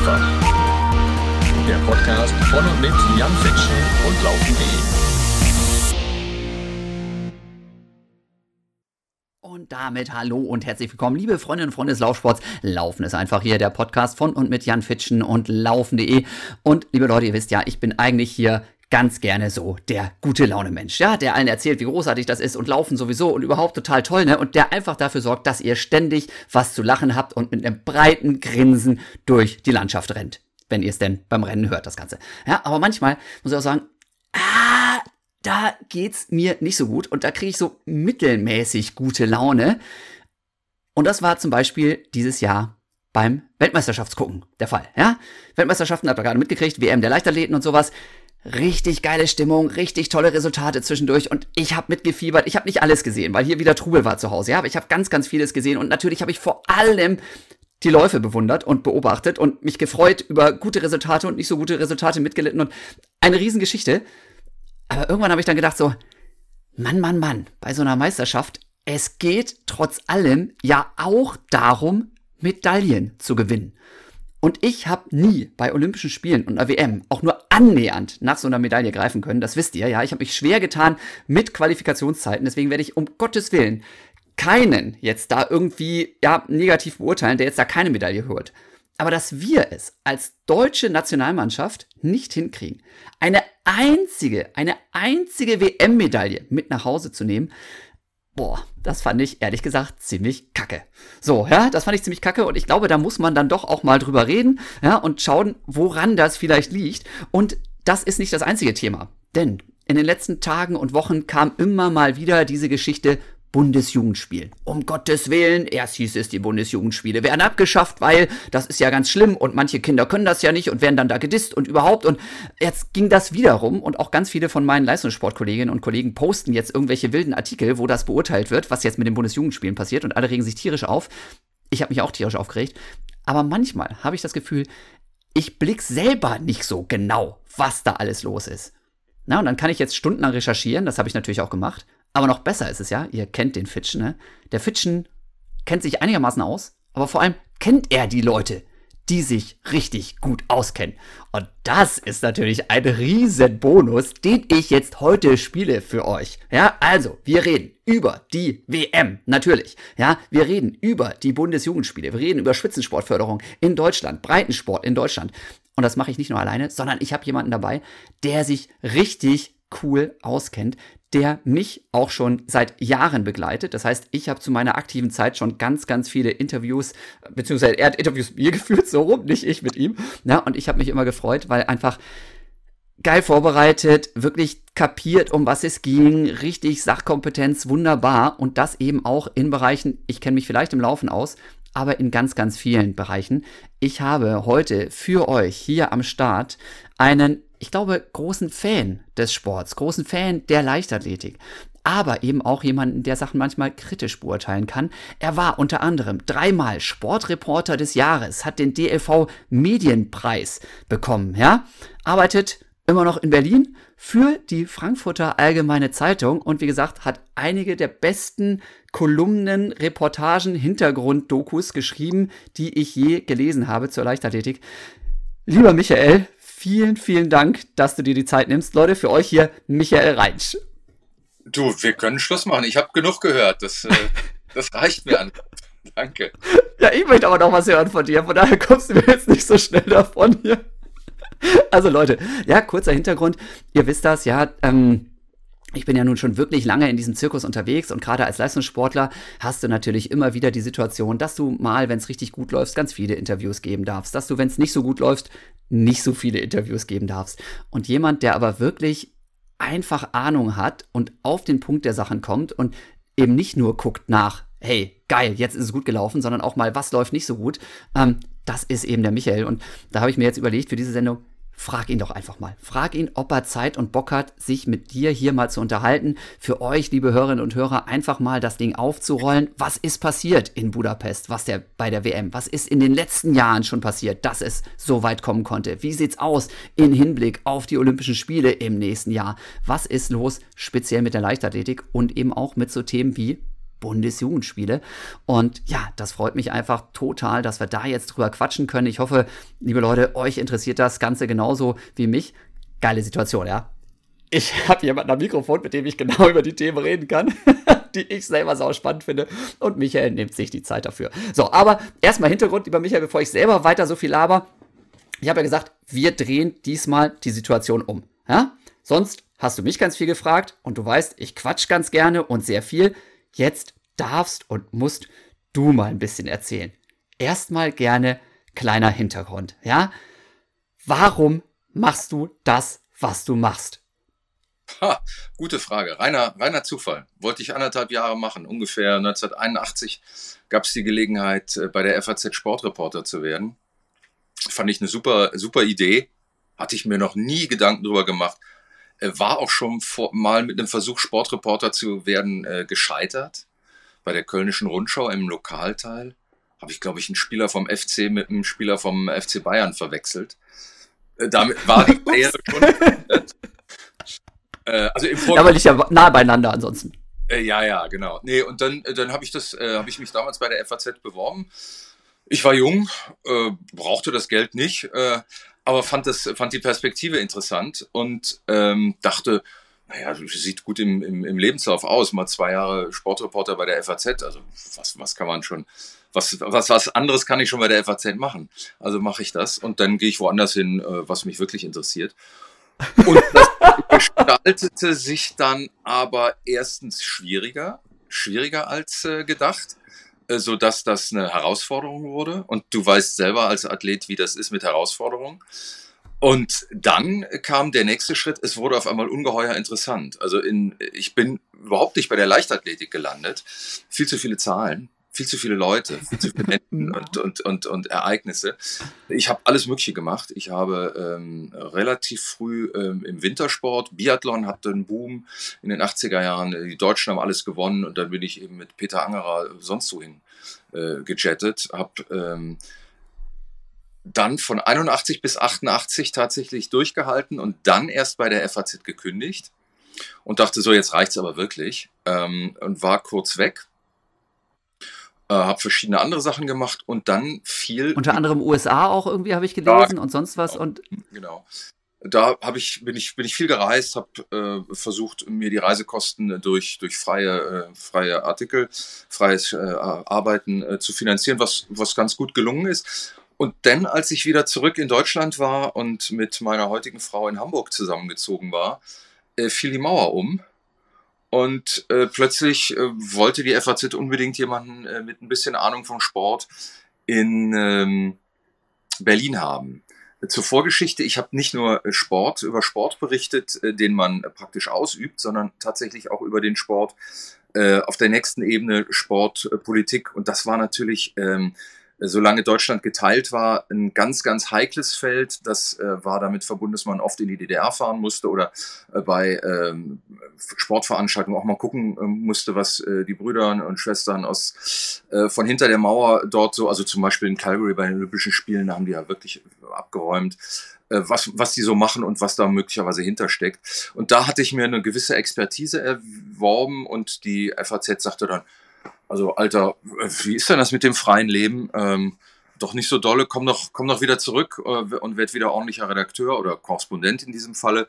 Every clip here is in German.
einfach. Der Podcast von und mit Jan Fitschen und Laufen.de. Und damit hallo und herzlich willkommen, liebe Freundinnen und Freunde des Laufsports. Laufen ist einfach hier der Podcast von und mit Jan Fitschen und Laufen.de. Und liebe Leute, ihr wisst ja, ich bin eigentlich hier ganz gerne so der gute Laune Mensch, ja, der allen erzählt, wie großartig das ist und laufen sowieso und überhaupt total toll, ne, und der einfach dafür sorgt, dass ihr ständig was zu lachen habt und mit einem breiten Grinsen durch die Landschaft rennt, wenn ihr es denn beim Rennen hört, das Ganze. Ja, aber manchmal muss ich auch sagen, ah, da geht's mir nicht so gut und da kriege ich so mittelmäßig gute Laune. Und das war zum Beispiel dieses Jahr beim Weltmeisterschaftsgucken der Fall. Ja? Weltmeisterschaften habt ihr gerade mitgekriegt, WM der Leichtathleten und sowas. Richtig geile Stimmung, richtig tolle Resultate zwischendurch und ich habe mitgefiebert. Ich habe nicht alles gesehen, weil hier wieder Trubel war zu Hause. Ja, aber ich habe ganz, ganz vieles gesehen und natürlich habe ich vor allem die Läufe bewundert und beobachtet und mich gefreut über gute Resultate und nicht so gute Resultate mitgelitten und eine Riesengeschichte. Aber irgendwann habe ich dann gedacht so, Mann, Mann, Mann, bei so einer Meisterschaft, es geht trotz allem ja auch darum, Medaillen zu gewinnen. Und ich habe nie bei Olympischen Spielen und einer WM auch nur annähernd nach so einer Medaille greifen können. Das wisst ihr, ja. Ich habe mich schwer getan mit Qualifikationszeiten. Deswegen werde ich um Gottes Willen keinen jetzt da irgendwie ja, negativ beurteilen, der jetzt da keine Medaille hört. Aber dass wir es als deutsche Nationalmannschaft nicht hinkriegen, eine einzige, eine einzige WM-Medaille mit nach Hause zu nehmen, boah, das fand ich ehrlich gesagt ziemlich kacke. So, ja, das fand ich ziemlich kacke und ich glaube, da muss man dann doch auch mal drüber reden, ja, und schauen, woran das vielleicht liegt. Und das ist nicht das einzige Thema. Denn in den letzten Tagen und Wochen kam immer mal wieder diese Geschichte Bundesjugendspielen. Um Gottes Willen, erst hieß es, die Bundesjugendspiele werden abgeschafft, weil das ist ja ganz schlimm und manche Kinder können das ja nicht und werden dann da gedisst und überhaupt. Und jetzt ging das wiederum und auch ganz viele von meinen Leistungssportkolleginnen und Kollegen posten jetzt irgendwelche wilden Artikel, wo das beurteilt wird, was jetzt mit den Bundesjugendspielen passiert und alle regen sich tierisch auf. Ich habe mich auch tierisch aufgeregt. Aber manchmal habe ich das Gefühl, ich blick selber nicht so genau, was da alles los ist. Na, und dann kann ich jetzt stundenlang recherchieren, das habe ich natürlich auch gemacht. Aber noch besser ist es ja, ihr kennt den Fitschen, ne? Der Fitschen kennt sich einigermaßen aus, aber vor allem kennt er die Leute, die sich richtig gut auskennen. Und das ist natürlich ein riesen Bonus, den ich jetzt heute spiele für euch. Ja, also, wir reden über die WM, natürlich. Ja, wir reden über die Bundesjugendspiele. Wir reden über Spitzensportförderung in Deutschland, Breitensport in Deutschland. Und das mache ich nicht nur alleine, sondern ich habe jemanden dabei, der sich richtig cool auskennt, der mich auch schon seit Jahren begleitet. Das heißt, ich habe zu meiner aktiven Zeit schon ganz, ganz viele Interviews, beziehungsweise er hat Interviews mit mir geführt, so rum, nicht ich mit ihm. Ja, und ich habe mich immer gefreut, weil einfach geil vorbereitet, wirklich kapiert, um was es ging, richtig Sachkompetenz, wunderbar. Und das eben auch in Bereichen, ich kenne mich vielleicht im Laufen aus, aber in ganz, ganz vielen Bereichen. Ich habe heute für euch hier am Start einen ich glaube, großen Fan des Sports, großen Fan der Leichtathletik, aber eben auch jemanden, der Sachen manchmal kritisch beurteilen kann. Er war unter anderem dreimal Sportreporter des Jahres, hat den DLV Medienpreis bekommen, ja, arbeitet immer noch in Berlin für die Frankfurter Allgemeine Zeitung und wie gesagt, hat einige der besten Kolumnen, Reportagen, Hintergrunddokus geschrieben, die ich je gelesen habe zur Leichtathletik. Lieber Michael, vielen, vielen Dank, dass du dir die Zeit nimmst. Leute, für euch hier Michael Reinsch. Du, wir können Schluss machen. Ich habe genug gehört. Das, äh, das reicht mir an. Danke. Ja, ich möchte aber noch was hören von dir. Von daher kommst du mir jetzt nicht so schnell davon hier. Also Leute, ja, kurzer Hintergrund. Ihr wisst das, ja, ähm, ich bin ja nun schon wirklich lange in diesem Zirkus unterwegs und gerade als Leistungssportler hast du natürlich immer wieder die Situation, dass du mal, wenn es richtig gut läuft, ganz viele Interviews geben darfst, dass du, wenn es nicht so gut läuft, nicht so viele Interviews geben darfst. Und jemand, der aber wirklich einfach Ahnung hat und auf den Punkt der Sachen kommt und eben nicht nur guckt nach, hey, geil, jetzt ist es gut gelaufen, sondern auch mal, was läuft nicht so gut, ähm, das ist eben der Michael. Und da habe ich mir jetzt überlegt für diese Sendung, frag ihn doch einfach mal. Frag ihn, ob er Zeit und Bock hat, sich mit dir hier mal zu unterhalten. Für euch, liebe Hörerinnen und Hörer, einfach mal das Ding aufzurollen. Was ist passiert in Budapest? Was der bei der WM? Was ist in den letzten Jahren schon passiert, dass es so weit kommen konnte? Wie sieht's aus in Hinblick auf die Olympischen Spiele im nächsten Jahr? Was ist los, speziell mit der Leichtathletik und eben auch mit so Themen wie Bundesjugendspiele. Und ja, das freut mich einfach total, dass wir da jetzt drüber quatschen können. Ich hoffe, liebe Leute, euch interessiert das Ganze genauso wie mich. Geile Situation, ja. Ich habe jemanden am Mikrofon, mit dem ich genau über die Themen reden kann, die ich selber sau spannend finde. Und Michael nimmt sich die Zeit dafür. So, aber erstmal Hintergrund, lieber Michael, bevor ich selber weiter so viel laber. Ich habe ja gesagt, wir drehen diesmal die Situation um. Ja? Sonst hast du mich ganz viel gefragt und du weißt, ich quatsch ganz gerne und sehr viel. Jetzt darfst und musst du mal ein bisschen erzählen. Erstmal gerne kleiner Hintergrund, ja? Warum machst du das, was du machst? Ha, gute Frage. Reiner, reiner Zufall. Wollte ich anderthalb Jahre machen. Ungefähr 1981 gab es die Gelegenheit, äh, bei der FAZ Sportreporter zu werden. Fand ich eine super, super Idee. Hatte ich mir noch nie Gedanken drüber gemacht. Äh, war auch schon vor, mal mit einem Versuch, Sportreporter zu werden, äh, gescheitert. Bei der Kölnischen Rundschau im Lokalteil habe ich, glaube ich, einen Spieler vom FC mit einem Spieler vom FC Bayern verwechselt. Äh, damit war die Karriere schon. äh, also im Vorgang, Aber nicht ja nah beieinander ansonsten. Äh, ja, ja, genau. Nee, und dann, dann habe ich das, äh, habe ich mich damals bei der FAZ beworben. Ich war jung, brauchte das Geld nicht, aber fand, das, fand die Perspektive interessant und ähm, dachte, naja, sieht gut im, im, im Lebenslauf aus, mal zwei Jahre Sportreporter bei der FAZ, also was, was kann man schon, was, was, was anderes kann ich schon bei der FAZ machen. Also mache ich das und dann gehe ich woanders hin, äh, was mich wirklich interessiert. Und das gestaltete sich dann aber erstens schwieriger, schwieriger als äh, gedacht. Äh, so dass das eine Herausforderung wurde. Und du weißt selber als Athlet, wie das ist mit Herausforderungen. Und dann kam der nächste Schritt, es wurde auf einmal ungeheuer interessant. Also in, ich bin überhaupt nicht bei der Leichtathletik gelandet. Viel zu viele Zahlen, viel zu viele Leute, viel zu viele Menschen und, und, und, und Ereignisse. Ich habe alles Mögliche gemacht. Ich habe ähm, relativ früh ähm, im Wintersport, Biathlon hatte einen Boom in den 80er Jahren. Die Deutschen haben alles gewonnen und dann bin ich eben mit Peter Angerer sonst wohin äh, gejettet. Habe ähm, dann von 81 bis 88 tatsächlich durchgehalten und dann erst bei der FAZ gekündigt und dachte so, jetzt reicht's aber wirklich ähm, und war kurz weg äh, habe verschiedene andere Sachen gemacht und dann viel. Unter anderem USA auch irgendwie habe ich gelesen ja, und sonst was genau, und. Genau. Da habe ich bin ich bin ich viel gereist, habe äh, versucht mir die Reisekosten durch durch freie äh, freie Artikel, freies äh, Arbeiten äh, zu finanzieren, was was ganz gut gelungen ist. Und dann, als ich wieder zurück in Deutschland war und mit meiner heutigen Frau in Hamburg zusammengezogen war, äh, fiel die Mauer um und äh, plötzlich äh, wollte die FAZ unbedingt jemanden äh, mit ein bisschen Ahnung vom Sport in ähm, Berlin haben. Zur Vorgeschichte, ich habe nicht nur Sport über Sport berichtet, äh, den man praktisch ausübt, sondern tatsächlich auch über den Sport äh, auf der nächsten Ebene Sport, äh. Und das war natürlich ähm, solange Deutschland geteilt war, ein ganz, ganz heikles Feld. Das äh, war damit verbunden, dass man oft in die DDR fahren musste oder äh, bei ähm, Sportveranstaltungen auch mal gucken äh, musste, was äh, die Brüder und Schwestern aus äh, von hinter der Mauer dort so, also zum Beispiel in Calgary bei den Olympischen Spielen, da haben die ja wirklich abgeräumt äh, was, was die so machen und was da möglicherweise hintersteckt. Und da hatte ich mir eine gewisse Expertise erworben und die FAZ sagte dann, also, Alter, wie ist denn das mit dem freien Leben? Ähm, doch nicht so dolle, komm doch, komm doch wieder zurück äh, und werd wieder ordentlicher Redakteur oder Korrespondent in diesem Falle.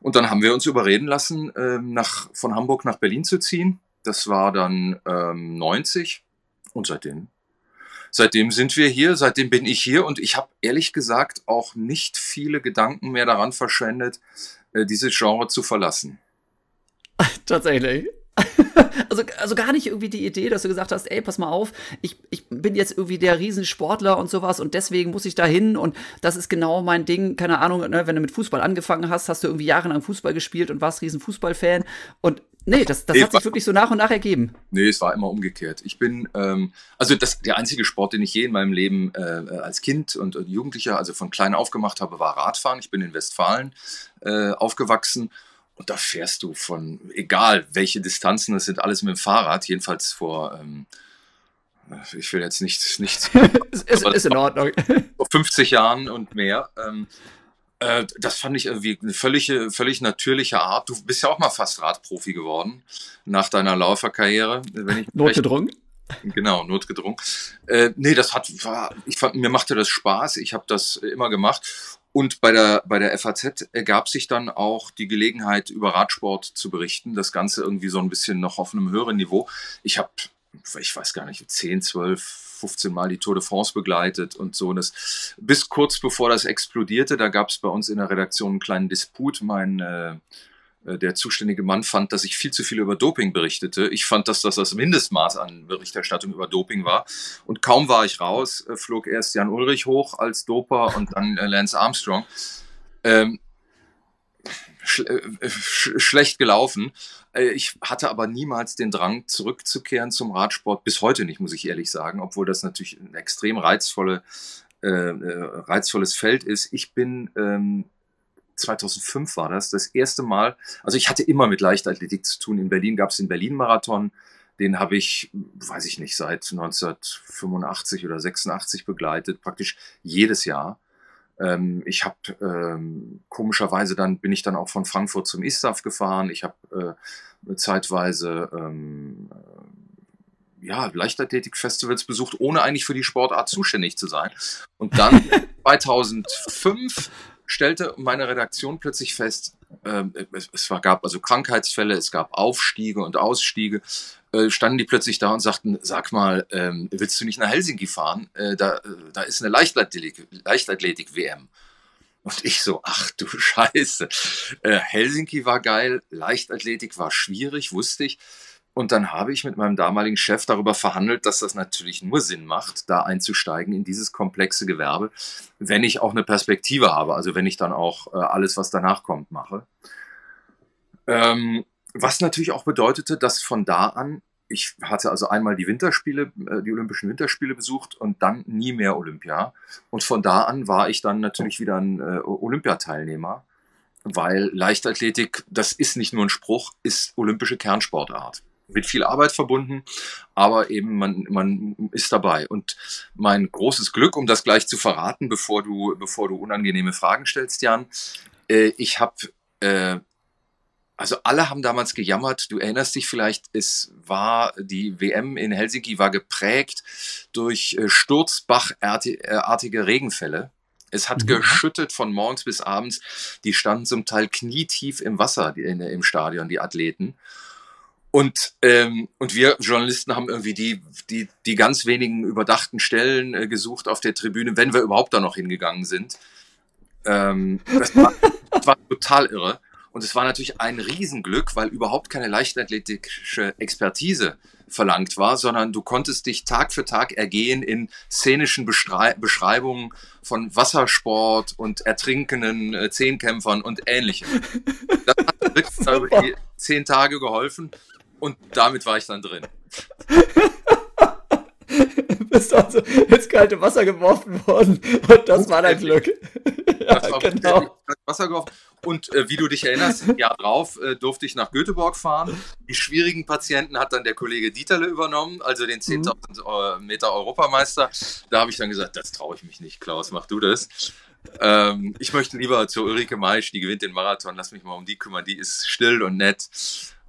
Und dann haben wir uns überreden lassen, ähm, nach, von Hamburg nach Berlin zu ziehen. Das war dann ähm, 90 und seitdem. Seitdem sind wir hier, seitdem bin ich hier und ich habe ehrlich gesagt auch nicht viele Gedanken mehr daran verschwendet, äh, dieses Genre zu verlassen. Tatsächlich. Also, also gar nicht irgendwie die Idee, dass du gesagt hast, ey, pass mal auf, ich, ich bin jetzt irgendwie der Riesensportler und sowas und deswegen muss ich da hin und das ist genau mein Ding. Keine Ahnung, ne, wenn du mit Fußball angefangen hast, hast du irgendwie jahrelang Fußball gespielt und warst Riesenfußballfan und Nee, das, das nee, hat sich wirklich so nach und nach ergeben. Nee, es war immer umgekehrt. Ich bin, ähm, also das, der einzige Sport, den ich je in meinem Leben äh, als Kind und, und Jugendlicher, also von klein auf gemacht habe, war Radfahren. Ich bin in Westfalen äh, aufgewachsen und da fährst du von, egal welche Distanzen, das sind alles mit dem Fahrrad, jedenfalls vor, ähm, ich will jetzt nichts, nichts. ist, ist in Ordnung. Vor 50 Jahren und mehr. Ähm, Äh, das fand ich irgendwie eine völlig, völlig natürliche Art. Du bist ja auch mal fast Radprofi geworden nach deiner Lauferkarriere. Notgedrungen? Genau, notgedrungen. Äh, nee, das hat, war, ich fand, mir machte das Spaß. Ich habe das immer gemacht. Und bei der, bei der FAZ ergab sich dann auch die Gelegenheit, über Radsport zu berichten. Das Ganze irgendwie so ein bisschen noch auf einem höheren Niveau. Ich habe, ich weiß gar nicht, 10, 12, 15 Mal die Tour de France begleitet und so. Und das, bis kurz bevor das explodierte, da gab es bei uns in der Redaktion einen kleinen Disput. Mein äh, der zuständige Mann fand, dass ich viel zu viel über Doping berichtete. Ich fand, dass das das Mindestmaß an Berichterstattung über Doping war. Und kaum war ich raus, äh, flog erst Jan Ulrich hoch als Doper und dann äh, Lance Armstrong. Ähm, sch sch schlecht gelaufen. Ich hatte aber niemals den Drang, zurückzukehren zum Radsport. Bis heute nicht, muss ich ehrlich sagen, obwohl das natürlich ein extrem reizvolle, äh, reizvolles Feld ist. Ich bin ähm, 2005 war das, das erste Mal. Also ich hatte immer mit Leichtathletik zu tun. In Berlin gab es den Berlin-Marathon. Den habe ich, weiß ich nicht, seit 1985 oder 86 begleitet, praktisch jedes Jahr. Ähm, ich habe ähm, komischerweise dann bin ich dann auch von Frankfurt zum ISTAF gefahren. Ich habe äh, zeitweise ähm, äh, ja, Leichtathletik-Festivals besucht, ohne eigentlich für die Sportart zuständig zu sein. Und dann 2005 stellte meine Redaktion plötzlich fest, äh, es, gab also Krankheitsfälle, es gab Aufstiege und Ausstiege, äh, standen die plötzlich da und sagten, sag mal, ähm, willst du nicht nach Helsinki fahren? Äh, da, da ist eine Leichtathletik-WM. Leichtathletik und ich so, ach du Scheiße. Äh, Helsinki war geil, Leichtathletik war schwierig, wusste ich. Und dann habe ich mit meinem damaligen Chef darüber verhandelt, dass das natürlich nur Sinn macht, da einzusteigen in dieses komplexe Gewerbe, wenn ich auch eine Perspektive habe, also wenn ich dann auch äh, alles, was danach kommt, mache. Ähm, was natürlich auch bedeutete, dass von da an, ich hatte also einmal die Winterspiele, äh, die Olympischen Winterspiele besucht und dann nie mehr Olympia. Und von da an war ich dann natürlich wieder ein äh, Olympiateilnehmer, weil Leichtathletik, das ist nicht nur ein Spruch, ist olympische Kernsportart mit viel Arbeit verbunden, aber eben man, man ist dabei. Und mein großes Glück, um das gleich zu verraten, bevor du, bevor du unangenehme Fragen stellst, Jan, äh, ich habe, äh, also alle haben damals gejammert, du erinnerst dich vielleicht, es war, die WM in Helsinki war geprägt durch äh, sturzbachartige Regenfälle. Es hat mhm. geschüttet von morgens bis abends. Die standen zum Teil knietief im Wasser in, im Stadion, die Athleten. Und, ähm, und wir Journalisten haben irgendwie die, die, die ganz wenigen überdachten Stellen äh, gesucht auf der Tribüne, wenn wir überhaupt da noch hingegangen sind. Ähm, das, war, das war total irre. Und es war natürlich ein Riesenglück, weil überhaupt keine leichtathletische Expertise verlangt war, sondern du konntest dich Tag für Tag ergehen in szenischen Bestrei Beschreibungen von Wassersport und ertrinkenden äh, Zehnkämpfern und ähnlichem. Das hat wirklich zehn Tage geholfen und damit war ich dann drin. bist also ins kalte Wasser geworfen worden und das war dein Glück. ja, das war genau. Wasser geworfen. Und äh, wie du dich erinnerst, Jahr drauf äh, durfte ich nach Göteborg fahren. Die schwierigen Patienten hat dann der Kollege Dieterle übernommen, also den 10.000 mhm. Meter Europameister. Da habe ich dann gesagt, das traue ich mich nicht, Klaus, mach du das. Ähm, ich möchte lieber zur Ulrike Maisch, die gewinnt den Marathon, lass mich mal um die kümmern, die ist still und nett.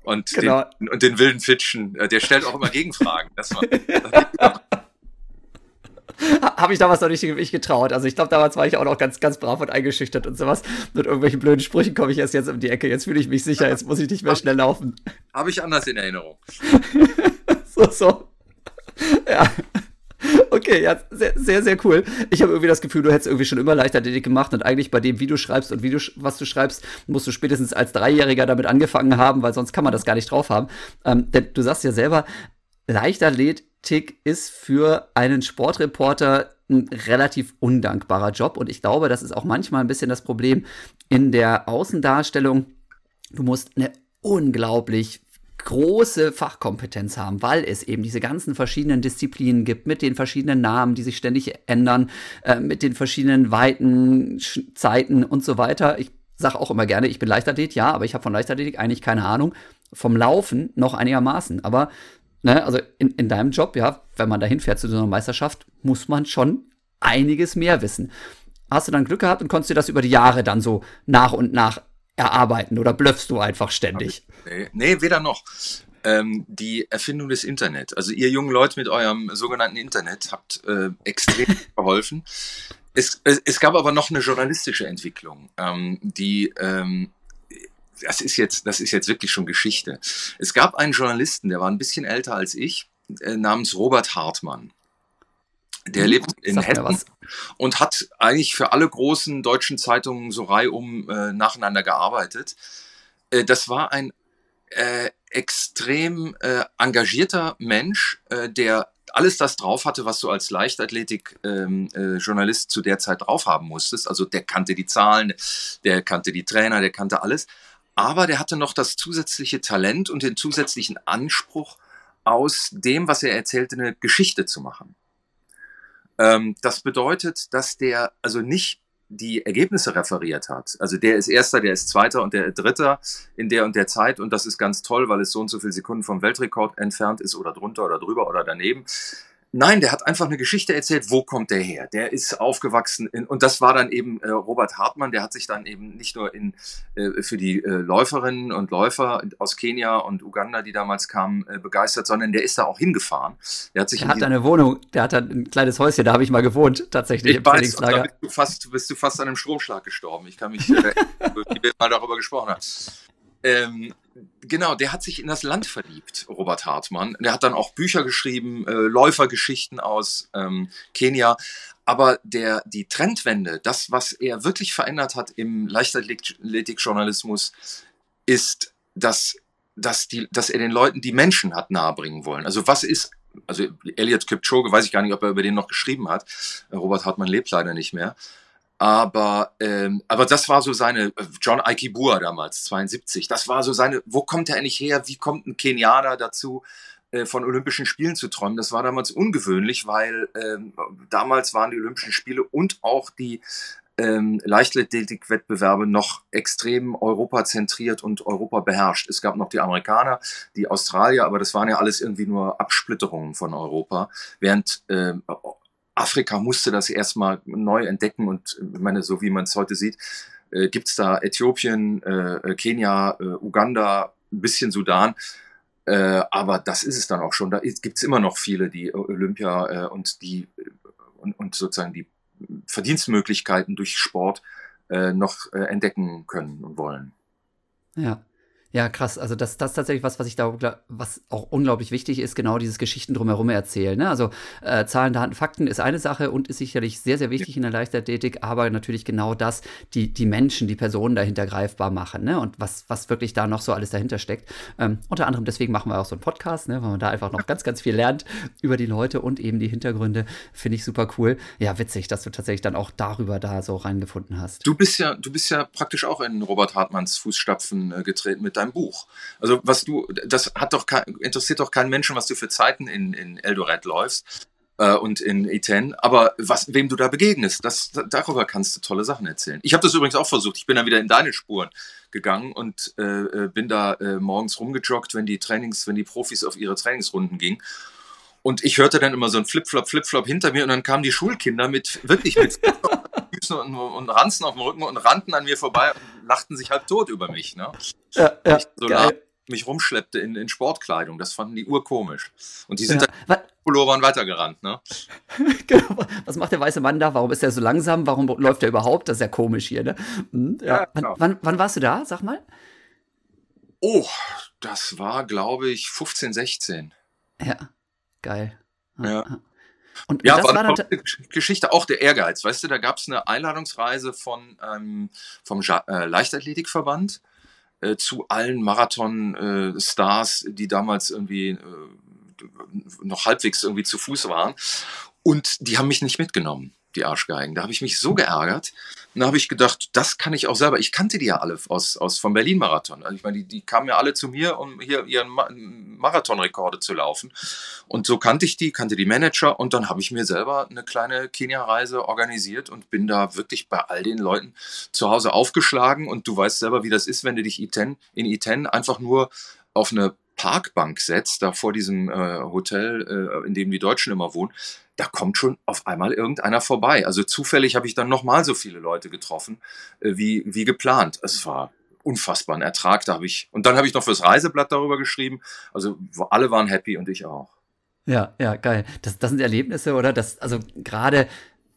Und, genau. den, und den wilden Fitschen, äh, der stellt auch immer Gegenfragen. Das war, das habe ich damals noch nicht, nicht getraut. Also ich glaube, damals war ich auch noch ganz, ganz brav und eingeschüchtert und sowas. Mit irgendwelchen blöden Sprüchen komme ich erst jetzt um die Ecke. Jetzt fühle ich mich sicher, jetzt muss ich nicht mehr schnell laufen. Habe ich anders in Erinnerung. so, so. Ja. Okay, ja, sehr, sehr, sehr cool. Ich habe irgendwie das Gefühl, du hättest irgendwie schon immer Leichtathletik gemacht und eigentlich bei dem, wie du schreibst und wie du, was du schreibst, musst du spätestens als Dreijähriger damit angefangen haben, weil sonst kann man das gar nicht drauf haben. Ähm, denn du sagst ja selber, Leichtathletik ist für einen Sportreporter ein relativ undankbarer Job und ich glaube, das ist auch manchmal ein bisschen das Problem in der Außendarstellung. Du musst eine unglaublich große Fachkompetenz haben, weil es eben diese ganzen verschiedenen Disziplinen gibt, mit den verschiedenen Namen, die sich ständig ändern, äh, mit den verschiedenen Weiten, Zeiten und so weiter. Ich sage auch immer gerne, ich bin Leichtathlet, ja, aber ich habe von Leichtathletik eigentlich keine Ahnung. Vom Laufen noch einigermaßen. Aber, ne, also in, in deinem Job, ja, wenn man dahin fährt zu so einer Meisterschaft, muss man schon einiges mehr wissen. hast du dann Glück gehabt und konntest dir das über die Jahre dann so nach und nach erarbeiten oder blöffst du einfach ständig? Nee, nee weder noch. Ähm, die Erfindung des Internet. Also ihr jungen Leute mit eurem sogenannten Internet habt äh, extrem geholfen. Es, es, es, gab aber noch eine journalistische Entwicklung, ähm, die ähm, das ist jetzt, das ist jetzt wirklich schon Geschichte. Es gab einen Journalisten, der war ein bisschen älter als ich, äh, namens Robert Hartmann. Der hm, lebt in Hessen und hat eigentlich für alle großen deutschen Zeitungen so reihum äh, nacheinander gearbeitet. Äh, das war ein äh, extrem äh, engagierter Mensch, äh, der alles das drauf hatte, was du als Leichtathletik-Journalist ähm, äh, zu der Zeit drauf haben musstest. Also der kannte die Zahlen, der kannte die Trainer, der kannte alles. Aber der hatte noch das zusätzliche Talent und den zusätzlichen Anspruch, aus dem, was er erzählte, eine Geschichte zu machen. Ähm, das bedeutet, dass der also nicht die Ergebnisse referiert hat. Also der ist Erster, der ist Zweiter und der Dritter in der und der Zeit und das ist ganz toll, weil es so und so viele Sekunden vom Weltrekord entfernt ist oder drunter oder drüber oder daneben. Nein, der hat einfach eine Geschichte erzählt, wo kommt der her? Der ist aufgewachsen in, und das war dann eben äh, Robert Hartmann, der hat sich dann eben nicht nur in, äh, für die äh, Läuferinnen und Läufer aus Kenia und Uganda, die damals kamen, äh, begeistert, sondern der ist da auch hingefahren. Der hat sich der hat eine Wohnung, der hat ein kleines Häuschen, da habe ich mal gewohnt, tatsächlich ich im weiß, Trainingslager. Bist du, fast, bist du fast an einem Stromschlag gestorben. Ich kann mich, äh, wie wir mal darüber gesprochen haben. Ähm, genau, der hat sich in das Land verliebt, Robert Hartmann. Der hat dann auch Bücher geschrieben, äh, Läufergeschichten aus ähm, Kenia. Aber der, die Trendwende, das, was er wirklich verändert hat im Leichtathletikjournalismus, ist, dass, dass, die, dass er den Leuten die Menschen hat nahebringen wollen. Also was ist, also Elliot Kipchoge, weiß ich gar nicht, ob er über den noch geschrieben hat. Robert Hartmann lebt leider nicht mehr. Aber, ähm, aber das war so seine, John Aikibua damals, 72, das war so seine, wo kommt er eigentlich her? Wie kommt ein Kenianer dazu, äh, von Olympischen Spielen zu träumen? Das war damals ungewöhnlich, weil ähm, damals waren die Olympischen Spiele und auch die ähm, Leichtathletik-Wettbewerbe noch extrem europazentriert und Europa beherrscht. Es gab noch die Amerikaner, die Australier, aber das waren ja alles irgendwie nur Absplitterungen von Europa, während äh, Afrika musste das erstmal neu entdecken und ich meine, so wie man es heute sieht, äh, gibt es da Äthiopien, äh, Kenia, äh, Uganda, ein bisschen Sudan. Äh, aber das ist es dann auch schon. Da gibt es immer noch viele, die Olympia äh, und die und, und, sozusagen die Verdienstmöglichkeiten durch Sport äh, noch entdecken können und wollen. Ja. Ja, krass. Also das, das ist tatsächlich was, was ich da, was auch unglaublich wichtig ist, genau dieses Geschichten drumherum erzählen. Ne? Also äh, Zahlen, Daten, Fakten ist eine Sache und ist sicherlich sehr, sehr wichtig in der Leichtathletik, aber natürlich genau das, die, die Menschen, die Personen dahinter greifbar machen ne? und was, was wirklich da noch so alles dahinter steckt. Ähm, unter anderem deswegen machen wir auch so einen Podcast, ne? weil man da einfach noch ganz, ganz viel lernt über die Leute und eben die Hintergründe. Finde ich super cool. Ja, witzig, dass du tatsächlich dann auch darüber da so reingefunden hast. Du bist ja, du bist ja praktisch auch in Robert Hartmanns Fußstapfen äh, getreten mit deinem Buch. Also was du, das hat doch interessiert doch keinen Menschen, was du für Zeiten in, in Eldoret läufst äh, und in Iten, aber was, wem du da begegnest, das, darüber kannst du tolle Sachen erzählen. Ich habe das übrigens auch versucht. Ich bin dann wieder in deine Spuren gegangen und äh, äh, bin da äh, morgens rumgejoggt, wenn die Trainings, wenn die Profis auf ihre Trainingsrunden gingen. Und ich hörte dann immer so ein Flipflop, Flipflop hinter mir und dann kamen die Schulkinder mit wirklich mit Füßen und, und Ranzen auf dem Rücken und rannten an mir vorbei und lachten sich halb tot über mich. Ne? Ja, ja, so geil. mich rumschleppte in, in Sportkleidung. Das fanden die urkomisch. Und die sind ja. dann Pullovern weitergerannt. Ne? genau. Was macht der weiße Mann da? Warum ist er so langsam? Warum läuft er überhaupt? Das ist ja komisch hier. Ne? Hm, ja. ja genau. wann, wann, wann warst du da? Sag mal. Oh, das war, glaube ich, 15, 16. Ja, geil. Ja. Und, ja, das war eine Geschichte, auch der Ehrgeiz. Weißt du, da gab es eine Einladungsreise von, ähm, vom ja äh, Leichtathletikverband äh, zu allen Marathon-Stars, äh, die damals irgendwie äh, noch halbwegs irgendwie zu Fuß waren. Und die haben mich nicht mitgenommen die Arschgeigen. Da habe ich mich so geärgert. Und da habe ich gedacht, das kann ich auch selber. Ich kannte die ja alle aus, aus vom Berlin-Marathon. Also ich meine, die, die kamen ja alle zu mir, um hier ihren Marathonrekorde zu laufen. Und so kannte ich die, kannte die Manager und dann habe ich mir selber eine kleine Kenia-Reise organisiert und bin da wirklich bei all den Leuten zu Hause aufgeschlagen. Und du weißt selber, wie das ist, wenn du dich Iten, in Iten einfach nur auf eine Parkbank setzt, da vor diesem äh, Hotel, äh, in dem die Deutschen immer wohnen, da kommt schon auf einmal irgendeiner vorbei. Also zufällig habe ich dann nochmal so viele Leute getroffen, äh, wie, wie geplant. Es war unfassbar ein Ertrag. Da habe ich, und dann habe ich noch fürs Reiseblatt darüber geschrieben. Also alle waren happy und ich auch. Ja, ja, geil. Das, das sind Erlebnisse, oder? Das, also gerade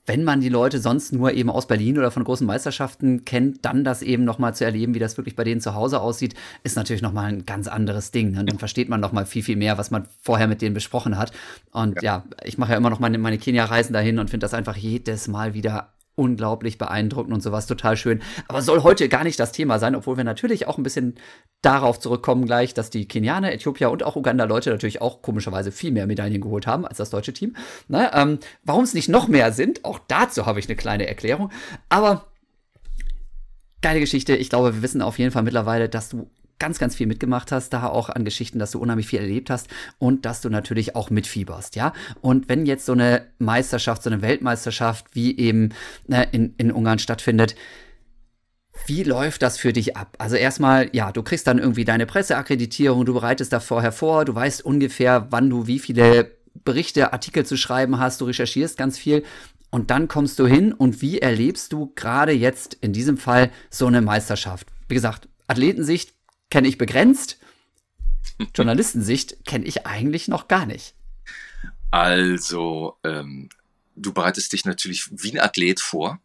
wenn man die Leute sonst nur eben aus Berlin oder von großen Meisterschaften kennt, dann das eben nochmal zu erleben, wie das wirklich bei denen zu Hause aussieht, ist natürlich nochmal ein ganz anderes Ding. Und dann versteht man nochmal viel, viel mehr, was man vorher mit denen besprochen hat. Und ja, ja ich mache ja immer noch meine, meine Kenia-Reisen dahin und finde das einfach jedes Mal wieder unglaublich beeindruckend und sowas total schön. Aber soll heute gar nicht das Thema sein, obwohl wir natürlich auch ein bisschen darauf zurückkommen gleich, dass die Kenianer, Äthiopier und auch Uganda-Leute natürlich auch komischerweise viel mehr Medaillen geholt haben als das deutsche Team. Ne? Ähm, Warum es nicht noch mehr sind, auch dazu habe ich eine kleine Erklärung. Aber geile Geschichte. Ich glaube, wir wissen auf jeden Fall mittlerweile, dass du ganz, ganz viel mitgemacht hast, da auch an Geschichten, dass du unheimlich viel erlebt hast und dass du natürlich auch mitfieberst, ja. Und wenn jetzt so eine Meisterschaft, so eine Weltmeisterschaft wie eben ne, in, in Ungarn stattfindet, wie läuft das für dich ab? Also erstmal, ja, du kriegst dann irgendwie deine Presseakkreditierung, du bereitest da vorher vor, du weißt ungefähr, wann du wie viele Berichte, Artikel zu schreiben hast, du recherchierst ganz viel und dann kommst du hin und wie erlebst du gerade jetzt in diesem Fall so eine Meisterschaft? Wie gesagt, Athletensicht kenne ich begrenzt. Journalistensicht kenne ich eigentlich noch gar nicht. Also, ähm, du bereitest dich natürlich wie ein Athlet vor.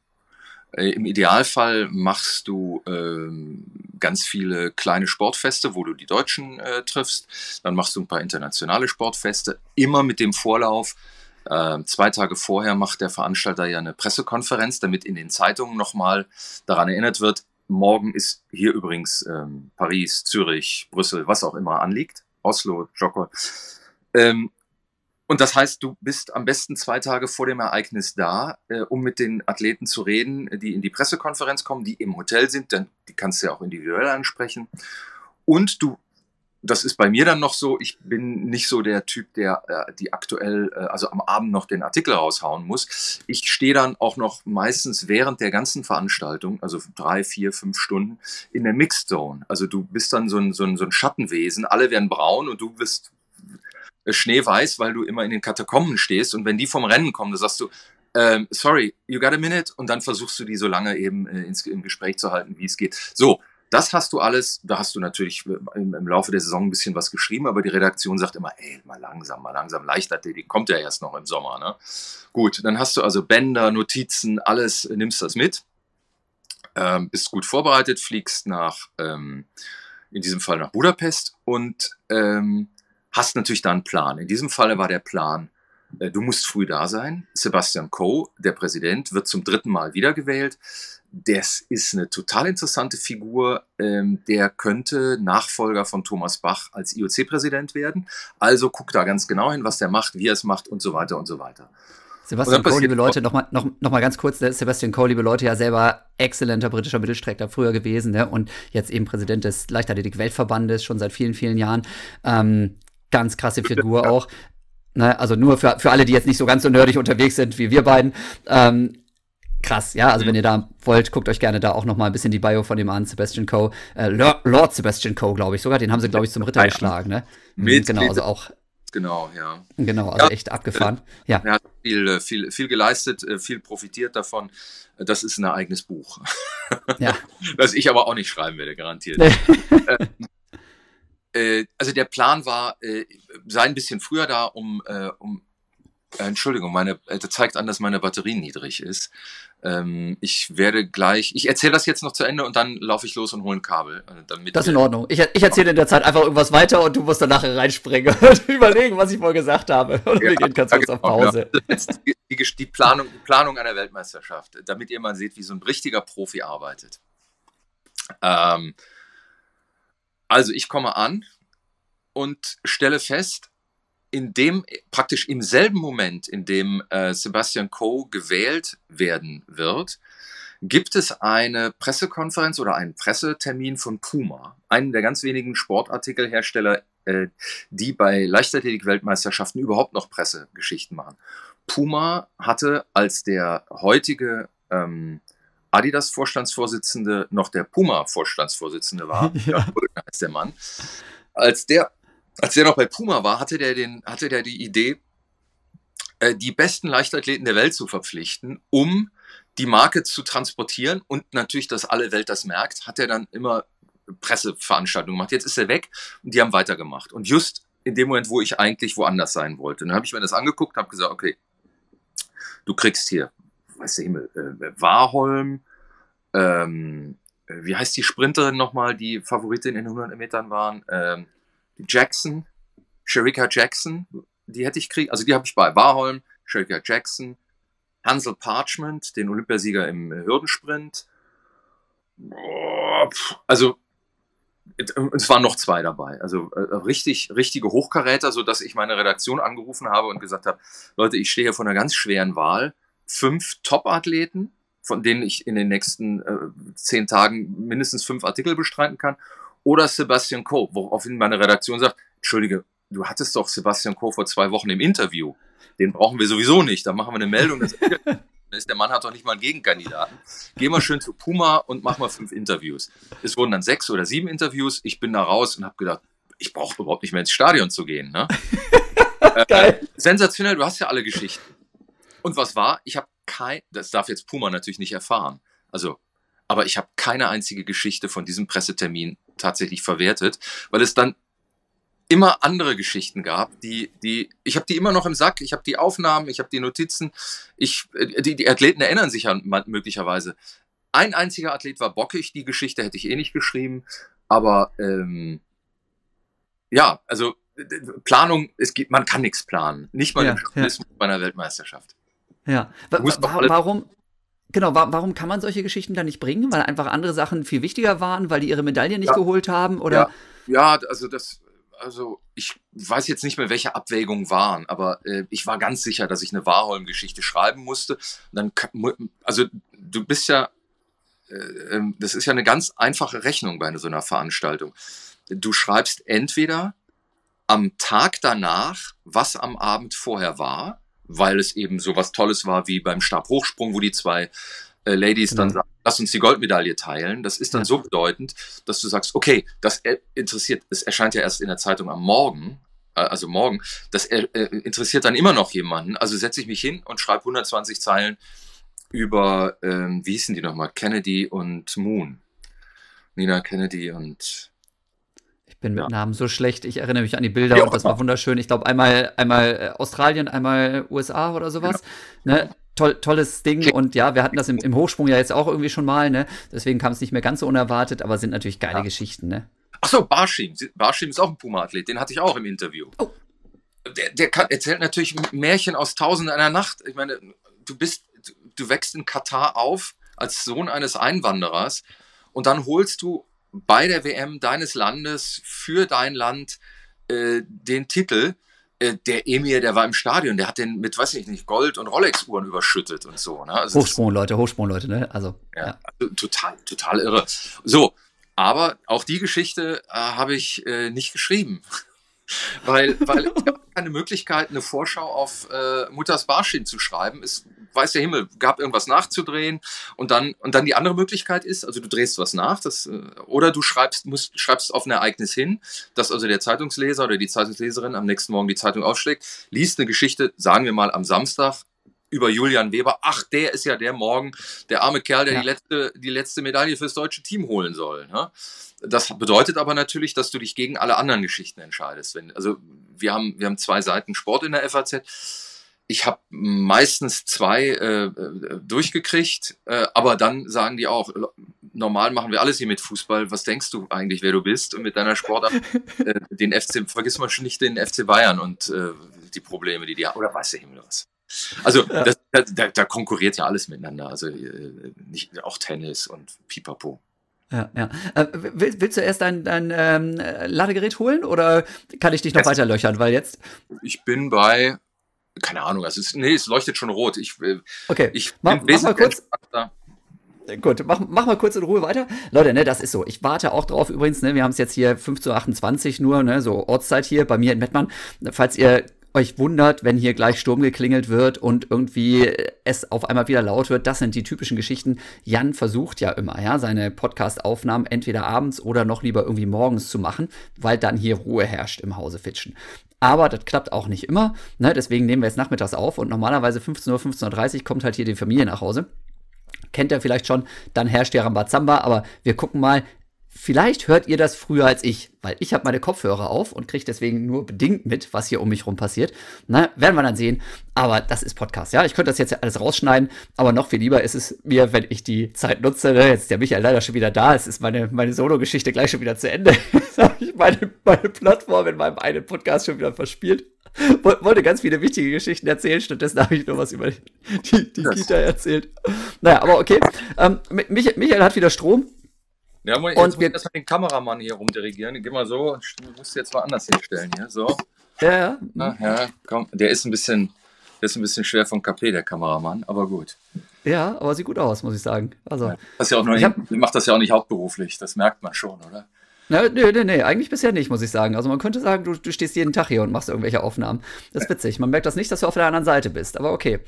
Äh, Im Idealfall machst du ähm, ganz viele kleine Sportfeste, wo du die Deutschen äh, triffst. Dann machst du ein paar internationale Sportfeste, immer mit dem Vorlauf. Äh, zwei Tage vorher macht der Veranstalter ja eine Pressekonferenz, damit in den Zeitungen nochmal daran erinnert wird, Morgen ist hier übrigens ähm, Paris, Zürich, Brüssel, was auch immer anliegt. Oslo, Joko. Ähm, und das heißt, du bist am besten zwei Tage vor dem Ereignis da, äh, um mit den Athleten zu reden, die in die Pressekonferenz kommen, die im Hotel sind, denn die kannst du ja auch individuell ansprechen. Und du das ist bei mir dann noch so, ich bin nicht so der Typ, der äh, die aktuell, äh, also am Abend noch den Artikel raushauen muss. Ich stehe dann auch noch meistens während der ganzen Veranstaltung, also drei, vier, fünf Stunden, in der Mixed Zone. Also du bist dann so ein, so ein, so ein Schattenwesen, alle werden braun und du bist schneeweiß, weil du immer in den Katakomben stehst und wenn die vom Rennen kommen, dann sagst du, ähm, sorry, you got a minute und dann versuchst du die so lange eben äh, ins, im Gespräch zu halten, wie es geht. So, das hast du alles, da hast du natürlich im, im, Laufe der Saison ein bisschen was geschrieben, aber die Redaktion sagt immer, ey, mal langsam, mal langsam, Leichtathletik kommt ja erst noch im Sommer. Ne? Gut, dann hast du also Bänder, Notizen, alles, nimmst das mit, ähm, bist gut vorbereitet, fliegst nach, ähm, in diesem Fall nach Budapest und ähm, hast natürlich da einen Plan. In diesem Fall war der Plan, äh, du musst früh da sein. Sebastian Coe, der Präsident, wird zum dritten Mal wiedergewählt das ist eine total interessante Figur. Ähm, der könnte Nachfolger von Thomas Bach als IOC-Präsident werden. Also guck da ganz genau hin, was der macht, wie er es macht und so weiter und so weiter. Sebastian Coe, liebe Leute, nochmal noch, noch mal ganz kurz, Sebastian Coe, liebe Leute, ja selber exzellenter britischer Mittelstrecker früher gewesen ne? und jetzt eben Präsident des Leichtathletik-Weltverbandes schon seit vielen, vielen Jahren. Ähm, ganz krasse Figur auch. Ne? Also nur für, für alle, die jetzt nicht so ganz so nerdig unterwegs sind wie wir beiden. Ähm, krass, ja. Also mhm. wenn ihr da wollt, guckt euch gerne da auch noch mal ein bisschen die Bio von dem an, Sebastian Coe, äh, Lord Sebastian Coe, glaube ich sogar. Den haben sie, glaube ich, zum Ritter ja. geschlagen, ne? Mhm, mit, genau, also auch. Genau, ja. Genau, also ja, echt abgefahren. Ja. Er hat viel, äh, viel, viel geleistet, äh, viel profitiert davon. Das ist ein eigenes Buch. Ja. das ich aber auch nicht schreiben werde, garantiert. äh, also der Plan war, äh, sei ein bisschen früher da, um, äh, um äh, Entschuldigung, meine, äh, das zeigt an, dass meine Batterie niedrig ist. Ähm, ich werde gleich, ich erzähle das jetzt noch zu Ende und dann laufe ich los und hole ein Kabel. Äh, damit das ist in Ordnung. Ich, ich erzähle in der Zeit einfach irgendwas weiter und du musst dann nachher reinspringen und überlegen, was ich wohl gesagt habe. Und ja, wir gehen ganz kurz auf genau. Pause. Die, die, die, Planung, die Planung einer Weltmeisterschaft, damit ihr mal seht, wie so ein richtiger Profi arbeitet. Ähm, also ich komme an und stelle fest, in dem, praktisch im selben Moment, in dem äh, Sebastian Coe gewählt werden wird, gibt es eine Pressekonferenz oder einen Pressetermin von Puma, einem der ganz wenigen Sportartikelhersteller, äh, die bei Leichtathletik-Weltmeisterschaften überhaupt noch Pressegeschichten machen. Puma hatte als der heutige ähm, Adidas-Vorstandsvorsitzende noch der Puma-Vorstandsvorsitzende war, ja. heißt der Mann, als der als der noch bei Puma war, hatte der, den, hatte der die Idee, äh, die besten Leichtathleten der Welt zu verpflichten, um die Marke zu transportieren und natürlich, dass alle Welt das merkt, hat er dann immer Presseveranstaltungen gemacht. Jetzt ist er weg und die haben weitergemacht. Und just in dem Moment, wo ich eigentlich woanders sein wollte, dann habe ich mir das angeguckt, habe gesagt, okay, du kriegst hier, weiß der Himmel, äh, Warholm, ähm, wie heißt die Sprinterin nochmal, die Favoritin in den 100 Metern waren? Ähm, Jackson, Sherika Jackson, die hätte ich kriegen, also die habe ich bei Warholm, Sherika Jackson, Hansel Parchment, den Olympiasieger im Hürdensprint. Also es waren noch zwei dabei. Also äh, richtig, richtige Hochkaräter, so dass ich meine Redaktion angerufen habe und gesagt habe, Leute, ich stehe hier vor einer ganz schweren Wahl. Fünf Top-Athleten, von denen ich in den nächsten äh, zehn Tagen mindestens fünf Artikel bestreiten kann. Oder Sebastian Coe, woraufhin meine Redaktion sagt, Entschuldige, du hattest doch Sebastian Coe vor zwei Wochen im Interview. Den brauchen wir sowieso nicht. Da machen wir eine Meldung. Dass ist, der Mann hat doch nicht mal einen Gegenkandidaten. Geh mal schön zu Puma und mach mal fünf Interviews. Es wurden dann sechs oder sieben Interviews. Ich bin da raus und habe gedacht, ich brauche überhaupt nicht mehr ins Stadion zu gehen. Ne? Geil. Äh, sensationell, du hast ja alle Geschichten. Und was war? Ich habe kein, das darf jetzt Puma natürlich nicht erfahren. Also, aber ich habe keine einzige Geschichte von diesem Pressetermin tatsächlich verwertet, weil es dann immer andere Geschichten gab, die, die, ich habe die immer noch im Sack, ich habe die Aufnahmen, ich habe die Notizen, ich, äh, die, die Athleten erinnern sich ja möglicherweise. Ein einziger Athlet war bockig, die Geschichte hätte ich eh nicht geschrieben, aber ähm, ja, also Planung, es gibt, man kann nichts planen, nicht mal ja, im Journalismus ja. bei einer Weltmeisterschaft. Ja, warum, Genau, warum kann man solche Geschichten dann nicht bringen? Weil einfach andere Sachen viel wichtiger waren, weil die ihre Medaille nicht ja. geholt haben? Oder? Ja, ja also das, also ich weiß jetzt nicht mehr, welche Abwägungen waren, aber äh, ich war ganz sicher, dass ich eine Warholm-Geschichte schreiben musste. Und dann, also du bist ja, äh, ähm, das ist ja eine ganz einfache Rechnung bei so einer Veranstaltung. Du schreibst entweder am Tag danach, was am Abend vorher war, weil es eben so was Tolles war wie beim Stabhochsprung, wo die zwei äh, Ladies genau. dann sagen, lass uns die Goldmedaille teilen. Das ist dann ja. so bedeutend, dass du sagst, okay, das interessiert, es erscheint ja erst in der Zeitung am Morgen, äh, also morgen, das äh, interessiert dann immer noch jemanden. Also setze ich mich hin und schreibe 120 Zeilen über, ähm, wie hießen die nochmal, Kennedy und Moon. Nina Kennedy und bin mit ja. Namen so schlecht. Ich erinnere mich an die Bilder ja, und das war wunderschön. Ich glaube, einmal, einmal Australien, einmal USA oder sowas. Ja. Ne? toll, tolles Ding und ja, wir hatten das im, im, Hochsprung ja jetzt auch irgendwie schon mal, ne? Deswegen kam es nicht mehr ganz so unerwartet, aber sind natürlich geile ja. Geschichten, ne? Achso, Barschim. Barschim ist auch ein Puma-Athlet, den hatte ich auch im Interview. Oh. Der, der kann, erzählt natürlich Märchen aus Tausend einer Nacht. Ich meine, du bist, du wächst in Katar auf als Sohn eines Einwanderers und dann holst du bei der WM deines Landes für dein Land äh, den Titel äh, der Emir, der war im Stadion, der hat den mit, weiß ich nicht, Gold- und Rolex-Uhren überschüttet und so. Ne? Also Hochsprung, Leute, Hochsprung, Leute, ne? Also, ja, ja. Also, total, total irre. So, aber auch die Geschichte äh, habe ich äh, nicht geschrieben. weil, weil es gab keine Möglichkeit, eine Vorschau auf äh, Mutters Barschin zu schreiben. Es weiß der Himmel, gab irgendwas nachzudrehen und dann und dann die andere Möglichkeit ist, also du drehst was nach, das, äh, oder du schreibst musst schreibst auf ein Ereignis hin, dass also der Zeitungsleser oder die Zeitungsleserin am nächsten Morgen die Zeitung aufschlägt, liest eine Geschichte, sagen wir mal am Samstag über Julian Weber. Ach, der ist ja der morgen, der arme Kerl, der ja. die letzte die letzte Medaille fürs deutsche Team holen soll. Ne? Das bedeutet aber natürlich, dass du dich gegen alle anderen Geschichten entscheidest. Wenn, also wir haben, wir haben zwei Seiten Sport in der FAZ ich habe meistens zwei äh, äh, durchgekriegt, äh, aber dann sagen die auch, normal machen wir alles hier mit Fußball. Was denkst du eigentlich, wer du bist? Und mit deiner Sportart, äh, den FC, vergiss mal schon nicht den FC Bayern und äh, die Probleme, die die haben. Oder weiß der Himmel was. Also das, da, da, konkurriert ja alles miteinander. Also äh, nicht, auch Tennis und Pipapo. Ja, ja. Äh, willst, willst, du erst dein, dein ähm, Ladegerät holen oder kann ich dich noch weiter löchern? Weil jetzt. Ich bin bei keine Ahnung, also es, nee, es leuchtet schon rot. Ich, äh, okay, ich mach, mach mal kurz. Gut, mach, mach mal kurz in Ruhe weiter. Leute, ne, das ist so. Ich warte auch drauf übrigens, ne, wir haben es jetzt hier 5 zu 28 nur, ne, so Ortszeit hier bei mir in Mettmann. Falls ihr euch wundert, wenn hier gleich Sturm geklingelt wird und irgendwie es auf einmal wieder laut wird. Das sind die typischen Geschichten. Jan versucht ja immer, ja, seine Podcast-Aufnahmen entweder abends oder noch lieber irgendwie morgens zu machen, weil dann hier Ruhe herrscht im Hause Fitschen. Aber das klappt auch nicht immer. Ne? Deswegen nehmen wir jetzt nachmittags auf und normalerweise 15 Uhr, 15.30 Uhr kommt halt hier die Familie nach Hause kennt ihr vielleicht schon, dann herrscht der Rambazamba, aber wir gucken mal, Vielleicht hört ihr das früher als ich, weil ich habe meine Kopfhörer auf und kriege deswegen nur bedingt mit, was hier um mich rum passiert. Na, werden wir dann sehen. Aber das ist Podcast, ja. Ich könnte das jetzt alles rausschneiden, aber noch viel lieber ist es mir, wenn ich die Zeit nutze. Ne? Jetzt ist der Michael leider schon wieder da. Es ist meine, meine Solo-Geschichte gleich schon wieder zu Ende. Jetzt habe ich meine, meine Plattform in meinem einen Podcast schon wieder verspielt. Wollte ganz viele wichtige Geschichten erzählen, stattdessen habe ich nur was über die, die Kita erzählt. Naja, aber okay. Ähm, Michael hat wieder Strom. Ja, jetzt und wir erstmal den Kameramann hier rumdirigieren. Geh mal so, du musst jetzt mal anders hinstellen hier. So. Ja, ja. Na, ja, komm. Der ist ein bisschen, der ist ein bisschen schwer vom KP, der Kameramann, aber gut. Ja, aber sieht gut aus, muss ich sagen. Also, das ja auch nur, ich hab, macht das ja auch nicht hauptberuflich, das merkt man schon, oder? Na, nee, nee, nee, eigentlich bisher nicht, muss ich sagen. Also man könnte sagen, du, du stehst jeden Tag hier und machst irgendwelche Aufnahmen. Das ist witzig. Man merkt das nicht, dass du auf der anderen Seite bist, aber okay.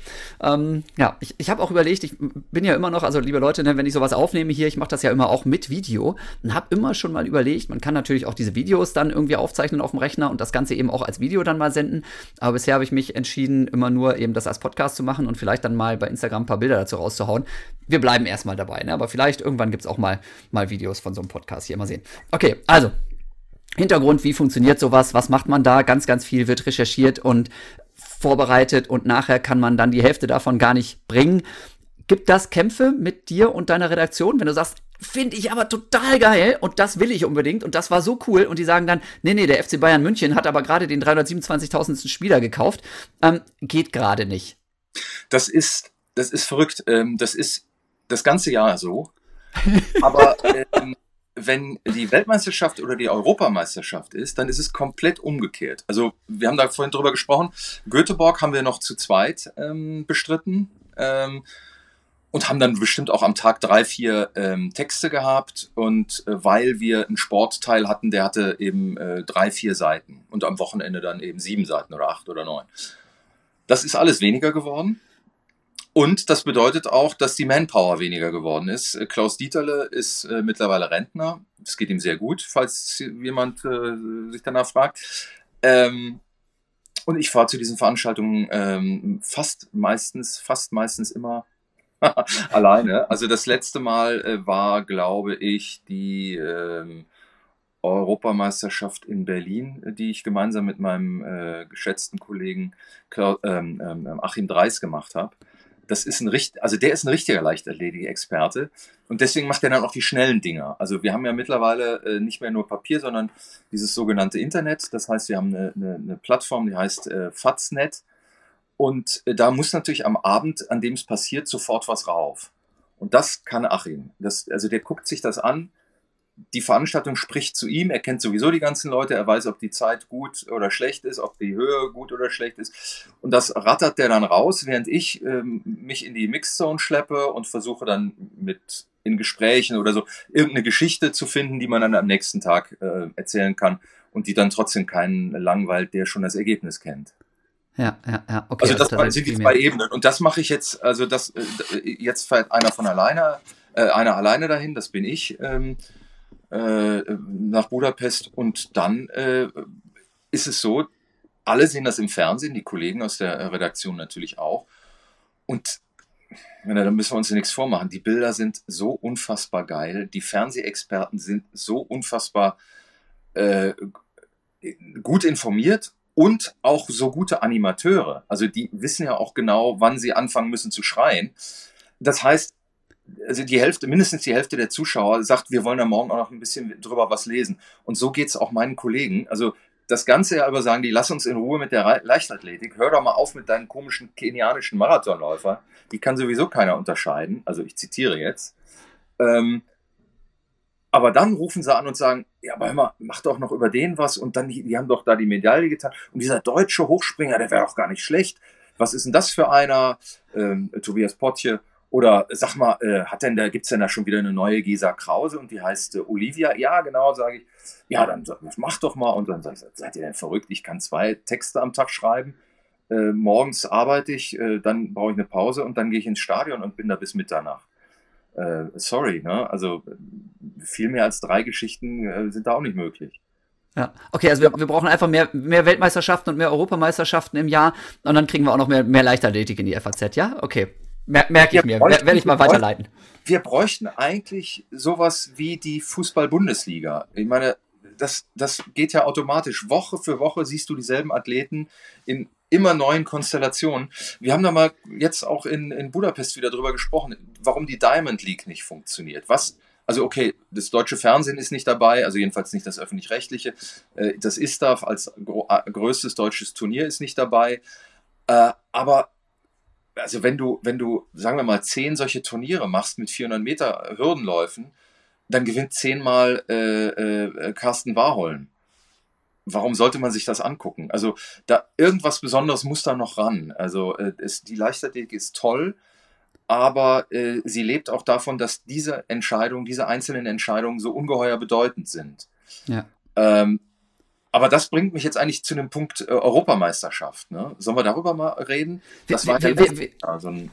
Ähm, ja, ich, ich habe auch überlegt, ich bin ja immer noch, also liebe Leute, ne, wenn ich sowas aufnehme hier, ich mache das ja immer auch mit Video und habe immer schon mal überlegt, man kann natürlich auch diese Videos dann irgendwie aufzeichnen auf dem Rechner und das Ganze eben auch als Video dann mal senden. Aber bisher habe ich mich entschieden, immer nur eben das als Podcast zu machen und vielleicht dann mal bei Instagram ein paar Bilder dazu rauszuhauen. Wir bleiben erstmal dabei, ne? aber vielleicht irgendwann gibt es auch mal, mal Videos von so einem Podcast hier mal sehen. Okay, Okay, also Hintergrund, wie funktioniert sowas, was macht man da? Ganz, ganz viel wird recherchiert und vorbereitet und nachher kann man dann die Hälfte davon gar nicht bringen. Gibt das Kämpfe mit dir und deiner Redaktion, wenn du sagst, finde ich aber total geil und das will ich unbedingt und das war so cool und die sagen dann, nee, nee, der FC Bayern München hat aber gerade den 327.000. Spieler gekauft, ähm, geht gerade nicht. Das ist, das ist verrückt. Ähm, das ist das ganze Jahr so. Aber ähm, wenn die Weltmeisterschaft oder die Europameisterschaft ist, dann ist es komplett umgekehrt. Also wir haben da vorhin drüber gesprochen. Göteborg haben wir noch zu zweit ähm, bestritten ähm, und haben dann bestimmt auch am Tag drei, vier ähm, Texte gehabt. Und äh, weil wir einen Sportteil hatten, der hatte eben äh, drei, vier Seiten und am Wochenende dann eben sieben Seiten oder acht oder neun. Das ist alles weniger geworden. Und das bedeutet auch, dass die Manpower weniger geworden ist. Äh, Klaus Dieterle ist äh, mittlerweile Rentner. Es geht ihm sehr gut, falls jemand äh, sich danach fragt. Ähm, und ich fahre zu diesen Veranstaltungen ähm, fast meistens, fast meistens immer alleine. Also das letzte Mal äh, war, glaube ich, die ähm, Europameisterschaft in Berlin, die ich gemeinsam mit meinem äh, geschätzten Kollegen ähm, ähm, Achim Dreis gemacht habe das ist ein richtig, also der ist ein richtiger Leichtathletik-Experte und deswegen macht er dann auch die schnellen Dinger. Also wir haben ja mittlerweile äh, nicht mehr nur Papier, sondern dieses sogenannte Internet. Das heißt, wir haben eine, eine, eine Plattform, die heißt äh, Faznet und äh, da muss natürlich am Abend, an dem es passiert, sofort was rauf. Und das kann Achim. Das, also der guckt sich das an, die Veranstaltung spricht zu ihm, er kennt sowieso die ganzen Leute, er weiß, ob die Zeit gut oder schlecht ist, ob die Höhe gut oder schlecht ist. Und das rattert der dann raus, während ich ähm, mich in die Mixzone schleppe und versuche dann mit in Gesprächen oder so irgendeine Geschichte zu finden, die man dann am nächsten Tag äh, erzählen kann und die dann trotzdem keinen langweilt, der schon das Ergebnis kennt. Ja, ja, ja. Okay, also das, das sind die zwei Ebenen. Und das mache ich jetzt, also das, äh, jetzt fährt einer von alleine, äh, einer alleine dahin, das bin ich. Ähm, äh, nach Budapest und dann äh, ist es so, alle sehen das im Fernsehen, die Kollegen aus der Redaktion natürlich auch. Und ja, da müssen wir uns ja nichts vormachen. Die Bilder sind so unfassbar geil. Die Fernsehexperten sind so unfassbar äh, gut informiert und auch so gute Animateure. Also die wissen ja auch genau, wann sie anfangen müssen zu schreien. Das heißt, also die Hälfte, mindestens die Hälfte der Zuschauer sagt, wir wollen da morgen auch noch ein bisschen drüber was lesen. Und so geht es auch meinen Kollegen. Also das ganze Jahr über sagen die, lass uns in Ruhe mit der Leichtathletik. Hör doch mal auf mit deinen komischen kenianischen Marathonläufer. Die kann sowieso keiner unterscheiden. Also ich zitiere jetzt. Ähm, aber dann rufen sie an und sagen, ja, aber hör mal, mach doch noch über den was und dann, die haben doch da die Medaille getan. Und dieser deutsche Hochspringer, der wäre doch gar nicht schlecht. Was ist denn das für einer? Ähm, Tobias Potje Oder sag mal, äh, hat denn da, gibt's denn da schon wieder eine neue Gesa Krause und die heißt äh, Olivia? Ja, genau, sage ich. Ja, dann mach doch mal. Und dann sag ich, seid ihr denn verrückt? Ich kann zwei Texte am Tag schreiben. Äh, morgens arbeite ich, äh, dann brauche ich eine Pause und dann gehe ich ins Stadion und bin da bis Mitternacht. Äh, sorry, ne? Also viel mehr als drei Geschichten äh, sind da auch nicht möglich. Ja, okay, also wir, wir brauchen einfach mehr, mehr Weltmeisterschaften und mehr Europameisterschaften im Jahr und dann kriegen wir auch noch mehr, mehr Leichtathletik in die FAZ, ja? Okay, Mer merke ich mir, werde ich mal weiterleiten. Wir bräuchten eigentlich sowas wie die Fußball-Bundesliga. Ich meine, das, das geht ja automatisch. Woche für Woche siehst du dieselben Athleten in immer neuen Konstellationen. Wir haben da mal jetzt auch in, in Budapest wieder drüber gesprochen, warum die Diamond League nicht funktioniert. Was, also okay, das deutsche Fernsehen ist nicht dabei, also jedenfalls nicht das öffentlich-rechtliche. Äh, das ISTAF als größtes deutsches Turnier ist nicht dabei. Äh, aber also wenn du, wenn du, sagen wir mal, zehn solche Turniere machst mit 400 Meter Hürdenläufen, dann gewinnt zehnmal äh, äh, Carsten Warholm. Warum sollte man sich das angucken? Also da irgendwas Besonderes muss da noch ran. Also äh, es, die Leichtathletik ist toll, aber äh, sie lebt auch davon, dass diese Entscheidungen, diese einzelnen Entscheidungen so ungeheuer bedeutend sind. Ja. Ähm, aber das bringt mich jetzt eigentlich zu dem Punkt äh, Europameisterschaft. Ne? Sollen wir darüber mal reden? Das war wir, so ein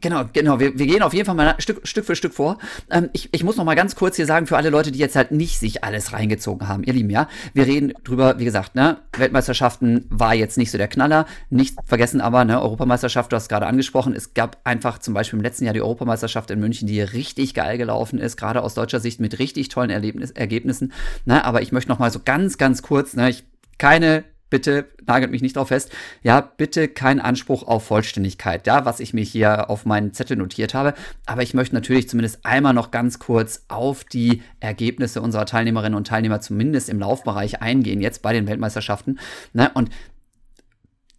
Genau, genau. Wir, wir gehen auf jeden Fall mal Stück, Stück für Stück vor. Ähm, ich, ich muss noch mal ganz kurz hier sagen, für alle Leute, die jetzt halt nicht sich alles reingezogen haben, ihr Lieben, ja, wir reden drüber, wie gesagt, ne, Weltmeisterschaften war jetzt nicht so der Knaller. Nicht vergessen aber, ne, Europameisterschaft, du hast gerade angesprochen, es gab einfach zum Beispiel im letzten Jahr die Europameisterschaft in München, die richtig geil gelaufen ist, gerade aus deutscher Sicht mit richtig tollen Erlebnis, Ergebnissen. Ne, aber ich möchte noch mal so ganz, ganz kurz, ne, ich keine bitte nagelt mich nicht drauf fest, ja, bitte kein Anspruch auf Vollständigkeit, ja, was ich mir hier auf meinen Zettel notiert habe. Aber ich möchte natürlich zumindest einmal noch ganz kurz auf die Ergebnisse unserer Teilnehmerinnen und Teilnehmer zumindest im Laufbereich eingehen, jetzt bei den Weltmeisterschaften. Ne? Und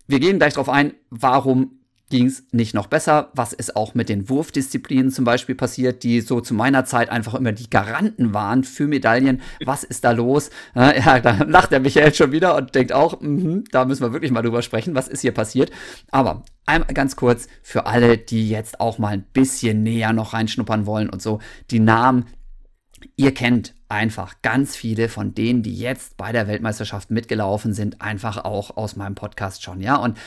wir gehen gleich darauf ein, warum ging es nicht noch besser. Was ist auch mit den Wurfdisziplinen zum Beispiel passiert, die so zu meiner Zeit einfach immer die Garanten waren für Medaillen. Was ist da los? Ja, da lacht der Michael schon wieder und denkt auch, mh, da müssen wir wirklich mal drüber sprechen, was ist hier passiert. Aber einmal ganz kurz für alle, die jetzt auch mal ein bisschen näher noch reinschnuppern wollen und so, die Namen, ihr kennt einfach ganz viele von denen, die jetzt bei der Weltmeisterschaft mitgelaufen sind, einfach auch aus meinem Podcast schon, ja. Und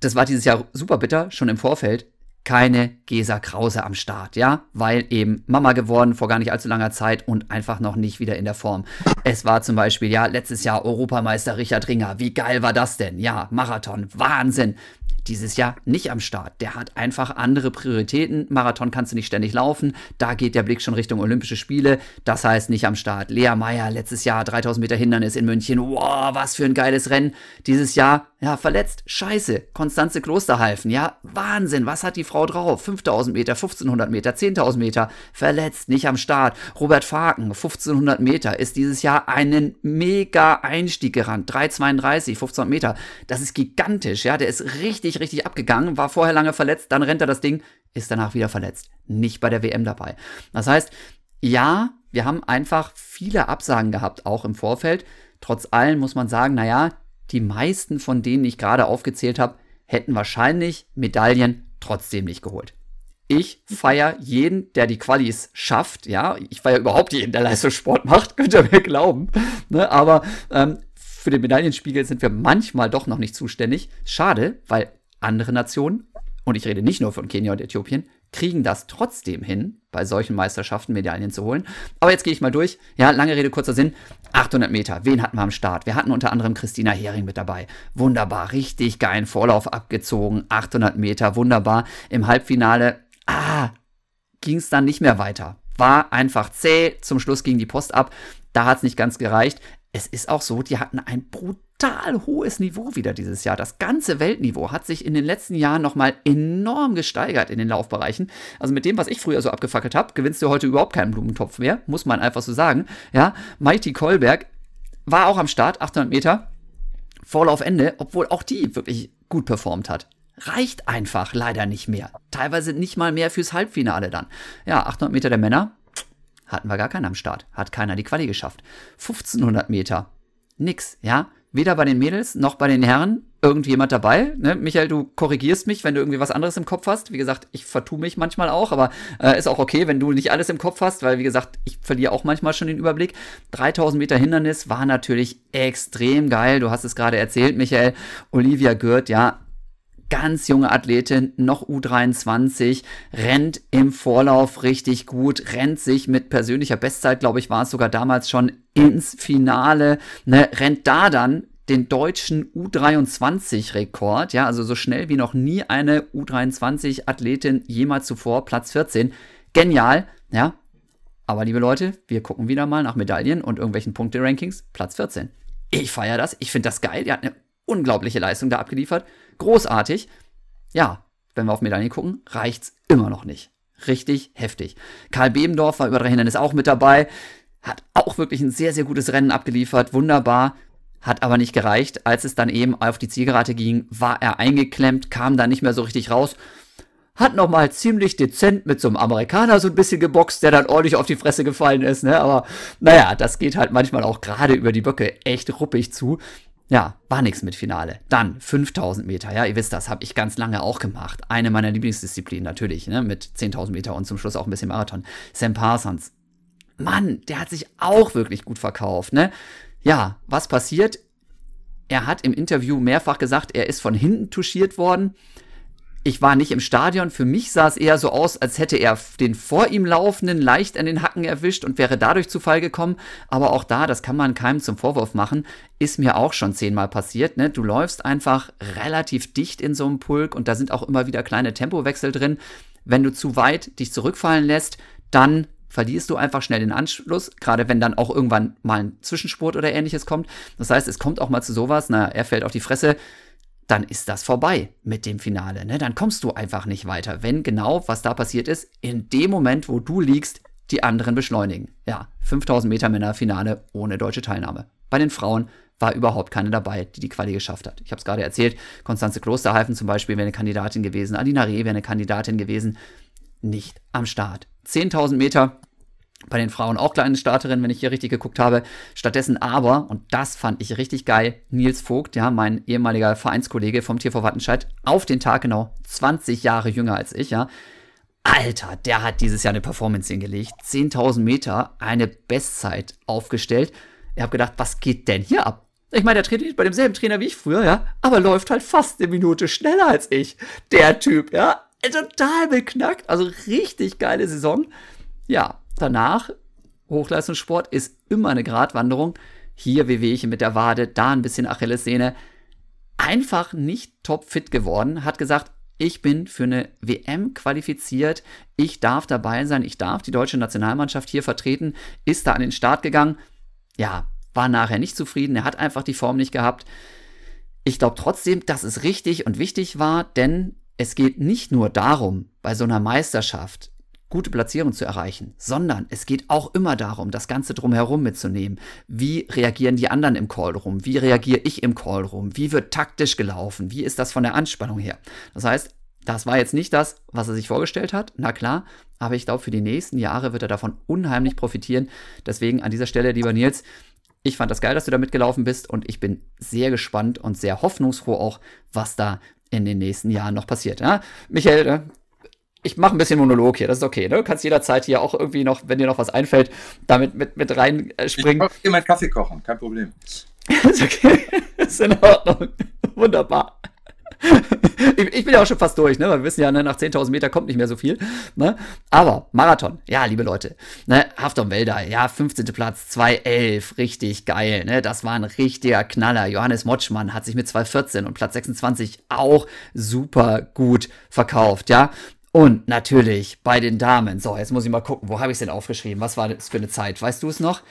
das war dieses Jahr super bitter, schon im Vorfeld, keine Gesa Krause am Start, ja, weil eben Mama geworden vor gar nicht allzu langer Zeit und einfach noch nicht wieder in der Form. Es war zum Beispiel, ja, letztes Jahr Europameister Richard Ringer, wie geil war das denn? Ja, Marathon, Wahnsinn dieses Jahr nicht am Start. Der hat einfach andere Prioritäten. Marathon kannst du nicht ständig laufen. Da geht der Blick schon Richtung Olympische Spiele. Das heißt nicht am Start. Lea Meyer letztes Jahr 3000 Meter Hindernis in München. Wow, was für ein geiles Rennen. Dieses Jahr, ja, verletzt. Scheiße. Konstanze Klosterhalfen. Ja, Wahnsinn. Was hat die Frau drauf? 5000 Meter, 1500 Meter, 10.000 Meter. Verletzt, nicht am Start. Robert Faken, 1500 Meter, ist dieses Jahr einen mega Einstieg gerannt. 3,32, 1500 Meter. Das ist gigantisch. Ja, der ist richtig, richtig, abgegangen, war vorher lange verletzt, dann rennt er das Ding, ist danach wieder verletzt. Nicht bei der WM dabei. Das heißt, ja, wir haben einfach viele Absagen gehabt, auch im Vorfeld. Trotz allem muss man sagen, naja, die meisten von denen ich gerade aufgezählt habe, hätten wahrscheinlich Medaillen trotzdem nicht geholt. Ich feiere jeden, der die Qualis schafft. Ja, ich feiere überhaupt jeden, der Leistungssport macht, könnt ihr mir glauben. Ne, aber ähm, für den Medaillenspiegel sind wir manchmal doch noch nicht zuständig. Schade, weil andere Nationen, und ich rede nicht nur von Kenia und Äthiopien, kriegen das trotzdem hin, bei solchen Meisterschaften Medaillen zu holen. Aber jetzt gehe ich mal durch. Ja, lange Rede, kurzer Sinn. 800 Meter, wen hatten wir am Start? Wir hatten unter anderem Christina Hering mit dabei. Wunderbar, richtig geilen Vorlauf abgezogen. 800 Meter, wunderbar. Im Halbfinale, ah, ging es dann nicht mehr weiter. War einfach zäh. Zum Schluss ging die Post ab. Da hat es nicht ganz gereicht. Es ist auch so, die hatten ein brutal hohes Niveau wieder dieses Jahr. Das ganze Weltniveau hat sich in den letzten Jahren nochmal enorm gesteigert in den Laufbereichen. Also mit dem, was ich früher so abgefackelt habe, gewinnst du heute überhaupt keinen Blumentopf mehr, muss man einfach so sagen. Ja, Mighty Kolberg war auch am Start, 800 Meter, Vorlaufende, obwohl auch die wirklich gut performt hat. Reicht einfach leider nicht mehr. Teilweise nicht mal mehr fürs Halbfinale dann. Ja, 800 Meter der Männer hatten wir gar keinen am Start. Hat keiner die Quali geschafft. 1500 Meter. Nix, ja. Weder bei den Mädels noch bei den Herren irgendjemand dabei. Ne? Michael, du korrigierst mich, wenn du irgendwie was anderes im Kopf hast. Wie gesagt, ich vertue mich manchmal auch, aber äh, ist auch okay, wenn du nicht alles im Kopf hast, weil wie gesagt, ich verliere auch manchmal schon den Überblick. 3000 Meter Hindernis war natürlich extrem geil. Du hast es gerade erzählt, Michael. Olivia Gürt, ja, ganz junge Athletin, noch U23, rennt im Vorlauf richtig gut, rennt sich mit persönlicher Bestzeit, glaube ich, war es sogar damals schon ins Finale, ne, rennt da dann den deutschen U23-Rekord, ja, also so schnell wie noch nie eine U23-Athletin jemals zuvor, Platz 14. Genial, ja. Aber liebe Leute, wir gucken wieder mal nach Medaillen und irgendwelchen Punkte-Rankings. Platz 14. Ich feiere das, ich finde das geil. Die hat eine unglaubliche Leistung da abgeliefert. Großartig. Ja, wenn wir auf Medaillen gucken, reicht's immer noch nicht. Richtig heftig. Karl Bebendorf war über drei Hindernisse auch mit dabei. Hat auch wirklich ein sehr, sehr gutes Rennen abgeliefert. Wunderbar hat aber nicht gereicht. Als es dann eben auf die Zielgerade ging, war er eingeklemmt, kam da nicht mehr so richtig raus. Hat nochmal ziemlich dezent mit so einem Amerikaner so ein bisschen geboxt, der dann ordentlich auf die Fresse gefallen ist, ne? Aber naja, das geht halt manchmal auch gerade über die Böcke echt ruppig zu. Ja, war nichts mit Finale. Dann 5000 Meter, ja, ihr wisst das, habe ich ganz lange auch gemacht. Eine meiner Lieblingsdisziplinen natürlich, ne, mit 10.000 Meter und zum Schluss auch ein bisschen Marathon. Sam Parsons. Mann, der hat sich auch wirklich gut verkauft, ne? Ja, was passiert? Er hat im Interview mehrfach gesagt, er ist von hinten touchiert worden. Ich war nicht im Stadion. Für mich sah es eher so aus, als hätte er den vor ihm laufenden leicht an den Hacken erwischt und wäre dadurch zu Fall gekommen. Aber auch da, das kann man keinem zum Vorwurf machen, ist mir auch schon zehnmal passiert. Ne? Du läufst einfach relativ dicht in so einem Pulk und da sind auch immer wieder kleine Tempowechsel drin. Wenn du zu weit dich zurückfallen lässt, dann verlierst du einfach schnell den Anschluss, gerade wenn dann auch irgendwann mal ein Zwischenspurt oder ähnliches kommt. Das heißt, es kommt auch mal zu sowas, na, er fällt auf die Fresse, dann ist das vorbei mit dem Finale. Ne? Dann kommst du einfach nicht weiter, wenn genau, was da passiert ist, in dem Moment, wo du liegst, die anderen beschleunigen. Ja, 5000 Meter Männerfinale ohne deutsche Teilnahme. Bei den Frauen war überhaupt keine dabei, die die Quali geschafft hat. Ich habe es gerade erzählt, Konstanze Klosterhalfen zum Beispiel wäre eine Kandidatin gewesen, Adina Reh wäre eine Kandidatin gewesen, nicht am Start. 10.000 Meter bei den Frauen auch kleine Starterin, wenn ich hier richtig geguckt habe. Stattdessen aber, und das fand ich richtig geil, Nils Vogt, ja, mein ehemaliger Vereinskollege vom TV Wattenscheid, auf den Tag genau 20 Jahre jünger als ich, ja. Alter, der hat dieses Jahr eine Performance hingelegt. 10.000 Meter, eine Bestzeit aufgestellt. Ich habe gedacht, was geht denn hier ab? Ich meine, der trainiert bei demselben Trainer wie ich früher, ja, aber läuft halt fast eine Minute schneller als ich. Der Typ, ja, total beknackt. Also richtig geile Saison. Ja, danach, Hochleistungssport ist immer eine Gratwanderung. Hier Wehwehchen mit der Wade, da ein bisschen Achillessehne. Einfach nicht topfit geworden, hat gesagt, ich bin für eine WM qualifiziert, ich darf dabei sein, ich darf die deutsche Nationalmannschaft hier vertreten, ist da an den Start gegangen. Ja, war nachher nicht zufrieden, er hat einfach die Form nicht gehabt. Ich glaube trotzdem, dass es richtig und wichtig war, denn es geht nicht nur darum, bei so einer Meisterschaft gute Platzierung zu erreichen, sondern es geht auch immer darum, das Ganze drumherum mitzunehmen. Wie reagieren die anderen im Call rum? Wie reagiere ich im Call rum? Wie wird taktisch gelaufen? Wie ist das von der Anspannung her? Das heißt, das war jetzt nicht das, was er sich vorgestellt hat, na klar, aber ich glaube, für die nächsten Jahre wird er davon unheimlich profitieren. Deswegen an dieser Stelle, lieber Nils, ich fand das geil, dass du da mitgelaufen bist und ich bin sehr gespannt und sehr hoffnungsfroh auch, was da in den nächsten Jahren noch passiert. Ja? Michael, ne? Ich mache ein bisschen Monolog hier, das ist okay. Ne? Du kannst jederzeit hier auch irgendwie noch, wenn dir noch was einfällt, damit mit, mit reinspringen. Ich hier meinen Kaffee kochen, kein Problem. ist okay, ist in Ordnung. Wunderbar. Ich, ich, bin ja auch schon fast durch, ne? wir wissen ja, ne, nach 10.000 Meter kommt nicht mehr so viel. Ne? Aber Marathon, ja, liebe Leute. Ne? Hafton Wälder, ja, 15. Platz, 2.11, richtig geil. Ne? Das war ein richtiger Knaller. Johannes Motschmann hat sich mit 2.14 und Platz 26 auch super gut verkauft, ja. Und natürlich bei den Damen. So, jetzt muss ich mal gucken, wo habe ich es denn aufgeschrieben? Was war das für eine Zeit? Weißt du es noch?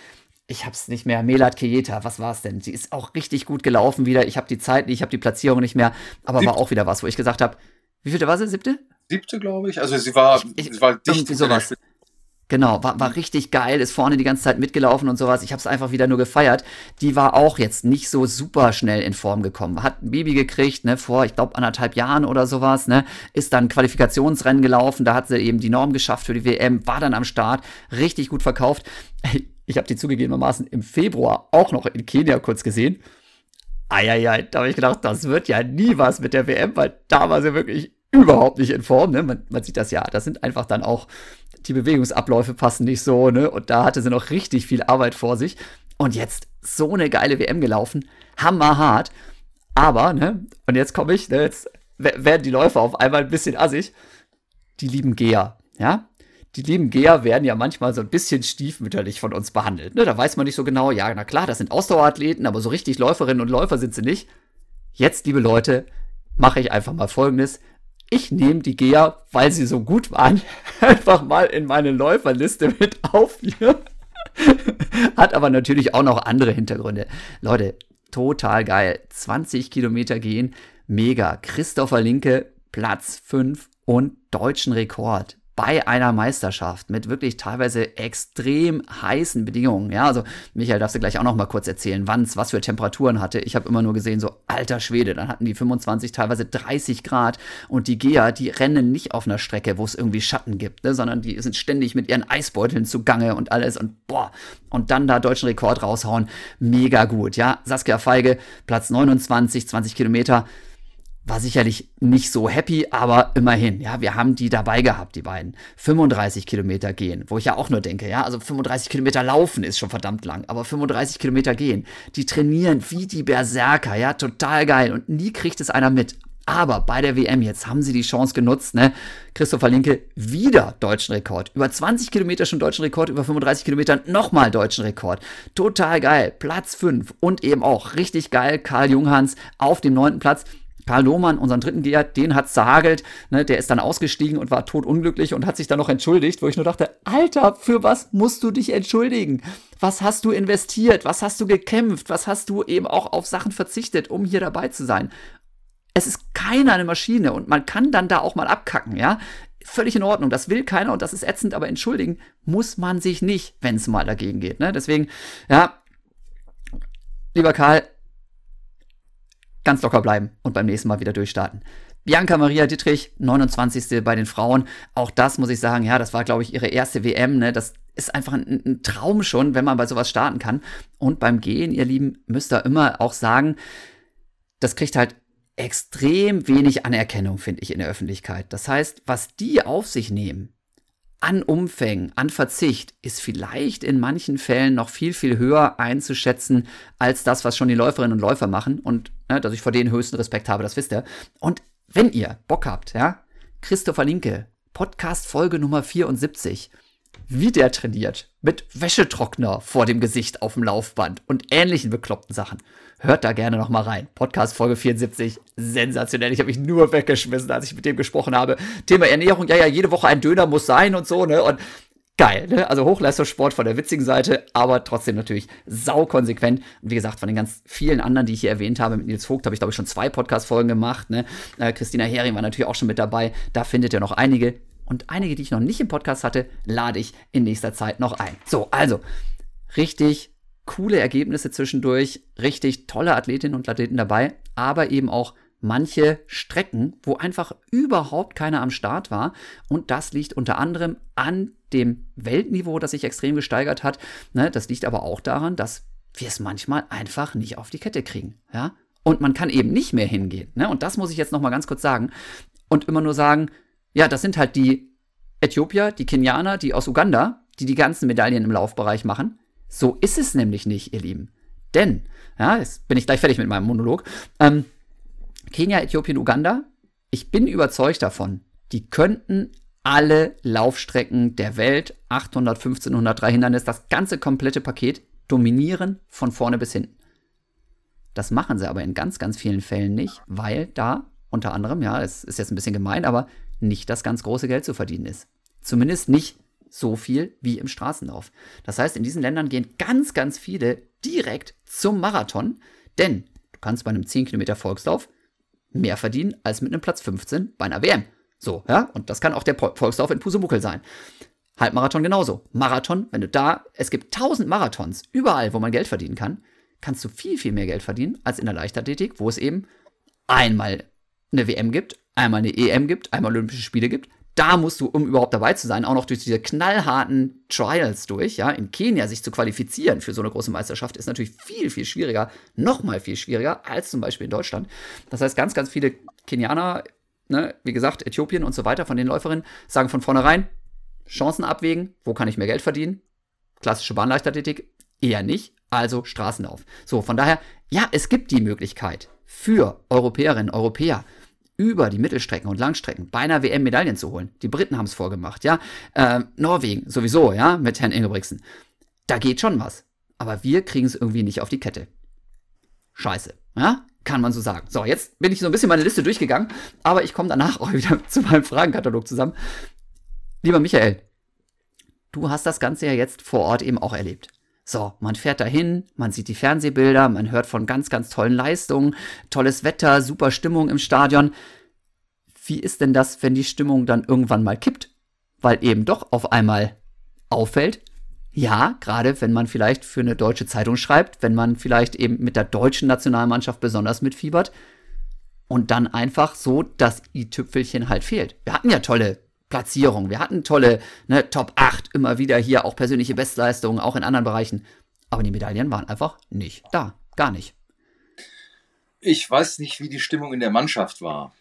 Ich habe es nicht mehr. Melat Kejeta, was war es denn? Sie ist auch richtig gut gelaufen wieder. Ich habe die Zeit nicht, ich habe die Platzierung nicht mehr. Aber Siebte. war auch wieder was, wo ich gesagt habe, wie viel war sie? Siebte? Siebte, glaube ich. Also sie war, ich, sie war dicht irgendwie sowas. Genau, war, war richtig geil, ist vorne die ganze Zeit mitgelaufen und sowas. Ich habe es einfach wieder nur gefeiert. Die war auch jetzt nicht so super schnell in Form gekommen. Hat ein Baby gekriegt, ne, vor, ich glaube, anderthalb Jahren oder sowas, ne, ist dann Qualifikationsrennen gelaufen. Da hat sie eben die Norm geschafft für die WM, war dann am Start, richtig gut verkauft. Ich habe die zugegebenermaßen im Februar auch noch in Kenia kurz gesehen. eieiei, da habe ich gedacht, das wird ja nie was mit der WM, weil da war sie wirklich überhaupt nicht in Form. Ne? Man, man sieht das ja, das sind einfach dann auch, die Bewegungsabläufe passen nicht so, ne? Und da hatte sie noch richtig viel Arbeit vor sich. Und jetzt so eine geile WM gelaufen, hammerhart. Aber, ne, und jetzt komme ich, ne, jetzt werden die Läufer auf einmal ein bisschen assig. Die lieben Geher, ja? Die lieben Geher werden ja manchmal so ein bisschen stiefmütterlich von uns behandelt. Ne? Da weiß man nicht so genau, ja, na klar, das sind Ausdauerathleten, aber so richtig Läuferinnen und Läufer sind sie nicht. Jetzt, liebe Leute, mache ich einfach mal folgendes. Ich nehme die Geher, weil sie so gut waren, einfach mal in meine Läuferliste mit auf hier. Hat aber natürlich auch noch andere Hintergründe. Leute, total geil. 20 Kilometer gehen, mega. Christopher Linke, Platz 5 und deutschen Rekord bei einer Meisterschaft mit wirklich teilweise extrem heißen Bedingungen. Ja, also Michael darfst du gleich auch noch mal kurz erzählen, wann es was für Temperaturen hatte. Ich habe immer nur gesehen, so alter Schwede, dann hatten die 25, teilweise 30 Grad und die Geher, die rennen nicht auf einer Strecke, wo es irgendwie Schatten gibt, ne, sondern die sind ständig mit ihren Eisbeuteln zugange und alles und boah, und dann da deutschen Rekord raushauen, mega gut, ja. Saskia Feige, Platz 29, 20 Kilometer, war sicherlich nicht so happy, aber immerhin, ja, wir haben die dabei gehabt, die beiden. 35 Kilometer gehen, wo ich ja auch nur denke, ja, also 35 Kilometer laufen ist schon verdammt lang, aber 35 Kilometer gehen, die trainieren wie die Berserker, ja, total geil und nie kriegt es einer mit. Aber bei der WM jetzt haben sie die Chance genutzt, ne? Christopher Linke wieder deutschen Rekord. Über 20 Kilometer schon deutschen Rekord, über 35 Kilometer nochmal deutschen Rekord. Total geil. Platz 5 und eben auch richtig geil Karl Junghans auf dem neunten Platz. Karl Lohmann, unseren dritten Geher, den hat's zerhagelt. Ne, der ist dann ausgestiegen und war totunglücklich und hat sich dann noch entschuldigt, wo ich nur dachte, Alter, für was musst du dich entschuldigen? Was hast du investiert? Was hast du gekämpft? Was hast du eben auch auf Sachen verzichtet, um hier dabei zu sein? Es ist keiner eine Maschine und man kann dann da auch mal abkacken, ja? Völlig in Ordnung, das will keiner und das ist ätzend, aber entschuldigen muss man sich nicht, wenn es mal dagegen geht. Ne? Deswegen, ja, lieber Karl, ganz locker bleiben und beim nächsten Mal wieder durchstarten. Bianca Maria Dittrich, 29. bei den Frauen. Auch das muss ich sagen, ja, das war, glaube ich, ihre erste WM. Ne? Das ist einfach ein, ein, Traum schon, wenn man bei sowas starten kann. Und beim Gehen, ihr Lieben, müsst ihr immer auch sagen, das kriegt halt extrem wenig Anerkennung, finde ich, in der Öffentlichkeit. Das heißt, was die auf sich nehmen, an Umfängen, an Verzicht ist vielleicht in manchen Fällen noch viel, viel höher einzuschätzen als das, was schon die Läuferinnen und Läufer machen. Und ne, dass ich vor denen höchsten Respekt habe, das wisst ihr. Und wenn ihr Bock habt, ja, Christopher Linke, Podcast Folge Nummer 74, wie der trainiert, mit Wäschetrockner vor dem Gesicht auf dem Laufband und ähnlichen bekloppten Sachen. Hört da gerne noch mal rein. Podcast Folge 74, sensationell. Ich habe mich nur weggeschmissen, als ich mit dem gesprochen habe. Thema Ernährung, ja, ja, jede Woche ein Döner muss sein und so, ne? Und geil, ne? Also Hochleistungssport von der witzigen Seite, aber trotzdem natürlich saukonsequent. Und wie gesagt, von den ganz vielen anderen, die ich hier erwähnt habe, mit Nils Vogt habe ich, glaube ich, schon zwei Podcast-Folgen gemacht, ne? Äh, Christina Hering war natürlich auch schon mit dabei. Da findet ihr noch einige. Und einige, die ich noch nicht im Podcast hatte, lade ich in nächster Zeit noch ein. So, also, richtig coole Ergebnisse zwischendurch, richtig tolle Athletinnen und Athleten dabei, aber eben auch manche Strecken, wo einfach überhaupt keiner am Start war. Und das liegt unter anderem an dem Weltniveau, das sich extrem gesteigert hat. Ne, das liegt aber auch daran, dass wir es manchmal einfach nicht auf die Kette kriegen. Und man kann eben nicht mehr hingehen. Ne? Und das muss ich jetzt nochmal ganz kurz sagen. Und immer nur sagen, ja, das sind halt die Äthiopier, die Kenianer, die aus Uganda, die die ganzen Medaillen im Laufbereich machen. So ist es nämlich nicht, ihr Lieben. Denn, ja, jetzt bin ich gleich fertig mit meinem Monolog. Ähm, Kenia, Äthiopien, Uganda, ich bin überzeugt davon, die könnten alle Laufstrecken der Welt, 800, 1500, 3 Hindernis, das ganze komplette Paket dominieren von vorne bis hinten. Das machen sie aber in ganz, ganz vielen Fällen nicht, weil da unter anderem, ja, es ist jetzt ein bisschen gemein, aber nicht das ganz große Geld zu verdienen ist. Zumindest nicht so viel wie im Straßenlauf. Das heißt, in diesen Ländern gehen ganz, ganz viele direkt zum Marathon, denn du kannst bei einem 10 Kilometer Volkslauf mehr verdienen als mit einem Platz 15 bei einer WM. So, ja, und das kann auch der Volkslauf in Pusemuckel sein. Halbmarathon genauso. Marathon, wenn du da, es gibt tausend Marathons, überall, wo man Geld verdienen kann, kannst du viel, viel mehr Geld verdienen als in der Leichtathletik, wo es eben einmal eine WM gibt, einmal eine EM gibt, einmal Olympische Spiele gibt, da musst du, um überhaupt dabei zu sein, auch noch durch diese knallharten Trials durch, ja, in Kenia sich zu qualifizieren für so eine große Meisterschaft, ist natürlich viel, viel schwieriger, noch mal viel schwieriger als zum Beispiel in Deutschland. Das heißt, ganz, ganz viele Kenianer, ne, wie gesagt, Äthiopien und so weiter von den Läuferinnen, sagen von vornherein, Chancen abwägen, wo kann ich mehr Geld verdienen? Klassische Bahnleichtathletik eher nicht, also Straßenlauf. So, von daher, ja, es gibt die Möglichkeit für Europäerinnen, Europäer, über die Mittelstrecken und Langstrecken bei einer WM Medaillen zu holen. Die Briten haben es vorgemacht, ja. Äh, Norwegen sowieso, ja, mit Herrn Ingebrigtsen. Da geht schon was. Aber wir kriegen es irgendwie nicht auf die Kette. Scheiße, ja? Kann man so sagen. So, jetzt bin ich so ein bisschen meine Liste durchgegangen, aber ich komme danach auch wieder zu meinem Fragenkatalog zusammen. Lieber Michael, du hast das Ganze ja jetzt vor Ort eben auch erlebt. So, man fährt dahin, man sieht die Fernsehbilder, man hört von ganz, ganz tollen Leistungen, tolles Wetter, super Stimmung im Stadion. Wie ist denn das, wenn die Stimmung dann irgendwann mal kippt? Weil eben doch auf einmal auffällt, ja, gerade wenn man vielleicht für eine deutsche Zeitung schreibt, wenn man vielleicht eben mit der deutschen Nationalmannschaft besonders mitfiebert und dann einfach so das i-Tüpfelchen halt fehlt. Wir hatten ja tolle Platzierung. Wir hatten tolle ne, Top 8 immer wieder hier, auch persönliche Bestleistungen, auch in anderen Bereichen. Aber die Medaillen waren einfach nicht da. Gar nicht. Ich weiß nicht, wie die Stimmung in der Mannschaft war.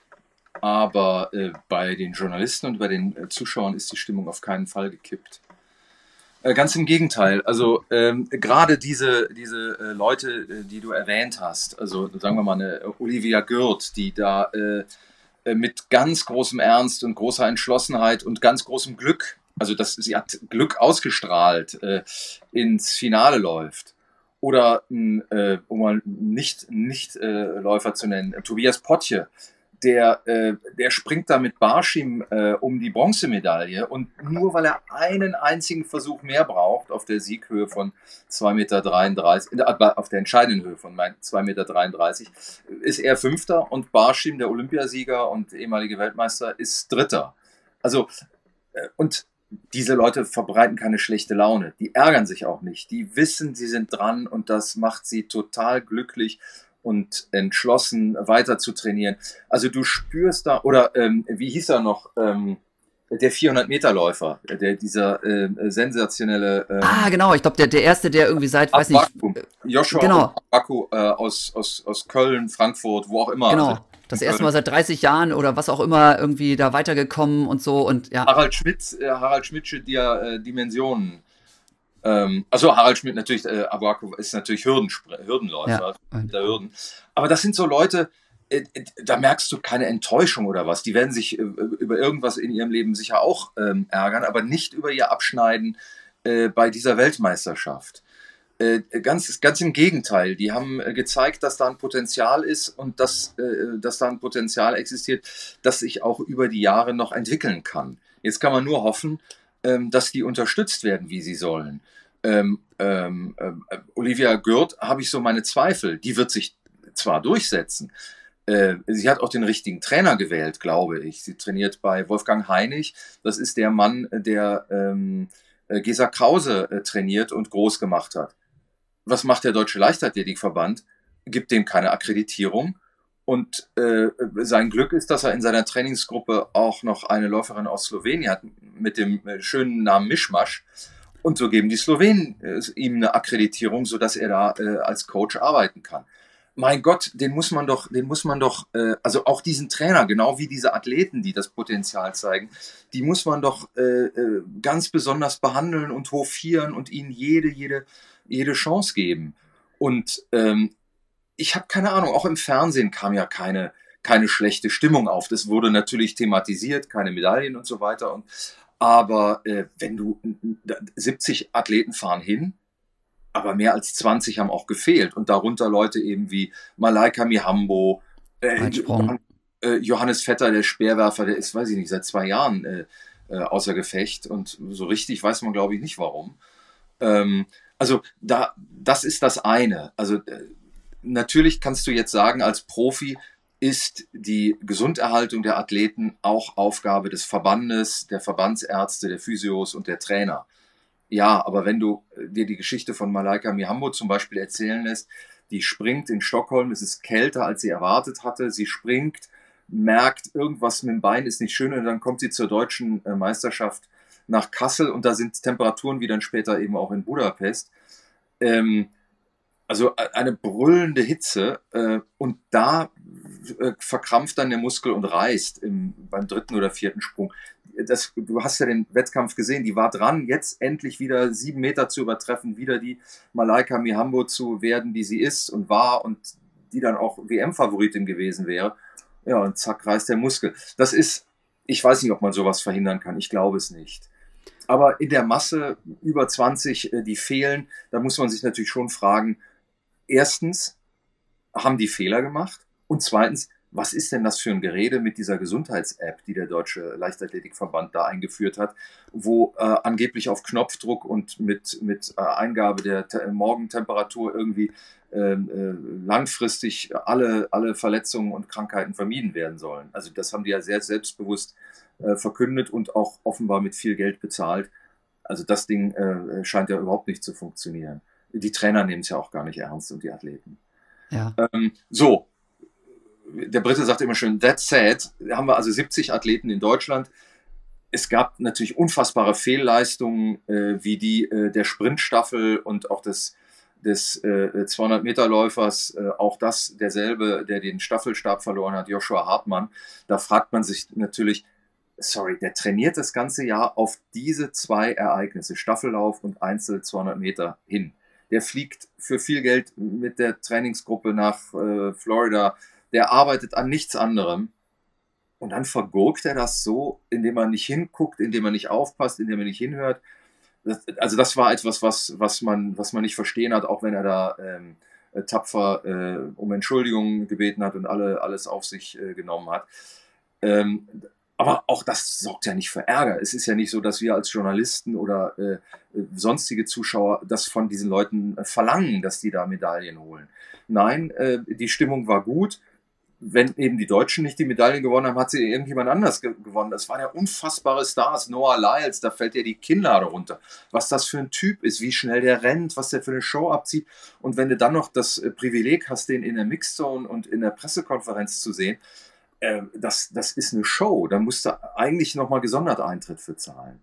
Aber äh, bei den Journalisten und bei den äh, Zuschauern ist die Stimmung auf keinen Fall gekippt. Äh, ganz im Gegenteil. Also ähm, gerade diese, diese äh, Leute, äh, die du erwähnt hast, also sagen wir mal eine Olivia Gürt, die da mit ganz großem Ernst und großer Entschlossenheit und ganz großem Glück, also dass sie hat Glück ausgestrahlt, äh, ins Finale läuft. Oder, äh, um mal nicht, nicht äh, Läufer zu nennen, Tobias Potje, der, äh, der springt da mit Barschim äh, um die Bronzemedaille und nur weil er einen einzigen Versuch mehr braucht auf der Sieghöhe von 2,33 Meter, äh, auf der entscheidenden Höhe von 2,33 Meter, ist er Fünfter und Barschim, der Olympiasieger und ehemalige Weltmeister, ist Dritter. Also, äh, und diese Leute verbreiten keine schlechte Laune. Die ärgern sich auch nicht. Die wissen, sie sind dran und das macht sie total glücklich und entschlossen weiter zu trainieren. Also du spürst da, oder ähm, wie hieß er noch, ähm, der 400-Meter-Läufer, der dieser äh, sensationelle. Äh, ah, genau, ich glaube, der, der erste, der irgendwie seit, weiß nicht. Joshua genau. Baku, äh, aus, aus, aus Köln, Frankfurt, wo auch immer. Genau. Also, das erste Mal seit 30 Jahren oder was auch immer irgendwie da weitergekommen und so und ja. Harald Schmidt, äh, Harald Schmidtsche äh, Dimensionen ähm, also Harald Schmidt natürlich, äh, Abuako ist natürlich Hürdenläufer, ja. der Hürden. Aber das sind so Leute, äh, äh, da merkst du keine Enttäuschung oder was. Die werden sich äh, über irgendwas in ihrem Leben sicher auch ähm, ärgern, aber nicht über ihr Abschneiden bei dieser Weltmeisterschaft. Ganz, ganz im Gegenteil, die haben gezeigt, dass da ein Potenzial ist und dass, dass da ein Potenzial existiert, das sich auch über die Jahre noch entwickeln kann. Jetzt kann man nur hoffen, dass die unterstützt werden, wie sie sollen. Ähm, ähm, äh, Olivia Gürt habe ich so meine Zweifel. Die wird sich zwar durchsetzen. Äh, sie hat auch den richtigen Trainer gewählt, glaube ich. Sie trainiert bei Wolfgang Heinig. Das ist der Mann, der ähm, äh, Gesa Krause äh, trainiert und groß gemacht hat. Was macht der Deutsche Leichtathletikverband? Gibt dem keine Akkreditierung und sein Glück ist, dass er in seiner Trainingsgruppe auch noch eine Läuferin aus Slowenien hat mit dem äh, schönen Namen Mischmasch. Und so geben die Slowenen äh, ihm eine Akkreditierung, sodass er da äh, als Coach arbeiten kann. Mein Gott, den muss man doch, den muss man doch, äh, also auch diesen Trainer, genau wie diese Athleten, die das Potenzial zeigen, die muss man doch äh, äh, ganz besonders behandeln und hofieren und ihnen jede, jede, jede Chance geben. Und ähm, ich habe keine Ahnung, auch im Fernsehen kam ja keine, keine schlechte Stimmung auf. Das wurde natürlich thematisiert, keine Medaillen und so weiter. Und, aber äh, wenn du 70 Athleten fahren hin, aber mehr als 20 haben auch gefehlt. Und darunter Leute eben wie Malaika Mihambo, äh, äh, Johannes Vetter, der Speerwerfer, der ist, weiß ich nicht, seit zwei Jahren äh, äh, außer Gefecht. Und so richtig weiß man, glaube ich, nicht warum. Ähm, also da, das ist das eine. Also äh, natürlich kannst du jetzt sagen, als Profi ist die Gesunderhaltung der Athleten auch Aufgabe des Verbandes, der Verbandsärzte, der Physios und der Trainer. Ja, aber wenn du äh, dir die Geschichte von Malaika Mihambo zum Beispiel erzählen lässt, die springt in Stockholm, es ist kälter, als sie erwartet hatte, sie springt, merkt, irgendwas mit dem Bein ist nicht schön und dann kommt sie zur deutschen äh, Meisterschaft nach Kassel und da sind Temperaturen wie dann später eben auch in Budapest. Ähm, also eine brüllende Hitze äh, und da äh, verkrampft dann der Muskel und reißt im, beim dritten oder vierten Sprung. Das, du hast ja den Wettkampf gesehen, die war dran, jetzt endlich wieder sieben Meter zu übertreffen, wieder die Malaika Mihambo zu werden, die sie ist und war und die dann auch WM-Favoritin gewesen wäre. Ja, und zack, reißt der Muskel. Das ist, ich weiß nicht, ob man sowas verhindern kann. Ich glaube es nicht. Aber in der Masse über 20, äh, die fehlen, da muss man sich natürlich schon fragen, erstens, haben die Fehler gemacht? Und zweitens, was ist denn das für ein Gerede mit dieser Gesundheits-App, die der Deutsche Leichtathletikverband da eingeführt hat, wo äh, angeblich auf Knopfdruck und mit, mit äh, Eingabe der Te Morgentemperatur irgendwie ähm, äh, langfristig alle, alle Verletzungen und Krankheiten vermieden werden sollen. Also das haben die ja sehr selbstbewusst äh, verkündet und auch offenbar mit viel Geld bezahlt. Also das Ding äh, scheint ja überhaupt nicht zu funktionieren. Die Trainer nehmen es ja auch gar nicht ernst und die Athleten. Ja. Ähm, so, der Brite sagt immer schön, that's sad. Da haben wir also 70 Athleten in Deutschland. Es gab natürlich unfassbare Fehlleistungen, äh, wie die äh, der Sprintstaffel und auch des, des äh, 200-Meter-Läufers, äh, auch das derselbe, der den Staffelstab verloren hat, Joshua Hartmann. Da fragt man sich natürlich, sorry, der trainiert das ganze Jahr auf diese zwei Ereignisse, Staffellauf und Einzel 200 Meter hin. Der fliegt für viel Geld mit der Trainingsgruppe nach äh, Florida, der arbeitet an nichts anderem. Und dann vergurkt er das so, indem er nicht hinguckt, indem er nicht aufpasst, indem er nicht hinhört. Das, also das war etwas, was, was, man, was man nicht verstehen hat, auch wenn er da ähm, äh, tapfer äh, um Entschuldigung gebeten hat und alle, alles auf sich äh, genommen hat. Ähm, aber auch das sorgt ja nicht für Ärger. Es ist ja nicht so, dass wir als Journalisten oder äh, sonstige Zuschauer das von diesen Leuten äh, verlangen, dass die da Medaillen holen. Nein, äh, die Stimmung war gut wenn eben die Deutschen nicht die Medaillen gewonnen haben, hat sie irgendjemand anders ge gewonnen. Das waren ja unfassbare Stars. Noah Lyles, da fällt ja die Kinnlade runter. Was das für ein Typ ist, wie schnell der rennt, was der für eine Show abzieht. Und wenn du dann noch das äh, Privileg hast, den in der Mixzone und in der Pressekonferenz zu sehen, äh, das, das ist eine Show. Da musst du eigentlich nochmal gesondert Eintritt für zahlen.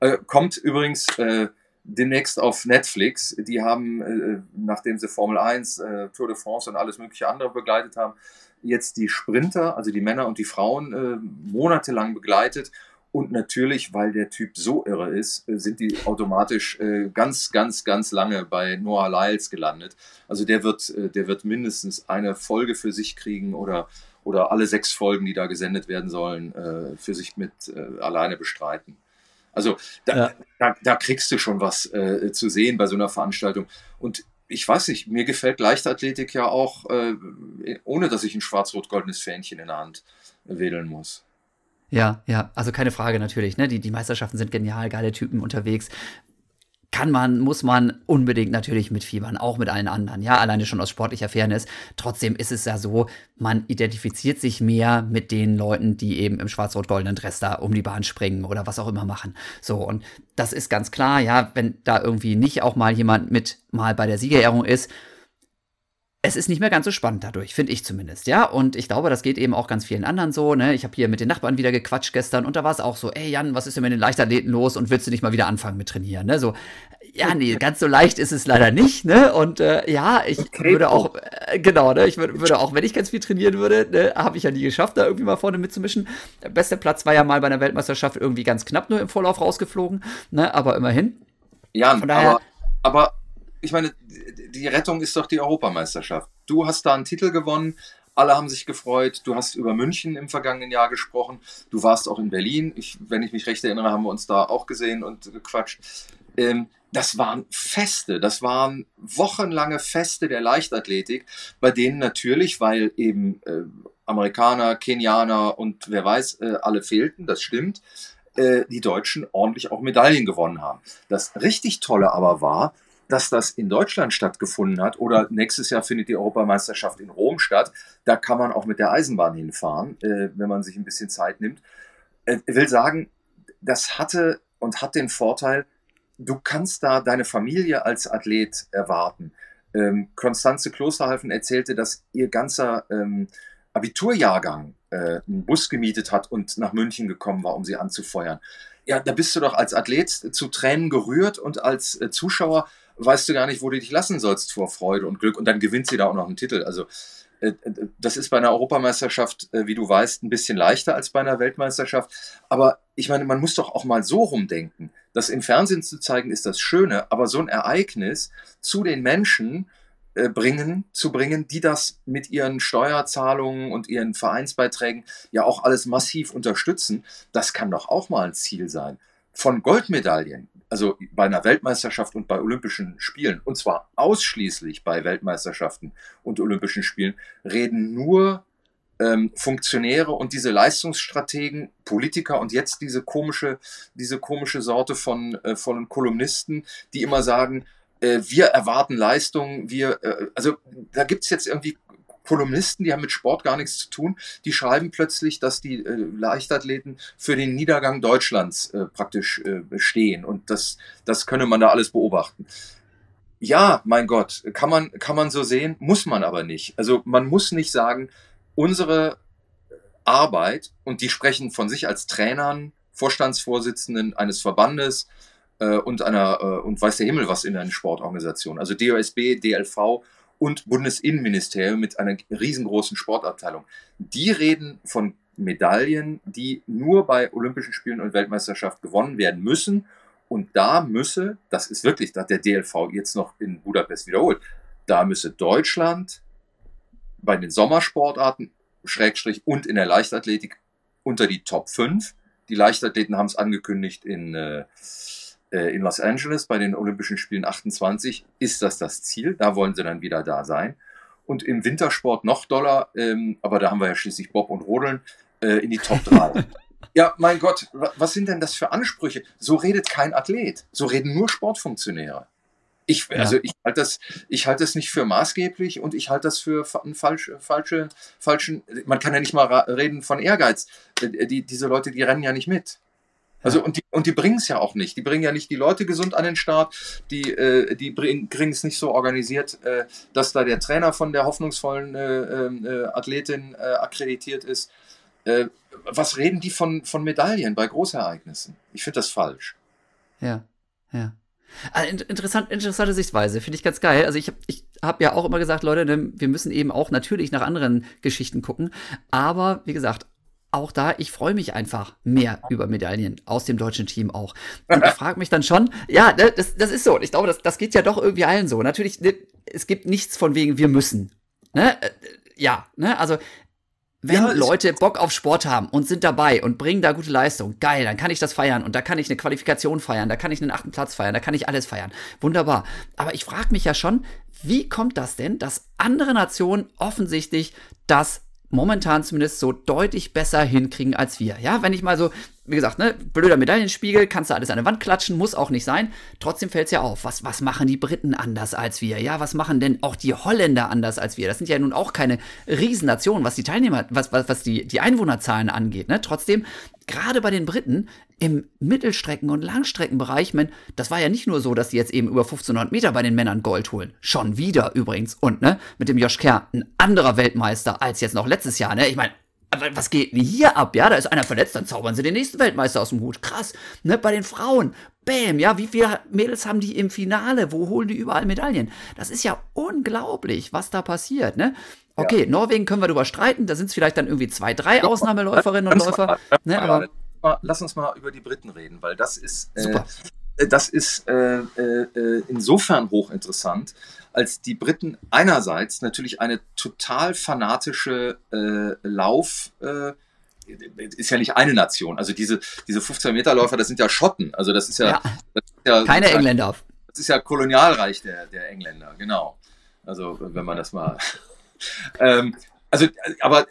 Äh, kommt übrigens äh, demnächst auf Netflix. Die haben, äh, nachdem sie Formel 1, äh, Tour de France und alles mögliche andere begleitet haben, jetzt die Sprinter, also die Männer und die Frauen, äh, monatelang begleitet. Und natürlich, weil der Typ so irre ist, sind die automatisch ganz, ganz, ganz lange bei Noah Lyles gelandet. Also der wird, der wird mindestens eine Folge für sich kriegen oder, oder alle sechs Folgen, die da gesendet werden sollen, äh, für sich mit äh, alleine bestreiten. Also da, ja. da, da, kriegst du schon was zu sehen bei so einer Veranstaltung. Und ich weiß nicht, mir gefällt Leichtathletik ja auch, äh, ohne dass ich ein schwarz-rot-goldenes Fähnchen in der Hand wedeln muss. Ja, ja, also keine Frage natürlich. Ne? Die, die Meisterschaften sind genial, geile Typen unterwegs kann man, muss man unbedingt natürlich mitfiebern, auch mit allen anderen, ja, alleine schon aus sportlicher Fairness. Trotzdem ist es ja so, man identifiziert sich mehr mit den Leuten, die eben im schwarz-rot-goldenen Dress da um die Bahn springen oder was auch immer machen. So, und das ist ganz klar, ja, wenn da irgendwie nicht auch mal jemand mit mal bei der Siegerehrung ist, es ist nicht mehr ganz so spannend dadurch, finde ich zumindest, ja. Und ich glaube, das geht eben auch ganz vielen anderen so, ne. Ich habe hier mit den Nachbarn wieder gequatscht gestern und da war es auch so, ey Jan, was ist denn mit den Leichtathleten los und willst du nicht mal wieder anfangen mit trainieren, ne? So, ja, nee, ganz so leicht ist es leider nicht, ne? Und äh, ja, ich okay, würde auch, äh, genau, ne, ich würd, würde auch, wenn ich ganz viel trainieren würde, ne, habe ich ja nie geschafft, da irgendwie mal vorne mitzumischen. Der beste Platz war ja mal bei einer Weltmeisterschaft irgendwie ganz knapp nur im Vorlauf rausgeflogen, ne? Aber immerhin. Ja, aber, aber ich meine, die Rettung ist doch die Europameisterschaft. Du hast da einen Titel gewonnen, alle haben sich gefreut. Du hast über München im vergangenen Jahr gesprochen. Du warst auch in Berlin. Ich, wenn ich mich recht erinnere, haben wir uns da auch gesehen und gequatscht. Ähm, das waren Feste, das waren wochenlange Feste der Leichtathletik, bei denen natürlich, weil eben äh, Amerikaner, Kenianer und wer weiß, äh, alle fehlten, das stimmt, äh, die Deutschen ordentlich auch Medaillen gewonnen haben. Das richtig Tolle aber war, dass das in Deutschland stattgefunden hat oder nächstes Jahr findet die Europameisterschaft in Rom statt. Da kann man auch mit der Eisenbahn hinfahren, äh, wenn man sich ein bisschen Zeit nimmt. Äh, will sagen, das hatte und hat den Vorteil, du kannst da deine Familie als Athlet erwarten. Ähm, Konstanze Klosterhalfen erzählte, dass ihr ganzer ähm, Abiturjahrgang äh, einen Bus gemietet hat und nach München gekommen war, um sie anzufeuern. Ja, da bist du doch als Athlet zu Tränen gerührt und als äh, Zuschauer weißt du gar nicht, wo du dich lassen sollst vor Freude und Glück. Und dann gewinnt sie da auch noch einen Titel. Also äh, das ist bei einer Europameisterschaft, äh, wie du weißt, ein bisschen leichter als bei einer Weltmeisterschaft. Aber ich meine, man muss doch auch mal so rumdenken. Das im Fernsehen zu zeigen, ist das Schöne, aber so ein Ereignis zu den Menschen äh, bringen, zu bringen, die das mit ihren Steuerzahlungen und ihren Vereinsbeiträgen ja auch alles massiv unterstützen, das kann doch auch mal ein Ziel sein. Von Goldmedaillen, also bei einer Weltmeisterschaft und bei Olympischen Spielen, und zwar ausschließlich bei Weltmeisterschaften und Olympischen Spielen, reden nur ähm, Funktionäre und diese Leistungsstrategen, Politiker und jetzt diese komische, diese komische Sorte von, äh, von Kolumnisten, die immer sagen, äh, wir erwarten Leistung, wir, äh, also da gibt's jetzt irgendwie Kolumnisten, die haben mit Sport gar nichts zu tun, die schreiben plötzlich, dass die äh, Leichtathleten für den Niedergang Deutschlands äh, praktisch äh, stehen und das, das könne man da alles beobachten. Ja, mein Gott, kann man, kann man so sehen, muss man aber nicht. Also man muss nicht sagen, unsere Arbeit, und die sprechen von sich als Trainern, Vorstandsvorsitzenden eines Verbandes, äh, und einer, äh, und weiß der Himmel was in einer Sportorganisation. Also DOSB, DLV und Bundesinnenministerium mit einer riesengroßen Sportabteilung. Die reden von Medaillen, die nur bei Olympischen Spielen und Weltmeisterschaft gewonnen werden müssen. Und da müsse, das ist wirklich, da hat der DLV jetzt noch in Budapest wiederholt, da müsse Deutschland bei den Sommersportarten, Schrägstrich und in der Leichtathletik unter die Top 5. Die Leichtathleten haben es angekündigt in, äh, in Los Angeles bei den Olympischen Spielen 28 ist das das Ziel. Da wollen sie dann wieder da sein. Und im Wintersport noch doller, ähm, aber da haben wir ja schließlich Bob und Rodeln äh, in die Top 3. ja, mein Gott, was sind denn das für Ansprüche? So redet kein Athlet. So reden nur Sportfunktionäre. Ich, ja. also ich halte das, ich halte das nicht für maßgeblich und ich halte das für einen falsch, falsche, falschen. Man kann ja nicht mal reden von Ehrgeiz. Äh, die, diese Leute, die rennen ja nicht mit. Also und die, und die bringen es ja auch nicht. Die bringen ja nicht die Leute gesund an den Start, die, äh, die kriegen es nicht so organisiert, äh, dass da der Trainer von der hoffnungsvollen äh, ähm, äh Athletin äh, akkreditiert ist. Äh, was reden die von, von Medaillen bei Großereignissen? Ich finde das falsch. Ja, ja. Also interessant, interessante Sichtweise, finde ich ganz geil. Also ich habe ich hab ja auch immer gesagt, Leute, ne, wir müssen eben auch natürlich nach anderen Geschichten gucken. Aber wie gesagt, auch da, ich freue mich einfach mehr über Medaillen aus dem deutschen Team auch. Und ich frage mich dann schon, ja, ne, das, das ist so. Ich glaube, das, das geht ja doch irgendwie allen so. Natürlich, ne, es gibt nichts von wegen, wir müssen. Ne? Äh, ja, ne? Also, wenn ja, Leute Bock auf Sport haben und sind dabei und bringen da gute Leistung, geil, dann kann ich das feiern und da kann ich eine Qualifikation feiern, da kann ich einen achten Platz feiern, da kann ich alles feiern. Wunderbar. Aber ich frage mich ja schon, wie kommt das denn, dass andere Nationen offensichtlich das momentan zumindest so deutlich besser hinkriegen als wir. Ja, wenn ich mal so wie gesagt, ne, blöder Medaillenspiegel, kannst du alles an der Wand klatschen, muss auch nicht sein. Trotzdem fällt es ja auf. Was, was machen die Briten anders als wir? Ja, was machen denn auch die Holländer anders als wir? Das sind ja nun auch keine Riesennationen, was die Teilnehmer, was, was, was die, die Einwohnerzahlen angeht. Ne? Trotzdem, gerade bei den Briten im Mittelstrecken- und Langstreckenbereich, man, das war ja nicht nur so, dass die jetzt eben über 1500 Meter bei den Männern Gold holen. Schon wieder übrigens. Und ne, mit dem Josh Kerr, ein anderer Weltmeister als jetzt noch letztes Jahr. Ne? Ich meine, aber was geht denn hier ab? Ja, da ist einer verletzt, dann zaubern sie den nächsten Weltmeister aus dem Hut. Krass. Ne, bei den Frauen, bam, ja, wie viele Mädels haben die im Finale? Wo holen die überall Medaillen? Das ist ja unglaublich, was da passiert, ne? Okay, ja. Norwegen können wir drüber streiten, da sind es vielleicht dann irgendwie zwei, drei Ausnahmeläuferinnen und Läufer. Ne, aber lass uns mal über die Briten reden, weil das ist, äh, das ist äh, äh, insofern hochinteressant, als die Briten einerseits natürlich eine total fanatische äh, Lauf äh, ist ja nicht eine Nation. Also diese, diese 15-Meter-Läufer, das sind ja Schotten. Also das ist ja, ja. Das ist ja keine Engländer. Das ist ja Kolonialreich der, der Engländer, genau. Also wenn man das mal. ähm, also, aber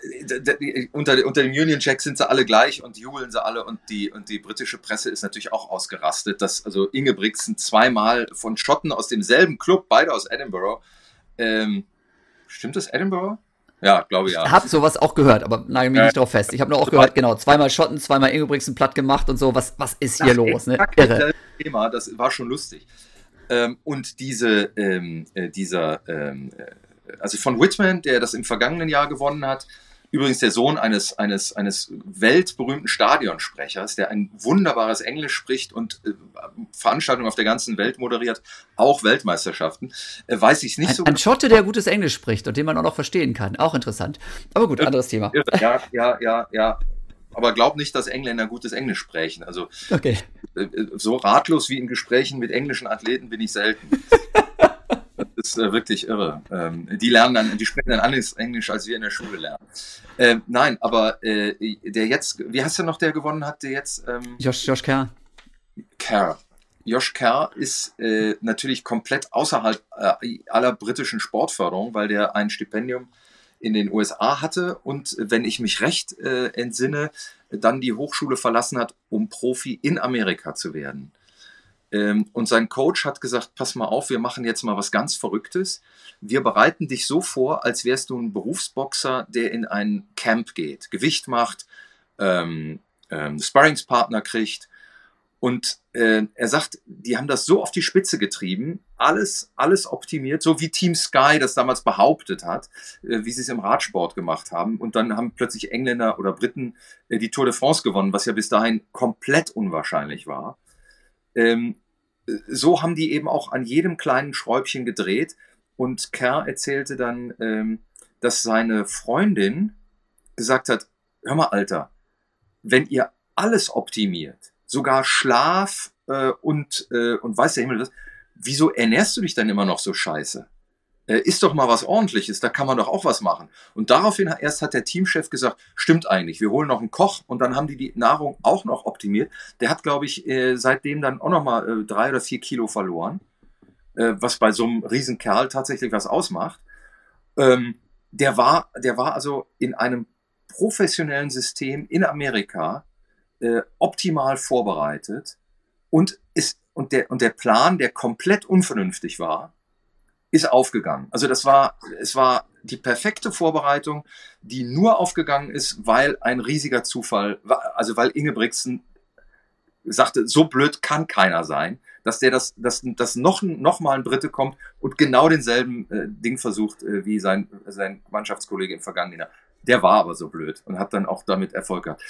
unter, unter dem Union Jack sind sie alle gleich und jubeln sie alle und die, und die britische Presse ist natürlich auch ausgerastet, dass also Ingebrigtsen zweimal von Schotten aus demselben Club, beide aus Edinburgh, ähm, stimmt das Edinburgh? Ja, glaube ich ja. Ich habe sowas auch gehört, aber nagel mich äh, nicht drauf fest. Ich habe nur auch gehört, genau, zweimal Schotten, zweimal Ingebrigtsen platt gemacht und so. Was, was ist hier los? Ne? Irre. Thema, das war schon lustig. Ähm, und diese, ähm, äh, dieser, ähm, äh, also von Whitman, der das im vergangenen Jahr gewonnen hat, Übrigens der Sohn eines, eines, eines weltberühmten Stadionsprechers, der ein wunderbares Englisch spricht und äh, Veranstaltungen auf der ganzen Welt moderiert, auch Weltmeisterschaften, äh, weiß ich nicht ein, so Ein Schotte, der gutes Englisch spricht und den man auch noch verstehen kann. Auch interessant. Aber gut, anderes Thema. Ja, ja, ja, ja. Aber glaub nicht, dass Engländer gutes Englisch sprechen. Also okay. Äh, so ratlos wie in Gesprächen mit englischen Athleten bin ich selten. Das ist äh, wirklich irre. Ähm, die lernen dann, die sprechen dann alles Englisch, als wir in der Schule lernen. Ähm, nein, aber äh, der jetzt, wie heißt der noch, der gewonnen hat, der jetzt? Ähm, Josh, Josh Kerr. Kerr. Josh Kerr ist äh, natürlich komplett außerhalb äh, aller britischen Sportförderung, weil der ein Stipendium in den USA hatte und wenn ich mich recht äh, entsinne, dann die Hochschule verlassen hat, um Profi in Amerika zu werden. Ähm, und sein Coach hat gesagt, pass mal auf, wir machen jetzt mal was ganz Verrücktes. Wir bereiten dich so vor, als wärst du ein Berufsboxer, der in ein Camp geht, Gewicht macht, ähm, ähm, Sparringspartner kriegt. Und äh, er sagt, die haben das so auf die Spitze getrieben, alles, alles optimiert, so wie Team Sky das damals behauptet hat, äh, wie sie es im Radsport gemacht haben. Und dann haben plötzlich Engländer oder Briten äh, die Tour de France gewonnen, was ja bis dahin komplett unwahrscheinlich war. Ähm, so haben die eben auch an jedem kleinen Schräubchen gedreht. Und Kerr erzählte dann, ähm, dass seine Freundin gesagt hat, hör mal, Alter, wenn ihr alles optimiert, sogar Schlaf äh, und, äh, und weiß der Himmel wieso ernährst du dich dann immer noch so scheiße? Äh, ist doch mal was ordentliches, da kann man doch auch was machen. Und daraufhin erst hat der Teamchef gesagt, stimmt eigentlich, wir holen noch einen Koch und dann haben die die Nahrung auch noch optimiert. Der hat, glaube ich, äh, seitdem dann auch noch mal äh, drei oder vier Kilo verloren, äh, was bei so einem Riesenkerl tatsächlich was ausmacht. Ähm, der war, der war also in einem professionellen System in Amerika äh, optimal vorbereitet und ist und der und der Plan, der komplett unvernünftig war, ist aufgegangen. Also das war, es war die perfekte Vorbereitung, die nur aufgegangen ist, weil ein riesiger Zufall, also weil Inge Brixen sagte, so blöd kann keiner sein, dass der das, dass, dass noch, noch mal ein Brite kommt und genau denselben äh, Ding versucht äh, wie sein, sein Mannschaftskollege im vergangenen Jahr. Der war aber so blöd und hat dann auch damit Erfolg gehabt.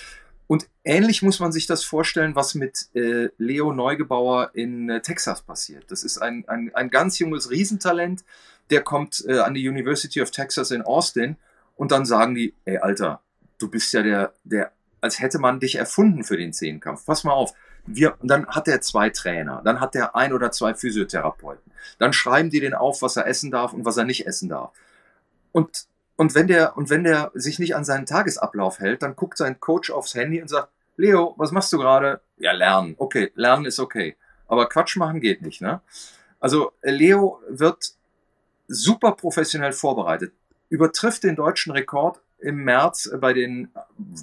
Und ähnlich muss man sich das vorstellen, was mit äh, Leo Neugebauer in äh, Texas passiert. Das ist ein, ein, ein ganz junges Riesentalent, der kommt äh, an die University of Texas in Austin und dann sagen die, ey Alter, du bist ja der, der, als hätte man dich erfunden für den Zehnkampf. Pass mal auf. Wir, und dann hat er zwei Trainer, dann hat er ein oder zwei Physiotherapeuten. Dann schreiben die den auf, was er essen darf und was er nicht essen darf. Und und wenn der, und wenn der sich nicht an seinen Tagesablauf hält, dann guckt sein Coach aufs Handy und sagt, Leo, was machst du gerade? Ja, lernen. Okay, lernen ist okay. Aber Quatsch machen geht nicht, ne? Also, Leo wird super professionell vorbereitet, übertrifft den deutschen Rekord im März bei den,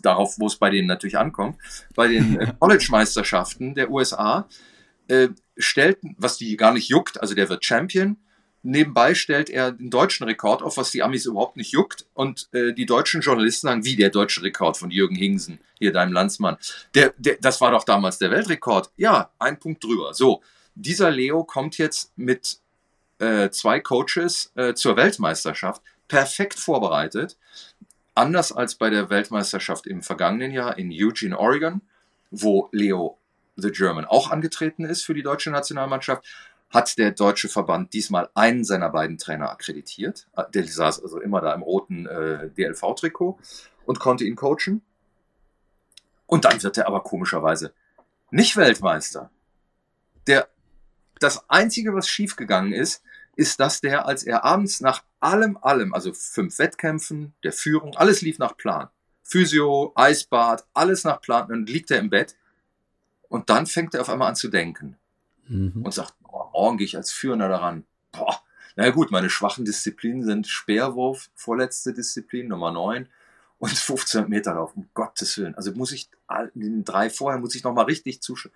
darauf, wo es bei denen natürlich ankommt, bei den äh, College-Meisterschaften der USA, äh, stellt, was die gar nicht juckt, also der wird Champion, Nebenbei stellt er den deutschen Rekord auf, was die Amis überhaupt nicht juckt. Und äh, die deutschen Journalisten sagen, wie der deutsche Rekord von Jürgen Hingsen, hier deinem Landsmann. Der, der, das war doch damals der Weltrekord. Ja, ein Punkt drüber. So, dieser Leo kommt jetzt mit äh, zwei Coaches äh, zur Weltmeisterschaft, perfekt vorbereitet. Anders als bei der Weltmeisterschaft im vergangenen Jahr in Eugene, Oregon, wo Leo the German auch angetreten ist für die deutsche Nationalmannschaft hat der deutsche Verband diesmal einen seiner beiden Trainer akkreditiert. Der saß also immer da im roten äh, DLV-Trikot und konnte ihn coachen. Und dann wird er aber komischerweise nicht Weltmeister. Der, das Einzige, was schiefgegangen ist, ist, dass der, als er abends nach allem, allem, also fünf Wettkämpfen, der Führung, alles lief nach Plan. Physio, Eisbad, alles nach Plan, dann liegt er im Bett und dann fängt er auf einmal an zu denken mhm. und sagt, morgen gehe ich als Führender daran. Boah, na gut, meine schwachen Disziplinen sind Speerwurf, vorletzte Disziplin, Nummer 9 und 1500 Meter Lauf, um Gottes Willen. Also muss ich, den drei vorher muss ich nochmal richtig zuschauen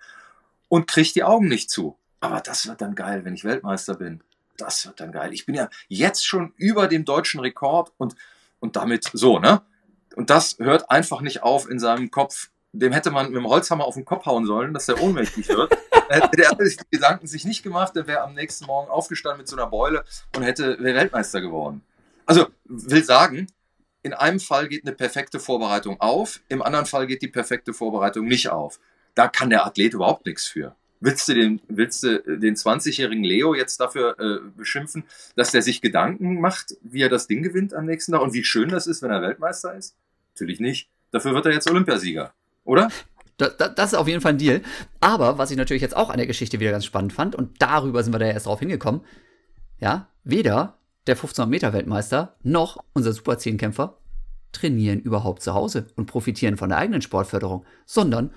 und kriege die Augen nicht zu. Aber das wird dann geil, wenn ich Weltmeister bin. Das wird dann geil. Ich bin ja jetzt schon über dem deutschen Rekord und, und damit so, ne? Und das hört einfach nicht auf in seinem Kopf. Dem hätte man mit dem Holzhammer auf den Kopf hauen sollen, dass der ohnmächtig wird. Hätte der die Gedanken sich nicht gemacht, der wäre am nächsten Morgen aufgestanden mit so einer Beule und hätte Weltmeister geworden. Also will sagen, in einem Fall geht eine perfekte Vorbereitung auf, im anderen Fall geht die perfekte Vorbereitung nicht auf. Da kann der Athlet überhaupt nichts für. Willst du den, willst du den 20-jährigen Leo jetzt dafür äh, beschimpfen, dass der sich Gedanken macht, wie er das Ding gewinnt am nächsten Tag und wie schön das ist, wenn er Weltmeister ist? Natürlich nicht. Dafür wird er jetzt Olympiasieger, oder? Das, das, das, ist auf jeden Fall ein Deal. Aber was ich natürlich jetzt auch an der Geschichte wieder ganz spannend fand, und darüber sind wir da erst drauf hingekommen, ja, weder der 1500 Meter Weltmeister noch unser Super 10 Kämpfer trainieren überhaupt zu Hause und profitieren von der eigenen Sportförderung, sondern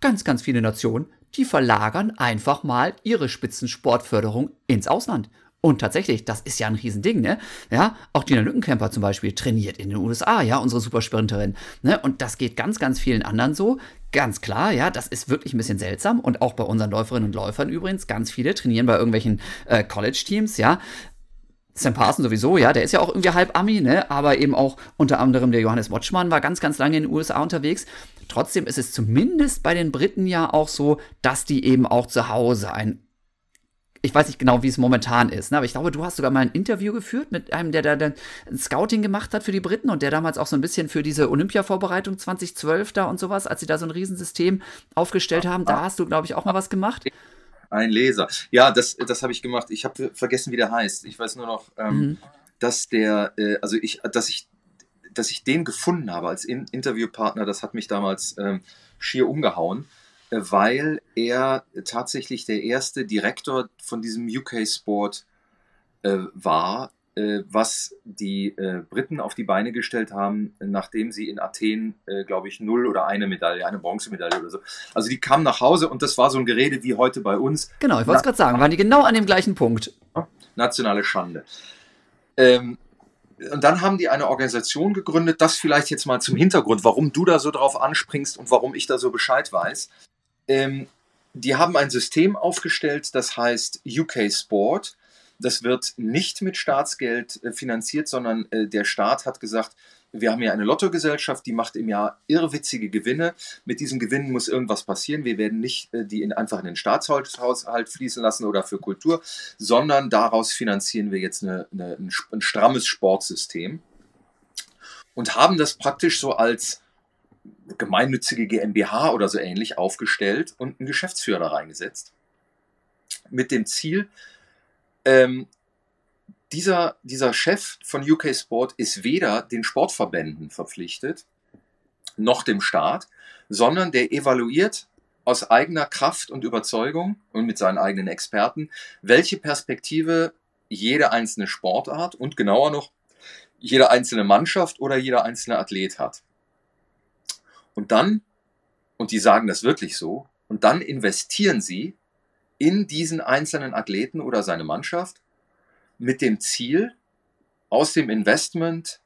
ganz, ganz viele Nationen, die verlagern einfach mal ihre Spitzensportförderung ins Ausland. Und tatsächlich, das ist ja ein Riesending, ne? Ja, auch Gina Lückenkämper zum Beispiel trainiert in den USA, ja, unsere Supersprinterin, ne? Und das geht ganz, ganz vielen anderen so. Ganz klar, ja, das ist wirklich ein bisschen seltsam. Und auch bei unseren Läuferinnen und Läufern übrigens, ganz viele trainieren bei irgendwelchen äh, College-Teams, ja. Sam Parson sowieso, ja, der ist ja auch irgendwie halb Ami, ne? Aber eben auch unter anderem der Johannes Watchmann war ganz, ganz lange in den USA unterwegs. Trotzdem ist es zumindest bei den Briten ja auch so, dass die eben auch zu Hause ein ich weiß nicht genau, wie es momentan ist, ne? aber ich glaube, du hast sogar mal ein Interview geführt mit einem, der da dann Scouting gemacht hat für die Briten und der damals auch so ein bisschen für diese Olympia-Vorbereitung 2012 da und sowas, als sie da so ein Riesensystem aufgestellt haben, da hast du, glaube ich, auch mal was gemacht. Ein Leser. Ja, das, das habe ich gemacht. Ich habe vergessen, wie der heißt. Ich weiß nur noch, ähm, mhm. dass der, äh, also ich, dass ich, dass ich den gefunden habe als In Interviewpartner, das hat mich damals ähm, schier umgehauen weil er tatsächlich der erste Direktor von diesem UK Sport äh, war, äh, was die äh, Briten auf die Beine gestellt haben, nachdem sie in Athen, äh, glaube ich, null oder eine Medaille, eine Bronzemedaille oder so. Also die kamen nach Hause und das war so ein Gerede wie heute bei uns. Genau, ich wollte es gerade sagen, waren die genau an dem gleichen Punkt. Nationale Schande. Ähm, und dann haben die eine Organisation gegründet, das vielleicht jetzt mal zum Hintergrund, warum du da so drauf anspringst und warum ich da so Bescheid weiß. Ähm, die haben ein System aufgestellt, das heißt UK Sport. Das wird nicht mit Staatsgeld äh, finanziert, sondern äh, der Staat hat gesagt, wir haben ja eine Lottogesellschaft, die macht im Jahr irrwitzige Gewinne. Mit diesen Gewinnen muss irgendwas passieren. Wir werden nicht äh, die in, einfach in den Staatshaushalt fließen lassen oder für Kultur, sondern daraus finanzieren wir jetzt eine, eine, ein, ein strammes Sportsystem und haben das praktisch so als gemeinnützige GmbH oder so ähnlich aufgestellt und einen Geschäftsführer reingesetzt. Mit dem Ziel, ähm, dieser, dieser Chef von UK Sport ist weder den Sportverbänden verpflichtet, noch dem Staat, sondern der evaluiert aus eigener Kraft und Überzeugung und mit seinen eigenen Experten, welche Perspektive jede einzelne Sportart und genauer noch jede einzelne Mannschaft oder jeder einzelne Athlet hat. Und dann, und die sagen das wirklich so, und dann investieren sie in diesen einzelnen Athleten oder seine Mannschaft mit dem Ziel, aus dem Investment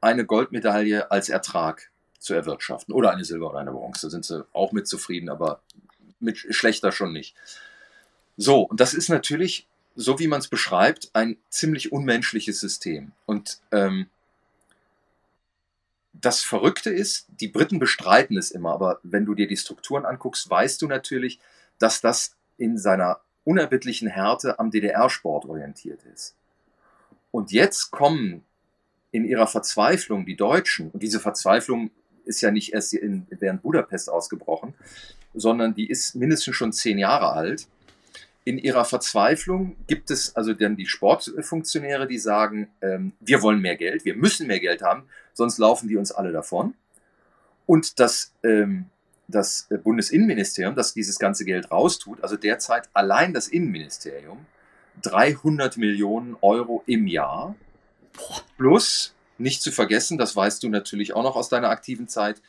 eine Goldmedaille als Ertrag zu erwirtschaften. Oder eine Silber- oder eine Bronze. Da sind sie auch mit zufrieden, aber mit schlechter schon nicht. So, und das ist natürlich, so wie man es beschreibt, ein ziemlich unmenschliches System. Und ähm, das Verrückte ist, die Briten bestreiten es immer, aber wenn du dir die Strukturen anguckst, weißt du natürlich, dass das in seiner unerbittlichen Härte am DDR-Sport orientiert ist. Und jetzt kommen in ihrer Verzweiflung die Deutschen, und diese Verzweiflung ist ja nicht erst in, während Budapest ausgebrochen, sondern die ist mindestens schon zehn Jahre alt. In ihrer Verzweiflung gibt es also dann die Sportfunktionäre, die sagen, ähm, wir wollen mehr Geld, wir müssen mehr Geld haben, sonst laufen die uns alle davon. Und das, ähm, das Bundesinnenministerium, das dieses ganze Geld raustut, also derzeit allein das Innenministerium, 300 Millionen Euro im Jahr. Plus, nicht zu vergessen, das weißt du natürlich auch noch aus deiner aktiven Zeit,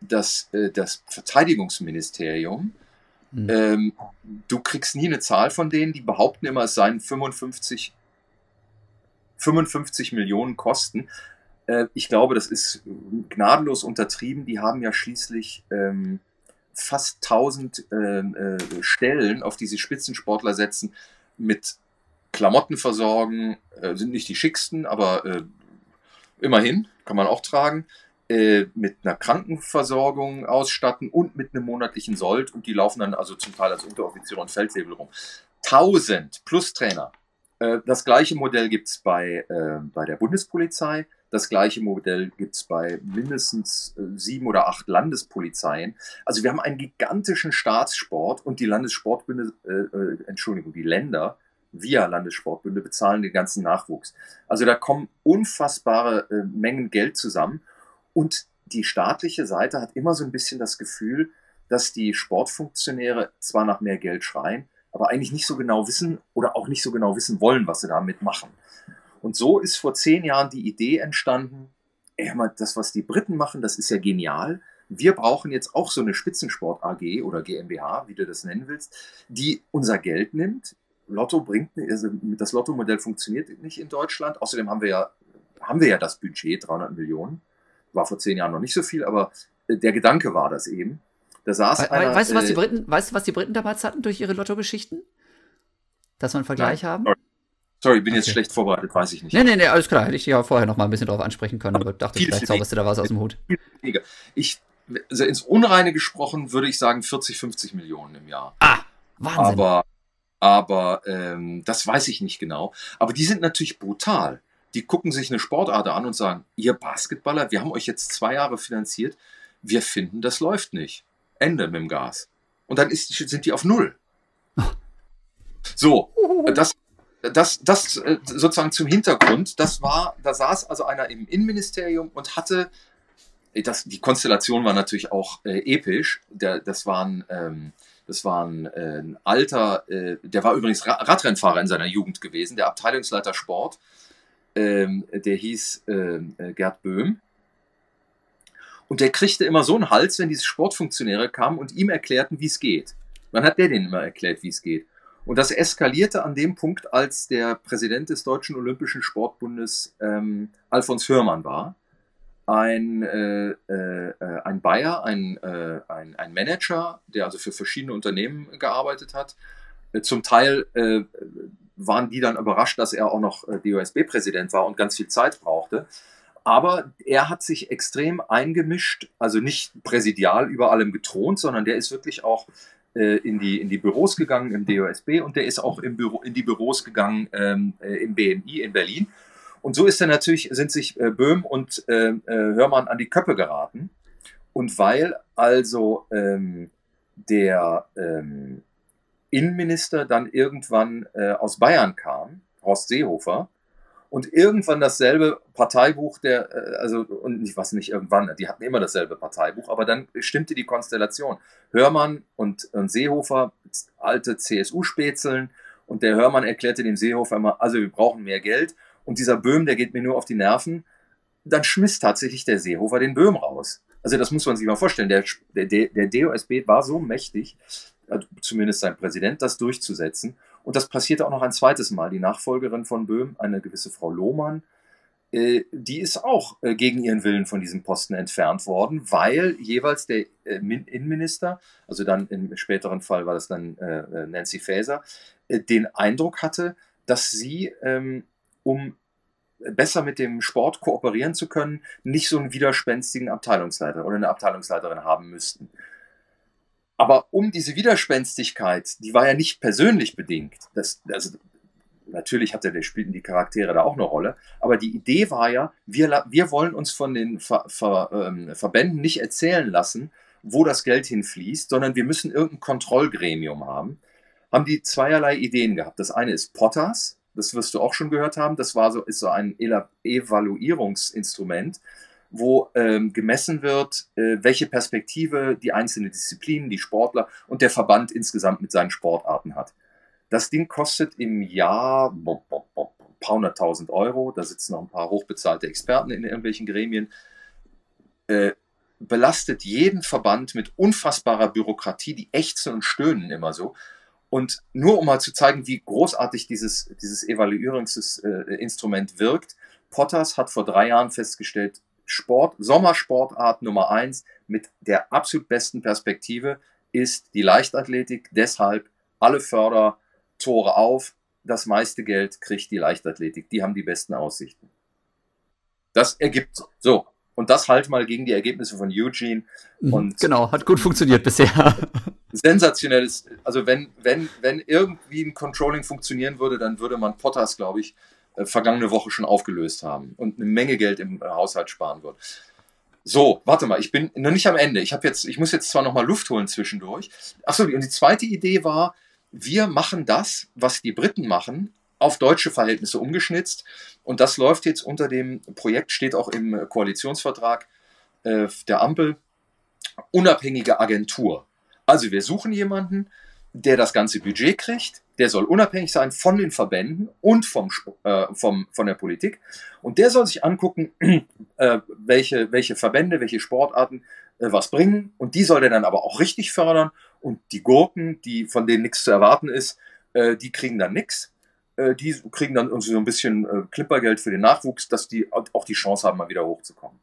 dass äh, das Verteidigungsministerium, mhm. ähm, du kriegst nie eine Zahl von denen, die behaupten immer, es seien 55, 55 Millionen Kosten. Äh, ich glaube, das ist gnadenlos untertrieben. Die haben ja schließlich ähm, fast 1000 ähm, äh, Stellen, auf die sie Spitzensportler setzen, mit Klamotten versorgen, äh, sind nicht die schicksten, aber äh, immerhin kann man auch tragen, äh, mit einer Krankenversorgung ausstatten und mit einem monatlichen Sold und die laufen dann also zum Teil als Unteroffiziere und Feldwebel rum. 1000 plus Trainer Äh, das gleiche Modell gibt es bei, äh, bei der Bundespolizei. Das gleiche Modell gibt es bei mindestens äh, sieben oder acht Landespolizeien. Also wir haben einen gigantischen Staatssport und die Landessportbünde, äh, äh, Entschuldigung, die Länder via Landessportbünde bezahlen den ganzen Nachwuchs. Also da kommen unfassbare äh, Mengen Geld zusammen und die staatliche Seite hat immer so ein bisschen das Gefühl, dass die Sportfunktionäre zwar nach mehr Geld schreien, aber eigentlich nicht so genau wissen oder auch nicht so genau wissen wollen, was sie damit machen. Und so ist vor zehn Jahren die Idee entstanden, ey, das, was die Briten machen, das ist ja genial. Wir brauchen jetzt auch so eine Spitzensport AG oder GmbH, wie du das nennen willst, die unser Geld nimmt. Lotto bringt, also das Lotto-Modell funktioniert nicht in Deutschland. Außerdem haben wir ja, haben wir ja das Budget, 300 Millionen. War vor zehn Jahren noch nicht so viel, aber äh, der Gedanke war das eben. Da saß We einer, weißt, du, was die äh, Briten, weißt du, was die Briten damals hatten durch ihre Lotto-Geschichten? Dass wir einen Vergleich Nein. haben? Sorry, bin okay. jetzt schlecht vorbereitet, weiß ich nicht. Nee, nee, nee, alles klar. Hätte ich dich ja vorher noch mal ein bisschen drauf ansprechen können, aber dachte, vielleicht zauberst du da was aus dem Hut. Ich, also ins Unreine gesprochen würde ich sagen 40, 50 Millionen im Jahr. Ah, Wahnsinn. Aber, aber ähm, das weiß ich nicht genau. Aber die sind natürlich brutal. Die gucken sich eine Sportart an und sagen, ihr Basketballer, wir haben euch jetzt zwei Jahre finanziert, wir finden, das läuft nicht. Ende mit dem Gas. Und dann ist, sind die auf Null. So, das, das, das äh, sozusagen zum Hintergrund. Das war, da saß also einer im Innenministerium und hatte, äh, das, die Konstellation war natürlich auch äh, episch. Der, das waren, ähm, das war ein, äh, ein alter, äh, der war übrigens Radrennfahrer in seiner Jugend gewesen, der Abteilungsleiter Sport. Ähm, der hieß ähm, äh, Gerd Böhm. Und der kriegte immer so einen Hals, wenn diese Sportfunktionäre kamen und ihm erklärten, wie es geht. Dann hat der denen immer erklärt, wie es geht. Und das eskalierte an dem Punkt, als der Präsident des Deutschen Olympischen Sportbundes ähm, Alfons Hörmann war. Ein, äh, äh, ein Bayer, ein, äh, ein, ein Manager, der also für verschiedene Unternehmen gearbeitet hat. Äh, zum Teil äh, waren die dann überrascht, dass er auch noch äh, DOSB-Präsident war und ganz viel Zeit brauchte. Aber er hat sich extrem eingemischt, also nicht präsidial über allem gethront, sondern der ist wirklich auch in, die, in die Büros gegangen im DOSB und der ist auch im Büro, in die Büros gegangen ähm, äh, im BMI in Berlin. Und so ist er natürlich, sind sich äh, Böhm und äh, äh, Hörmann an die Köppe geraten. Und weil also ähm, der ähm, Innenminister dann irgendwann äh, aus Bayern kam, Horst Seehofer, und irgendwann dasselbe Parteibuch der, äh, also, und ich weiß nicht irgendwann, die hatten immer dasselbe Parteibuch, aber dann stimmte die Konstellation. Hörmann und, und Seehofer, alte CSU-Spätzeln, und der Hörmann erklärte dem Seehofer immer, also wir brauchen mehr Geld, und dieser Böhm, der geht mir nur auf die Nerven, dann schmiss tatsächlich der Seehofer den Böhm raus. Also das muss man sich mal vorstellen. Der, der, der DOSB war so mächtig, also zumindest sein Präsident, das durchzusetzen. Und das passierte auch noch ein zweites Mal. Die Nachfolgerin von Böhm, eine gewisse Frau Lohmann, äh, die ist auch äh, gegen ihren Willen von diesem Posten entfernt worden, weil jeweils der äh, Innenminister, also dann im späteren Fall war das dann Nancy Faeser, den Eindruck hatte, dass sie, ähm, um besser mit dem Sport kooperieren zu können, nicht so einen widerspenstigen Abteilungsleiter oder eine Abteilungsleiterin haben müssten. Aber um diese Widerspenstigkeit, die war ja nicht persönlich bedingt. Das, also, natürlich hatte der spielten die Charaktere da auch eine Rolle. Aber die Idee war ja, wir, wir wollen uns von den Ver, Ver, ähm, Verbänden nicht erzählen lassen, wo das Geld hinfließt, sondern wir müssen irgendein Kontrollgremium haben. Haben die zweierlei Ideen gehabt. Das eine ist Potters, das wirst du auch schon gehört haben. Das war so, ist so ein Evaluierungsinstrument, wo ähm, gemessen wird, äh, welche Perspektive die einzelnen Disziplinen, die Sportler und der Verband insgesamt mit seinen Sportarten hat. Das Ding kostet im Jahr ein paar hunderttausend Euro. Da sitzen noch ein paar hochbezahlte Experten in irgendwelchen Gremien. Äh, belastet jeden Verband mit unfassbarer Bürokratie, die ächzen und stöhnen immer so. Und nur um mal zu zeigen, wie großartig dieses, dieses Evaluierungsinstrument äh, wirkt, Potters hat vor drei Jahren festgestellt, Sport, Sommersportart Nummer eins mit der absolut besten Perspektive ist die Leichtathletik. Deshalb alle Fördertore auf. Das meiste Geld kriegt die Leichtathletik. Die haben die besten Aussichten. Das ergibt so. Und das halt mal gegen die Ergebnisse von Eugene. Mhm, Und genau, hat gut funktioniert bisher. sensationelles, also wenn, wenn, wenn irgendwie ein Controlling funktionieren würde, dann würde man Potters, glaube ich, äh, vergangene Woche schon aufgelöst haben und eine Menge Geld im äh, Haushalt sparen würde. So, warte mal, ich bin noch nicht am Ende. Ich jetzt, ich muss jetzt zwar noch mal Luft holen zwischendurch. Achso, und die zweite Idee war, wir machen das, was die Briten machen, auf deutsche Verhältnisse umgeschnitzt. Und das läuft jetzt unter dem Projekt, steht auch im Koalitionsvertrag äh, der Ampel, unabhängige Agentur. Also wir suchen jemanden, der das ganze Budget kriegt, der soll unabhängig sein von den Verbänden und vom, äh, vom, von der Politik. Und der soll sich angucken, äh, welche, welche Verbände, welche Sportarten äh, was bringen. Und die soll der dann aber auch richtig fördern. Und die Gurken, die, von denen nichts zu erwarten ist, äh, die kriegen dann nichts. Äh, die kriegen dann irgendwie so ein bisschen äh, Clippergeld für den Nachwuchs, dass die auch die Chance haben, mal wieder hochzukommen.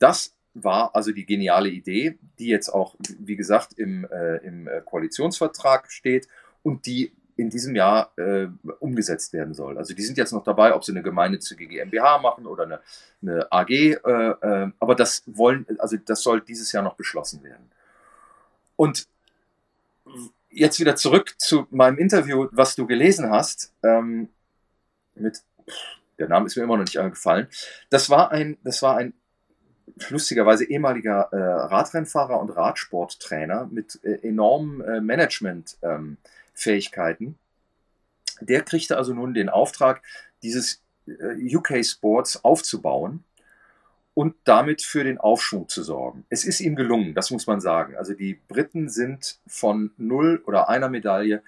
Das war also die geniale Idee, die jetzt auch, wie gesagt, im, äh, im Koalitionsvertrag steht und die in diesem Jahr äh, umgesetzt werden soll. Also die sind jetzt noch dabei, ob sie eine gemeinnützige GmbH machen oder eine, eine AG, äh, äh, aber das wollen, also das soll dieses Jahr noch beschlossen werden. Und jetzt wieder zurück zu meinem Interview, was du gelesen hast, ähm, mit, der Name ist mir immer noch nicht eingefallen. Das war ein, das war ein lustigerweise ehemaliger äh, Radrennfahrer und Radsporttrainer mit äh, enormen äh, Management-Fähigkeiten. der kriegte also nun den Auftrag, dieses äh, UK Sports aufzubauen und damit für den Aufschwung zu sorgen. Es ist ihm gelungen, das muss man sagen. Also die Briten sind von null oder einer Medaille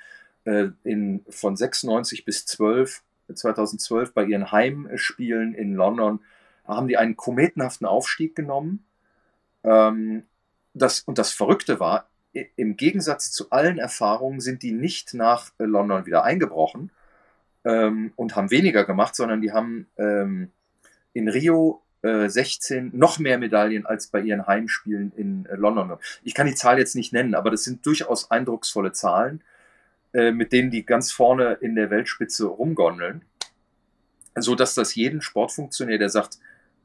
äh, in, von 96 bis 12, 2012 bei ihren Heimspielen in London haben die einen kometenhaften Aufstieg genommen. Ähm, das, und das Verrückte war, im Gegensatz zu allen Erfahrungen sind die nicht nach äh, London wieder eingebrochen ähm, und haben weniger gemacht, sondern die haben ähm, in Rio äh, 16 noch mehr Medaillen als bei ihren Heimspielen in äh, London. Ich kann die Zahl jetzt nicht nennen, aber das sind durchaus eindrucksvolle Zahlen, äh, mit denen die ganz vorne in der Weltspitze rumgondeln, so dass das jeden Sportfunktionär, der sagt,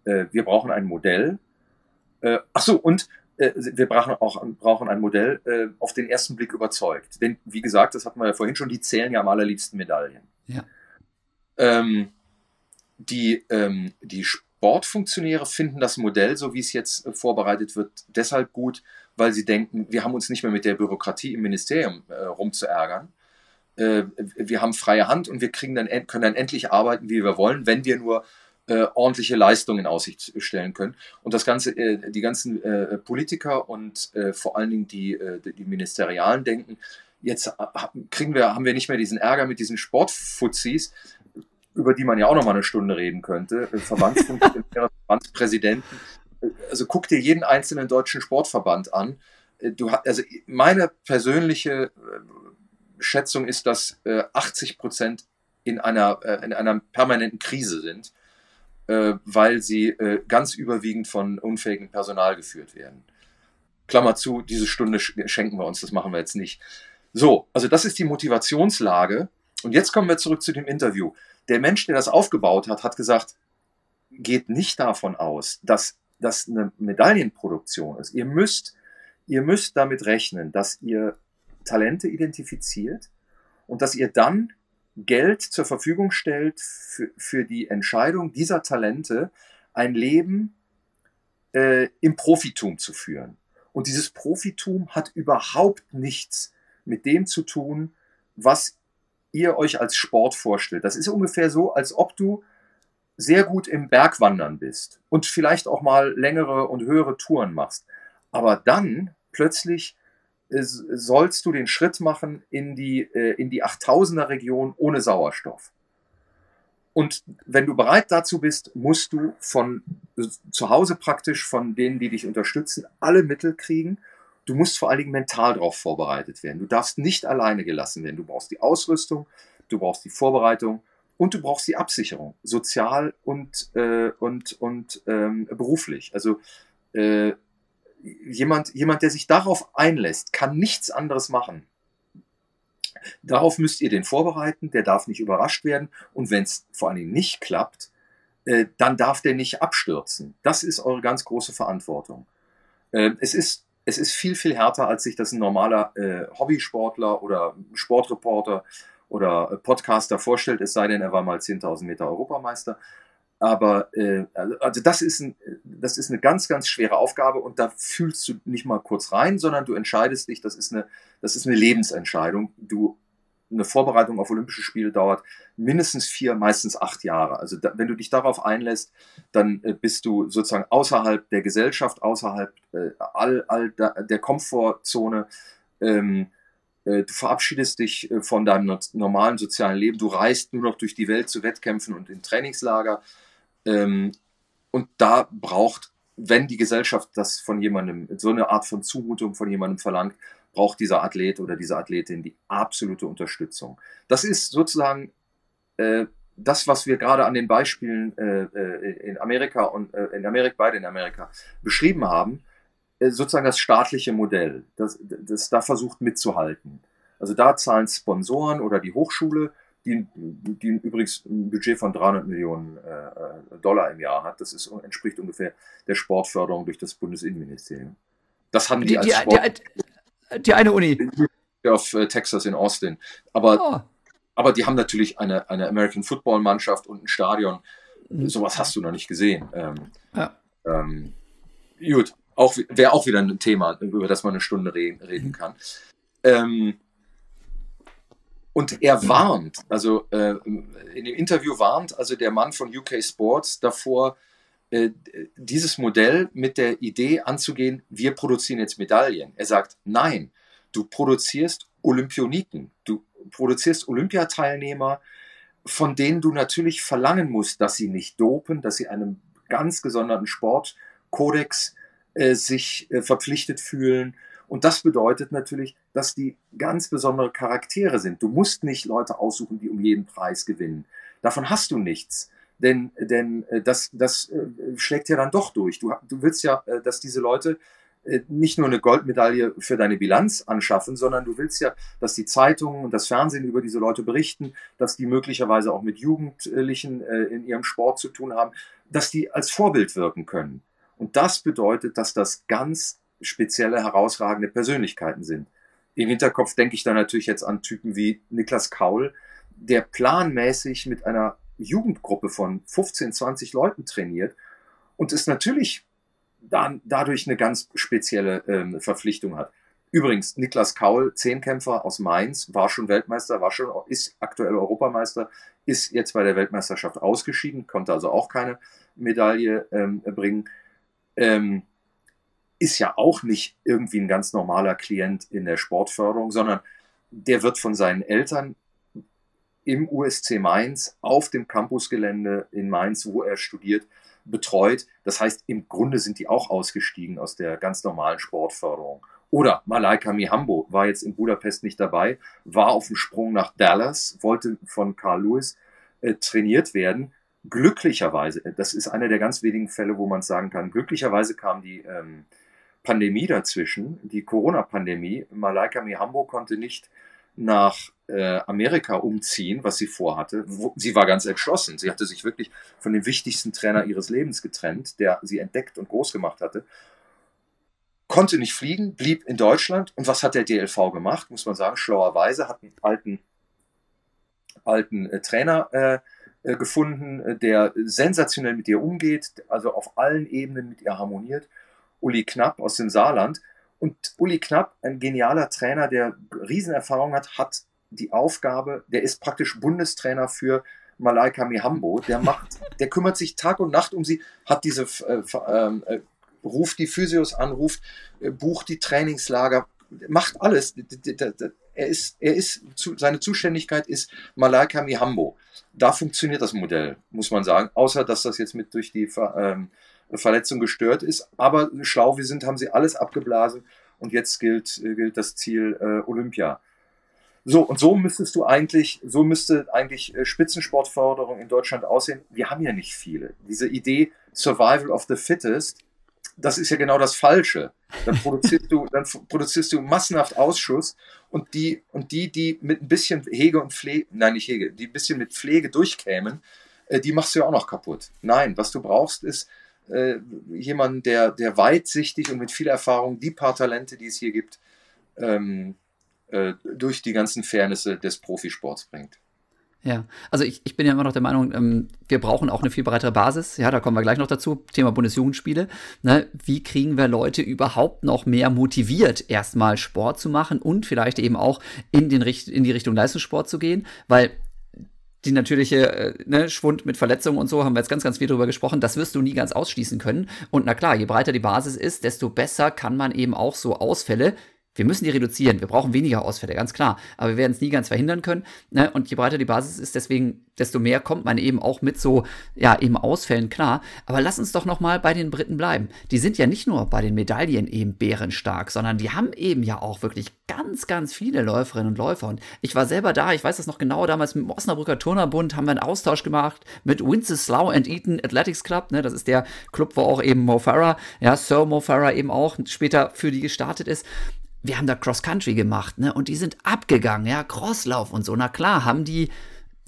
äh, wir brauchen ein Modell. Äh, ach so, und äh, wir brauchen auch brauchen ein Modell, äh, auf den ersten Blick überzeugt. Denn, wie gesagt, das hatten wir ja vorhin schon, die zählen ja am allerliebsten Medaillen. Ja. Ähm, die, ähm, die Sportfunktionäre finden das Modell, so wie es jetzt äh, vorbereitet wird, deshalb gut, weil sie denken, wir haben uns nicht mehr mit der Bürokratie im Ministerium äh, rumzuärgern. Äh, wir haben freie Hand und wir kriegen dann, können dann endlich arbeiten, wie wir wollen, wenn wir nur äh, ordentliche Leistungen in Aussicht stellen können. Und das Ganze, äh, die ganzen äh, Politiker und äh, vor allen Dingen die, äh, die Ministerialen denken, jetzt äh, kriegen wir, haben wir nicht mehr diesen Ärger mit diesen Sportfuzis, über die man ja auch noch mal eine Stunde reden könnte, Verbandspräsidenten. Also guck dir jeden einzelnen deutschen Sportverband an. Du, also meine persönliche Schätzung ist, dass 80 Prozent in einer, in einer permanenten Krise sind äh, weil sie äh, ganz überwiegend von unfähigem Personal geführt werden. Klammer zu, diese Stunde schenken wir uns, das machen wir jetzt nicht. So, also das ist die Motivationslage. Und jetzt kommen wir zurück zu dem Interview. Der Mensch, der das aufgebaut hat, hat gesagt, geht nicht davon aus, dass das eine Medaillenproduktion ist. Ihr müsst, ihr müsst damit rechnen, dass ihr Talente identifiziert und dass ihr dann Geld zur Verfügung stellt für, für die Entscheidung dieser Talente, ein Leben äh, im Profitum zu führen. Und dieses Profitum hat überhaupt nichts mit dem zu tun, was ihr euch als Sport vorstellt. Das ist ungefähr so, als ob du sehr gut im Bergwandern bist und vielleicht auch mal längere und höhere Touren machst. Aber dann plötzlich sollst du den Schritt machen in die, äh, in die 8000er Region ohne Sauerstoff. Und wenn du bereit dazu bist, musst du von zu Hause praktisch von denen, die dich unterstützen, alle Mittel kriegen. Du musst vor allen Dingen mental darauf vorbereitet werden. Du darfst nicht alleine gelassen werden. Du brauchst die Ausrüstung, du brauchst die Vorbereitung und du brauchst die Absicherung, sozial und, äh, und, und ähm, beruflich. Also äh, jemand, jemand, der sich darauf einlässt, kann nichts anderes machen. Darauf müsst ihr den vorbereiten, der darf nicht überrascht werden. Und wenn es vor Dingen nicht klappt, äh, dann darf der nicht abstürzen. Das ist eure ganz große Verantwortung. Äh, es ist es ist viel, viel härter, als sich das ein normaler äh, Hobbysportler oder Sportreporter oder Podcaster vorstellt, es sei denn, er war mal 10.000 Meter Europameister. Aber äh, also das ist, ein, das ist eine ganz, ganz schwere Aufgabe und da fühlst du nicht mal kurz rein, sondern du entscheidest dich, das ist eine, das ist eine Lebensentscheidung. Du eine Vorbereitung auf Olympische Spiele dauert mindestens vier, meistens acht Jahre. Also da, wenn du dich darauf einlässt, dann äh, bist du sozusagen außerhalb der Gesellschaft, außerhalb äh, all, all da, der Komfortzone. Ähm, äh, du verabschiedest dich äh, von deinem normalen sozialen Leben. Du reist nur noch durch die Welt zu Wettkämpfen und in Trainingslager. Ähm, und da braucht, wenn die Gesellschaft das von jemandem, so eine Art von Zumutung von jemandem verlangt, braucht dieser Athlet oder diese Athletin die absolute Unterstützung. Das ist sozusagen äh, das, was wir gerade an den Beispielen äh, äh in Amerika und äh, in Amerika, beide in Amerika, beschrieben haben, äh, sozusagen das staatliche Modell, das, das da versucht mitzuhalten. Also da zahlen Sponsoren oder die Hochschule, die, die übrigens ein Budget von 300 Millionen äh, Dollar im Jahr hat. Das ist, entspricht ungefähr der Sportförderung durch das Bundesinnenministerium. Das haben die, die als Sport die, die eine Uni. Auf äh, Texas in Austin. Aber, oh. aber die haben natürlich eine, eine American Football Mannschaft und ein Stadion. Mhm. Sowas hast du noch nicht gesehen. Ähm, ja. ähm, gut, auch, wäre auch wieder ein Thema, über das man eine Stunde reden, reden mhm. kann. Ähm, und er warnt, also äh, in dem Interview warnt also der Mann von UK Sports davor, äh, dieses Modell mit der Idee anzugehen, wir produzieren jetzt Medaillen. Er sagt, nein, du produzierst Olympioniken, du produzierst Olympiateilnehmer, von denen du natürlich verlangen musst, dass sie nicht dopen, dass sie einem ganz gesonderten Sportkodex äh, sich äh, verpflichtet fühlen. Und das bedeutet natürlich, dass die ganz besondere Charaktere sind. Du musst nicht Leute aussuchen, die um jeden Preis gewinnen. Davon hast du nichts denn, denn äh, das, das äh, schlägt ja dann doch durch. Du, du willst ja, äh, dass diese Leute nicht nur eine Goldmedaille für deine Bilanz anschaffen, sondern du willst ja, dass die Zeitungen und das Fernsehen über diese Leute berichten, dass die möglicherweise auch mit Jugendlichen in ihrem Sport zu tun haben, dass die als Vorbild wirken können. Und das bedeutet, dass das ganz spezielle, herausragende Persönlichkeiten sind. Im Hinterkopf denke ich da natürlich jetzt an Typen wie Niklas Kaul, der planmäßig mit einer Jugendgruppe von 15, 20 Leuten trainiert und es natürlich dann dadurch eine ganz spezielle ähm, Verpflichtung hat. Übrigens, Niklas Kaul, Zehnkämpfer aus Mainz, war schon Weltmeister, war schon, ist aktuell Europameister, ist jetzt bei der Weltmeisterschaft ausgeschieden, konnte also auch keine Medaille ähm, bringen. Ähm, ist ja auch nicht irgendwie ein ganz normaler Klient in der Sportförderung, sondern der wird von seinen Eltern im USC Mainz auf dem Campusgelände in Mainz, wo er studiert, betreut. Das heißt, im Grunde sind die auch ausgestiegen aus der ganz normalen Sportförderung. Oder Malaika Mihambo war jetzt in Budapest nicht dabei, war auf dem Sprung nach Dallas, wollte von Carl Lewis äh, trainiert werden. Glücklicherweise, das ist einer der ganz wenigen Fälle, wo man sagen kann, glücklicherweise kam die ähm, Pandemie dazwischen, die Corona-Pandemie. Malaika Mihambo konnte nicht nach äh, Amerika umziehen, was sie vorhatte. Sie war ganz entschlossen. Sie hatte sich wirklich von dem wichtigsten Trainer ihres Lebens getrennt, der sie entdeckt und groß gemacht hatte. Konnte nicht fliegen, blieb in Deutschland. Und was hat der DLV gemacht? Muss man sagen, schlauerweise hat einen alten, alten äh, Trainer äh, äh gefunden, äh, der sensationell mit ihr umgeht, also auf allen Ebenen mit ihr harmoniert. Uli Knapp aus dem Saarland. Und Uli Knapp, ein genialer Trainer, der Riesenerfahrung hat, hat die Aufgabe, der ist praktisch Bundestrainer für Malaika Mihambo. Der macht, der kümmert sich Tag und Nacht um sie, hat diese, äh, ähm, äh, ruft die Physios an, ruft, äh, bucht die Trainingslager, macht alles. Er ist, er ist, seine Zuständigkeit ist Malaika Mihambo. Da funktioniert das Modell, muss man sagen. Außer, dass das jetzt mit durch die ähm, Verletzung gestört ist. Aber schlau wie sind, haben sie alles abgeblasen und jetzt gilt, äh, gilt das Ziel äh, Olympia. So, und so müsstest du eigentlich, so müsste eigentlich äh, Spitzensportförderung in Deutschland aussehen. Wir haben ja nicht viele. Diese Idee Survival of the Fittest, das ist ja genau das Falsche. Dann produzierst du, dann produzierst du massenhaft Ausschuss und die, und die, die mit ein bisschen Hege und Pflege, nein, nicht Hege, die ein bisschen mit Pflege durchkämen, äh, die machst du ja auch noch kaputt. Nein, was du brauchst, ist äh, jemand, der, der weitsichtig und mit viel Erfahrung die paar Talente, die es hier gibt, ähm, äh, durch die ganzen Fairnisse des Profisports bringt. Ja, also ich, ich bin ja immer noch der Meinung, ähm, wir brauchen auch eine viel breitere Basis. Ja, da kommen wir gleich noch dazu. Thema Bundesjugendspiele. Ne? Wie kriegen wir Leute überhaupt noch mehr motiviert, erstmal Sport zu machen und vielleicht eben auch in, den, in die Richtung Leistungssport zu gehen? Weil die natürliche äh, ne, Schwund mit Verletzungen und so haben wir jetzt ganz, ganz viel drüber gesprochen. Das wirst du nie ganz ausschließen können. Und na klar, je breiter die Basis ist, desto besser kann man eben auch so Ausfälle wir müssen die reduzieren. Wir brauchen weniger Ausfälle, ganz klar. Aber wir werden es nie ganz verhindern können. Ne? Und je breiter die Basis ist, deswegen, desto mehr kommt man eben auch mit so, ja, eben Ausfällen klar. Aber lass uns doch noch mal bei den Briten bleiben. Die sind ja nicht nur bei den Medaillen eben bärenstark, sondern die haben eben ja auch wirklich ganz, ganz viele Läuferinnen und Läufer. Und ich war selber da, ich weiß das noch genau, damals mit dem Osnabrücker Turnerbund haben wir einen Austausch gemacht mit Winceslau and Eton Athletics Club. Ne? Das ist der Club, wo auch eben Mo Farah, ja, Sir Mo Farah eben auch später für die gestartet ist wir haben da Cross Country gemacht, ne? Und die sind abgegangen, ja, Crosslauf und so. Na klar, haben die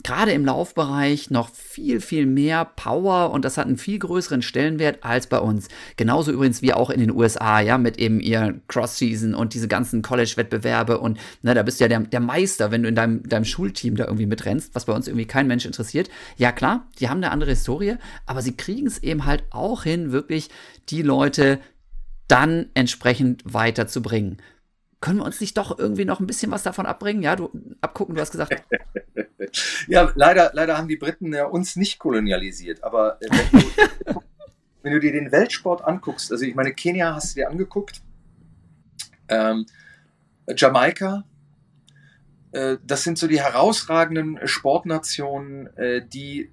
gerade im Laufbereich noch viel, viel mehr Power und das hat einen viel größeren Stellenwert als bei uns. Genauso übrigens wie auch in den USA, ja, mit eben ihr Cross-Season und diese ganzen College-Wettbewerbe und ne, da bist du ja der, der Meister, wenn du in deinem, deinem Schulteam da irgendwie mitrennst, was bei uns irgendwie kein Mensch interessiert. Ja, klar, die haben eine andere Historie, aber sie kriegen es eben halt auch hin, wirklich die Leute dann entsprechend weiterzubringen können wir uns nicht doch irgendwie noch ein bisschen was davon abbringen? Ja, du abgucken, du hast gesagt. ja, leider, leider haben die Briten ja uns nicht kolonialisiert. Aber äh, wenn, du, wenn, du, dir den Weltsport anguckst, also ich meine, Kenia hast du dir angeguckt, ähm, Jamaika, äh, das sind so die herausragenden Sportnationen, äh, die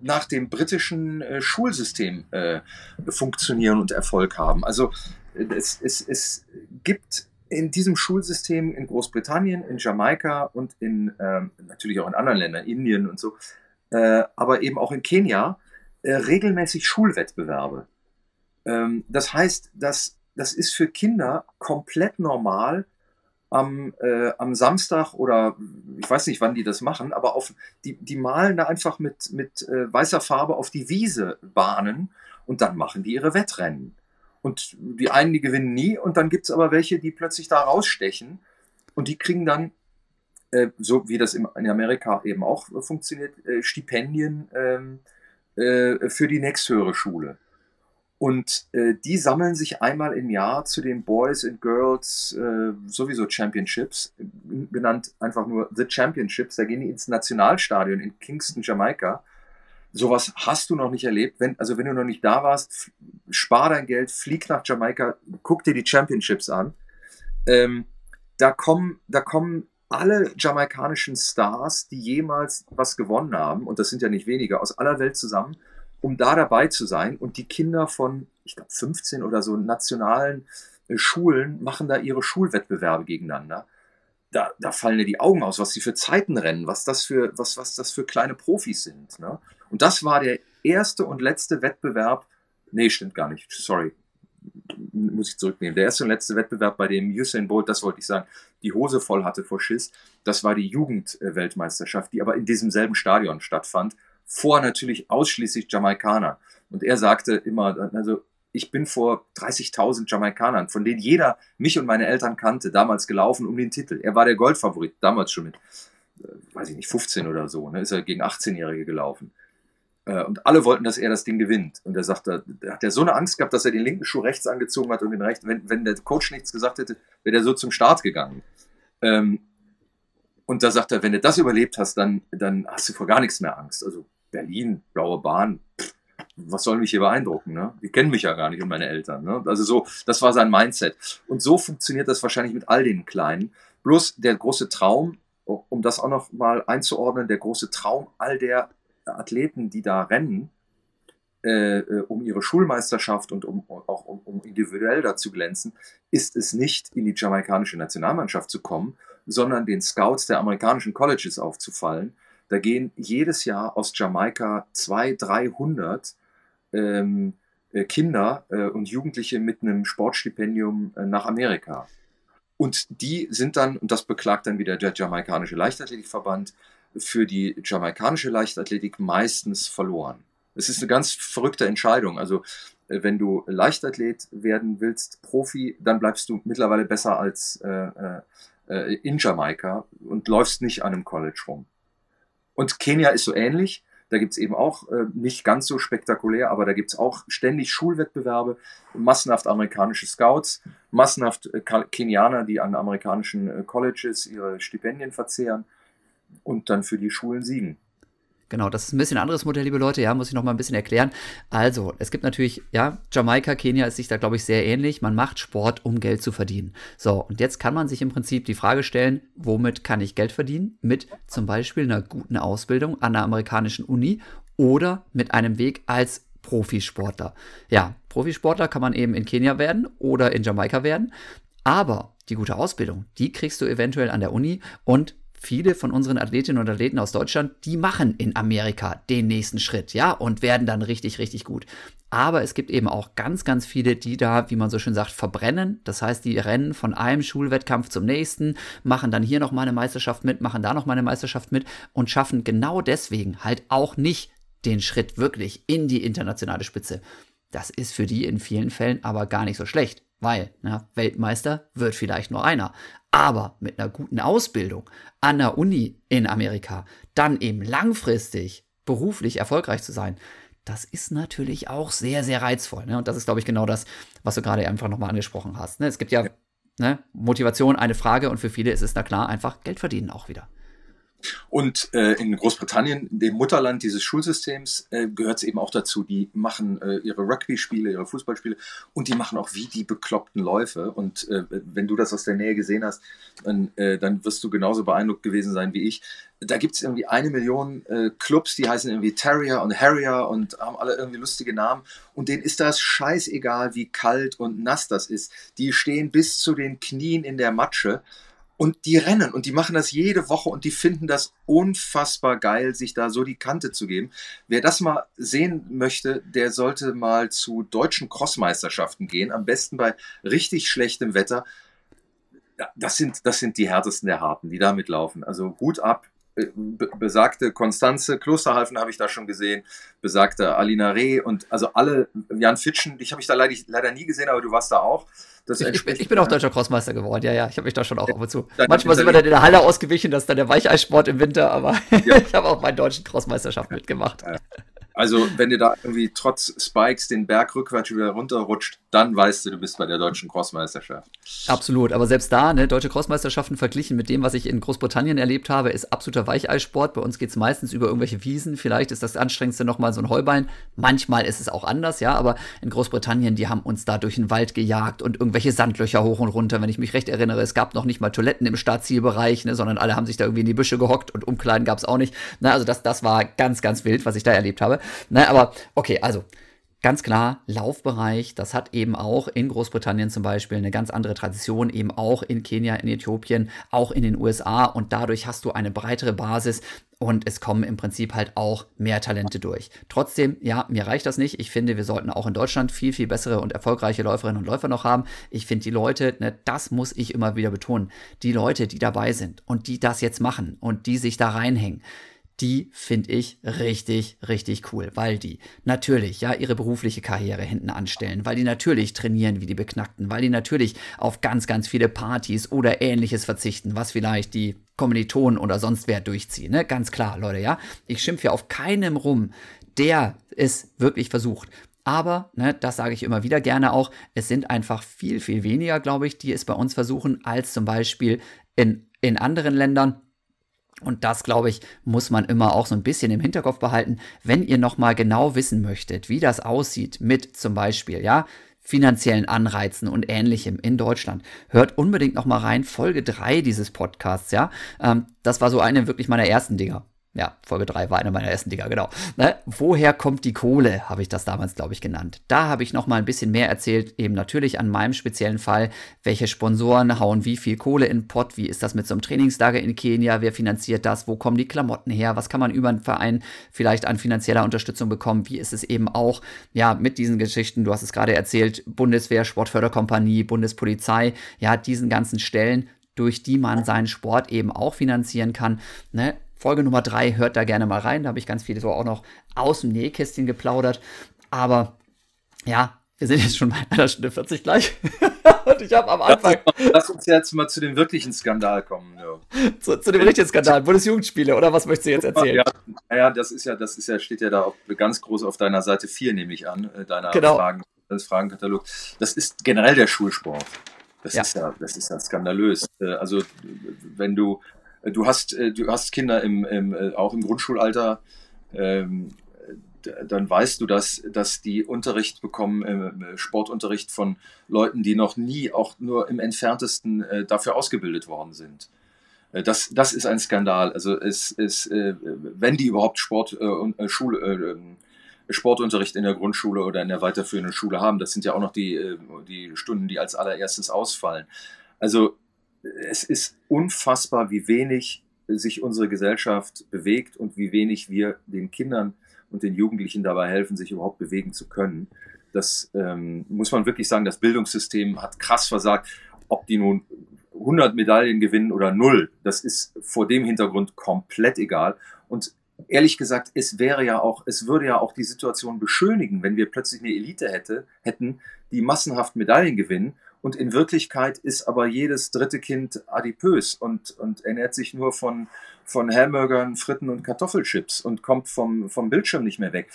nach dem britischen äh, Schulsystem äh, funktionieren und Erfolg haben. Also es, es, es gibt in diesem Schulsystem in Großbritannien, in Jamaika und in ähm, natürlich auch in anderen Ländern, Indien und so, äh, aber eben auch in Kenia, äh, regelmäßig Schulwettbewerbe. Ähm, das heißt, dass, das ist für Kinder komplett normal, am, äh, am Samstag oder ich weiß nicht, wann die das machen, aber auf, die, die malen da einfach mit, mit äh, weißer Farbe auf die Wiese Bahnen und dann machen die ihre Wettrennen. Und die einen, die gewinnen nie. Und dann gibt es aber welche, die plötzlich da rausstechen. Und die kriegen dann, äh, so wie das in Amerika eben auch funktioniert, äh, Stipendien ähm, äh, für die nächsthöhere Schule. Und äh, die sammeln sich einmal im Jahr zu den Boys and Girls äh, sowieso Championships, genannt einfach nur The Championships. Da gehen die ins Nationalstadion in Kingston, Jamaika sowas hast du noch nicht erlebt. Wenn, also wenn du noch nicht da warst, spar dein Geld, flieg nach Jamaika, guck dir die Championships an. Ähm, da kommen, da kommen alle jamaikanischen Stars, die jemals was gewonnen haben, und das sind ja nicht wenige, aus aller Welt zusammen, um da dabei zu sein. Und die Kinder von, ich glaube, 15 oder so nationalen äh, Schulen machen da ihre Schulwettbewerbe gegeneinander da, da fallen dir die Augen aus, was sie für Zeiten rennen, was das für, was, was das für kleine Profis sind. Ne? Und das war der erste und letzte Wettbewerb, nee, stimmt gar nicht, sorry, muss ich zurücknehmen. Der erste und letzte Wettbewerb, bei dem Usain Bolt, das wollte ich sagen, die Hose voll hatte vor Schiss, das war die Jugendweltmeisterschaft, die aber in diesem selben Stadion stattfand, vor natürlich ausschließlich Jamaikaner. Und er sagte immer, also ich bin vor 30.000 Jamaikanern, von denen jeder mich und meine Eltern kannte, damals gelaufen um den Titel. Er war der Goldfavorit, damals schon mit, äh, weiß ich nicht, 15 oder so, ne, ist er gegen 18-Jährige gelaufen. Äh, und alle wollten, dass er das Ding gewinnt. Und er sagte, da hat er so eine Angst gehabt, dass er den linken Schuh rechts angezogen hat und den rechten. Wenn, wenn der Coach nichts gesagt hätte, wäre er so zum Start gegangen. Ähm, und da sagt er, wenn du das überlebt hast, dann, dann hast du vor gar nichts mehr Angst. Also Berlin, blaue Bahn, pff, was soll mich hier beeindrucken? Ne? Die kennen mich ja gar nicht und meine Eltern. Ne? Also so, das war sein Mindset. Und so funktioniert das wahrscheinlich mit all den Kleinen. Bloß der große Traum, um das auch noch mal einzuordnen, der große Traum all der Athleten, die da rennen, äh, äh um ihre Schulmeisterschaft und um, auch um, um individuell da zu glänzen, ist es nicht, in die jamaikanische Nationalmannschaft zu kommen, sondern den Scouts der amerikanischen Colleges aufzufallen. Da gehen jedes Jahr aus Jamaika 200, 300 ähm, äh, Kinder äh, und Jugendliche mit einem Sportstipendium äh, nach Amerika. Und die sind dann, und das beklagt dann wieder der jamaikanische Leichtathletikverband, für die jamaikanische Leichtathletik meistens verloren. Es ist eine ganz verrückte Entscheidung. Also äh, wenn du Leichtathlet werden willst, Profi, dann bleibst du mittlerweile besser als äh, äh, in Jamaika und läufst nicht an einem College rum. Und Kenia ist so ähnlich. Da gibt's eben auch äh, nicht ganz so spektakulär, aber da gibt's auch ständig Schulwettbewerbe, massenhaft amerikanische Scouts, massenhaft äh, Kenianer, die an amerikanischen äh, Colleges ihre Stipendien verzehren und dann für die Schulen siegen. Genau, das ist ein bisschen anderes Modell, liebe Leute, ja, muss ich noch mal ein bisschen erklären. Also, es gibt natürlich, ja, Jamaika, Kenia ist sich da, glaube ich, sehr ähnlich. Man macht Sport, um Geld zu verdienen. So, und jetzt kann man sich im Prinzip die Frage stellen, womit kann ich Geld verdienen? Mit zum Beispiel einer guten Ausbildung an einer amerikanischen Uni oder mit einem Weg als Profisportler. Ja, Profisportler kann man eben in Kenia werden oder in Jamaika werden. Aber die gute Ausbildung, die kriegst du eventuell an der Uni und viele von unseren Athletinnen und Athleten aus Deutschland, die machen in Amerika den nächsten Schritt, ja, und werden dann richtig, richtig gut. Aber es gibt eben auch ganz, ganz viele, die da, wie man so schön sagt, verbrennen. Das heißt, die rennen von einem Schulwettkampf zum nächsten, machen dann hier noch mal eine Meisterschaft mit, machen da noch mal eine Meisterschaft mit und schaffen genau deswegen halt auch nicht den Schritt wirklich in die internationale Spitze. Das ist für die in vielen Fällen aber gar nicht so schlecht, weil na, Weltmeister wird vielleicht nur einer. Aber mit einer guten Ausbildung an der Uni in Amerika, dann eben langfristig beruflich erfolgreich zu sein, das ist natürlich auch sehr, sehr reizvoll. Ne? Und das ist, glaube ich, genau das, was du gerade einfach nochmal angesprochen hast. Ne? Es gibt ja ne, Motivation, eine Frage und für viele ist es da klar einfach Geld verdienen auch wieder. Und äh, in Großbritannien, dem Mutterland dieses Schulsystems, äh, gehört es eben auch dazu, die machen äh, ihre Rugby-Spiele, ihre Fußballspiele und die machen auch wie die bekloppten Läufe. Und äh, wenn du das aus der Nähe gesehen hast, dann, äh, dann wirst du genauso beeindruckt gewesen sein wie ich. Da gibt es irgendwie eine Million äh, Clubs, die heißen irgendwie Terrier und Harrier und haben alle irgendwie lustige Namen. Und denen ist das scheißegal, wie kalt und nass das ist. Die stehen bis zu den Knien in der Matsche und die rennen und die machen das jede Woche und die finden das unfassbar geil, sich da so die Kante zu geben. Wer das mal sehen möchte, der sollte mal zu deutschen Crossmeisterschaften gehen, am besten bei richtig schlechtem Wetter. Das sind, das sind die härtesten der Harten, die da mitlaufen. Also Hut ab, besagte Konstanze Klosterhalfen habe ich da schon gesehen, besagte Alina Reh und also alle, Jan Fitschen, dich habe ich da leider, leider nie gesehen, aber du warst da auch. Ich, ich, bin, ich, bin, auch deutscher Crossmeister geworden, ja, ja, ich habe mich da schon auch ab und zu. Manchmal sind wir dann in der Halle ausgewichen, das ist dann der Weicheissport im Winter, aber ja. ich habe auch meinen deutschen Crossmeisterschaft mitgemacht. Also, wenn ihr da irgendwie trotz Spikes den Berg rückwärts wieder runterrutscht, dann weißt du, du bist bei der deutschen Crossmeisterschaft. Absolut, aber selbst da, ne, deutsche Crossmeisterschaften verglichen mit dem, was ich in Großbritannien erlebt habe, ist absoluter Weicheissport. Bei uns geht es meistens über irgendwelche Wiesen. Vielleicht ist das anstrengendste nochmal so ein Heuballen. Manchmal ist es auch anders, ja, aber in Großbritannien, die haben uns da durch den Wald gejagt und irgendwelche Sandlöcher hoch und runter. Wenn ich mich recht erinnere, es gab noch nicht mal Toiletten im Startzielbereich, ne, sondern alle haben sich da irgendwie in die Büsche gehockt und Umkleiden gab es auch nicht. Na, also das, das war ganz, ganz wild, was ich da erlebt habe. Ne, aber okay, also ganz klar, Laufbereich, das hat eben auch in Großbritannien zum Beispiel eine ganz andere Tradition, eben auch in Kenia, in Äthiopien, auch in den USA und dadurch hast du eine breitere Basis und es kommen im Prinzip halt auch mehr Talente durch. Trotzdem, ja, mir reicht das nicht. Ich finde, wir sollten auch in Deutschland viel, viel bessere und erfolgreiche Läuferinnen und Läufer noch haben. Ich finde die Leute, ne, das muss ich immer wieder betonen, die Leute, die dabei sind und die das jetzt machen und die sich da reinhängen, die finde ich richtig, richtig cool, weil die natürlich ja ihre berufliche Karriere hinten anstellen, weil die natürlich trainieren wie die Beknackten, weil die natürlich auf ganz, ganz viele Partys oder ähnliches verzichten, was vielleicht die Kommilitonen oder sonst wer durchziehen. Ne? Ganz klar, Leute, ja. Ich schimpfe ja auf keinem rum, der es wirklich versucht. Aber, ne, das sage ich immer wieder gerne auch, es sind einfach viel, viel weniger, glaube ich, die es bei uns versuchen, als zum Beispiel in, in anderen Ländern. Und das, glaube ich, muss man immer auch so ein bisschen im Hinterkopf behalten, wenn ihr nochmal genau wissen möchtet, wie das aussieht mit zum Beispiel, ja, finanziellen Anreizen und ähnlichem in Deutschland. Hört unbedingt nochmal rein, Folge 3 dieses Podcasts, ja. Ähm, das war so eine wirklich meiner ersten Dinger ja, Folge 3 war eine meiner ersten Dinger, genau. Ne? Woher kommt die Kohle, habe ich das damals, glaube ich, genannt. Da habe ich noch mal ein bisschen mehr erzählt, eben natürlich an meinem speziellen Fall, welche Sponsoren hauen wie viel Kohle in den Pott, wie ist das mit so einem Trainingslager in Kenia, wer finanziert das, wo kommen die Klamotten her, was kann man über einen Verein vielleicht an finanzieller Unterstützung bekommen, wie ist es eben auch, ja, mit diesen Geschichten, du hast es gerade erzählt, Bundeswehr, Sportförderkompanie, Bundespolizei, ja, diesen ganzen Stellen, durch die man seinen Sport eben auch finanzieren kann. Ne? Folge Nummer drei, hört da gerne mal rein. Da habe ich ganz viele so auch noch aus dem Nähkästchen geplaudert. Aber ja, wir sind jetzt schon bei einer Stunde 40 gleich. Und ich habe am Anfang. Lass, lass, uns jetzt mal zu dem wirklichen Skandal kommen. Ja. Zu, zu, dem richtigen Skandal, Bundesjugendspiele, oder was möchtest du jetzt erzählen? Ja, ja, das ist ja, das ist ja, steht ja da auch ganz groß auf deiner Seite 4, nehme ich an, äh, deiner genau. Fragen, das Fragenkatalog. Das ist generell der Schulsport. Das ja. ist ja, das ist ja skandalös. Äh, also, wenn du, du hast, äh, du hast Kinder im, im auch im Grundschulalter, ähm, dann weißt du, dass, dass die Unterricht bekommen, äh, Sportunterricht von Leuten, die noch nie auch nur im entferntesten äh, dafür ausgebildet worden sind. Äh, das, das ist ein Skandal. Also es ist, äh, wenn die überhaupt Sport, äh, Schule, ähm, Sportunterricht in der Grundschule oder in der weiterführenden Schule haben, das sind ja auch noch die, die Stunden, die als allererstes ausfallen. Also es ist unfassbar, wie wenig sich unsere Gesellschaft bewegt und wie wenig wir den Kindern und den Jugendlichen dabei helfen, sich überhaupt bewegen zu können. Das ähm, muss man wirklich sagen, das Bildungssystem hat krass versagt. Ob die nun 100 Medaillen gewinnen oder null, das ist vor dem Hintergrund komplett egal. Und ehrlich gesagt, es wäre ja auch, es würde ja auch die Situation beschönigen, wenn wir plötzlich eine Elite hätte, hätten, die massenhaft Medaillen gewinnen. Und in Wirklichkeit ist aber jedes dritte Kind adipös und, und ernährt sich nur von, von Hamburgern, Fritten und Kartoffelchips und kommt vom, vom Bildschirm nicht mehr weg.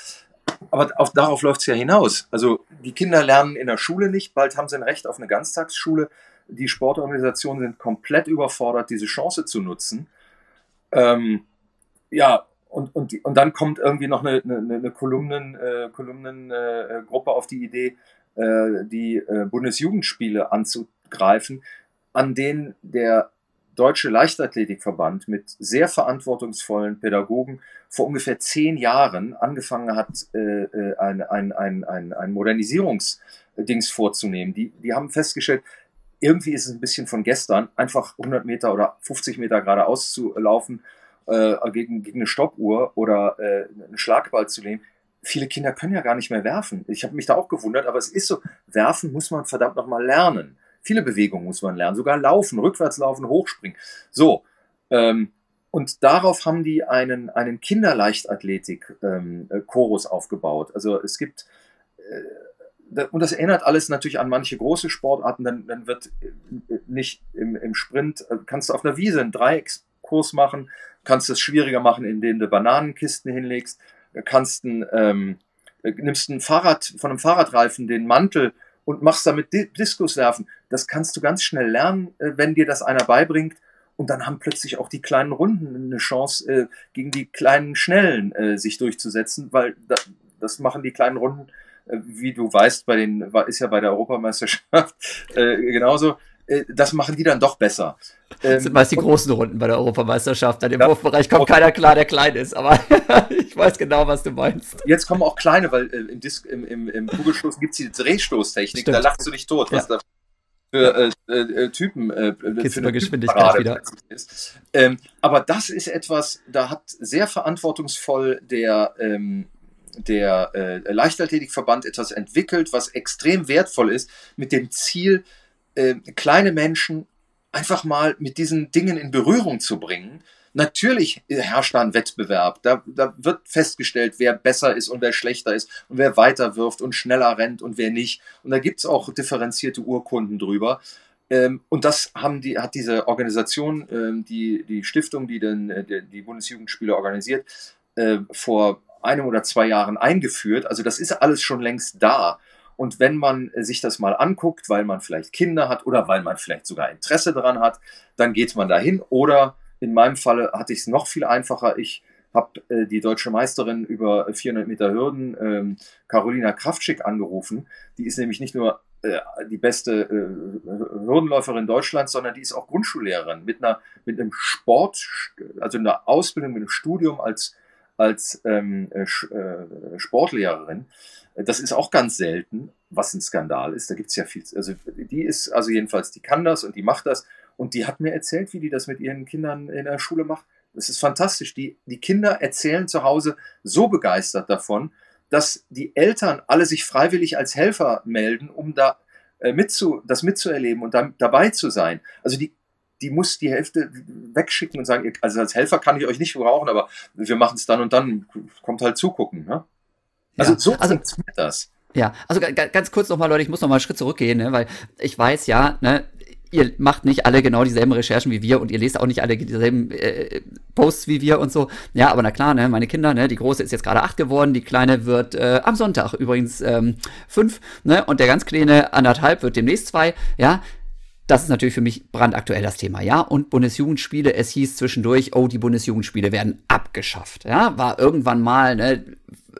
Aber auf, darauf läuft es ja hinaus. Also die Kinder lernen in der Schule nicht, bald haben sie ein Recht auf eine Ganztagsschule. Die Sportorganisationen sind komplett überfordert, diese Chance zu nutzen. Ähm, ja, und, und, und dann kommt irgendwie noch eine, eine, eine Kolumnen, äh, Kolumnengruppe äh, auf die Idee, äh, die äh, Bundesjugendspiele anzugreifen, an denen der Deutsche Leichtathletikverband mit sehr verantwortungsvollen Pädagogen vor ungefähr zehn Jahren angefangen hat, äh, äh ein, ein, ein, ein, ein Modernisierungsdings vorzunehmen. Die, die haben festgestellt, irgendwie ist es ein bisschen von gestern, einfach 100 Meter oder 50 Meter geradeaus zu laufen, äh, gegen, gegen eine Stoppuhr oder äh, einen Schlagball zu nehmen. Viele Kinder können ja gar nicht mehr werfen. Ich habe mich da auch gewundert, aber es ist so, werfen muss man verdammt nochmal lernen. Viele Bewegungen muss man lernen, sogar laufen, rückwärts laufen, hochspringen. So. Ähm, und darauf haben die einen, einen Kinderleichtathletik-Chorus ähm, aufgebaut. Also es gibt, äh, und das erinnert alles natürlich an manche große Sportarten, dann, dann wird äh, nicht im, im Sprint, äh, kannst du auf einer Wiese einen Dreieckskurs machen, kannst es schwieriger machen, indem du Bananenkisten hinlegst, kannst ein, ähm, nimmst ein Fahrrad, von einem Fahrradreifen den Mantel und machst damit Diskus werfen. Das kannst du ganz schnell lernen, äh, wenn dir das einer beibringt. Und dann haben plötzlich auch die kleinen Runden eine Chance, äh, gegen die kleinen Schnellen äh, sich durchzusetzen, weil das machen die kleinen Runden, wie du weißt, bei den, ist ja bei der Europameisterschaft genauso äh, das machen die dann doch besser. Das sind meist die großen Runden bei der Europameisterschaft. Dann im ja, Wurfbereich kommt keiner klar, der klein ist. Aber ich weiß genau, was du meinst. Jetzt kommen auch kleine, weil äh, im, Disc, im, im, im Kugelstoß gibt es die Drehstoßtechnik. Stimmt. Da lachst du nicht tot, was ja. da für äh, äh, Typen äh, Geht's für Geschwindigkeit wieder. ist. Ähm, aber das ist etwas, da hat sehr verantwortungsvoll der ähm, der äh, Leichtathletikverband etwas entwickelt, was extrem wertvoll ist, mit dem Ziel, äh, kleine Menschen einfach mal mit diesen Dingen in Berührung zu bringen. Natürlich herrscht da ein Wettbewerb. Da, da wird festgestellt, wer besser ist und wer schlechter ist und wer weiter wirft und schneller rennt und wer nicht. Und da gibt es auch differenzierte Urkunden drüber. Ähm, und das haben die, hat diese Organisation, ähm, die, die Stiftung, die den, äh, die, Bundesjugendspiele organisiert, äh, vor einem oder zwei Jahren eingeführt. Also das ist alles schon längst da. Und wenn man sich das mal anguckt, weil man vielleicht Kinder hat oder weil man vielleicht sogar Interesse daran hat, dann geht man dahin. Oder in meinem Falle hatte ich es noch viel einfacher. Ich habe äh, die deutsche Meisterin über 400 Meter Hürden, ähm, Carolina Kraftschick, angerufen. Die ist nämlich nicht nur äh, die beste äh, Hürdenläuferin Deutschlands, sondern die ist auch Grundschullehrerin mit einer mit einem Sport, also einer Ausbildung, mit einem Studium als als ähm, äh, äh Sportlehrerin. Das ist auch ganz selten, was ein Skandal ist. Da gibt es ja viel. Also die ist, also jedenfalls, die kann das und die macht das. Und die hat mir erzählt, wie die das mit ihren Kindern in der Schule macht. Das ist fantastisch. Die, die Kinder erzählen zu Hause so begeistert davon, dass die Eltern alle sich freiwillig als Helfer melden, um da äh, mitzu, das mitzuerleben und da, dabei zu sein. Also die, die muss die Hälfte wegschicken und sagen, also als Helfer kann ich euch nicht brauchen, aber wir machen es dann und dann, kommt halt zugucken. Ne? Also Ja. so Also- funktioniert das. Ja, also ga- ga- ganz kurz nochmal, Leute, ich muss nochmal einen Schritt zurückgehen, ne, weil ich weiß ja, ne, ihr macht nicht alle genau dieselben Recherchen wie wir und ihr lest auch nicht alle dieselben äh, Posts wie wir und so. Ja, aber na klar, ne, meine Kinder, ne, die große ist jetzt gerade acht geworden, die kleine wird äh, am Sonntag übrigens ähm, fünf, ne, und der ganz kleine anderthalb wird demnächst zwei, ja. Das ist natürlich für mich brandaktuell das Thema, ja. Und Bundesjugendspiele, es hieß zwischendurch, oh, die Bundesjugendspiele werden abgeschafft, ja. War irgendwann mal, ne,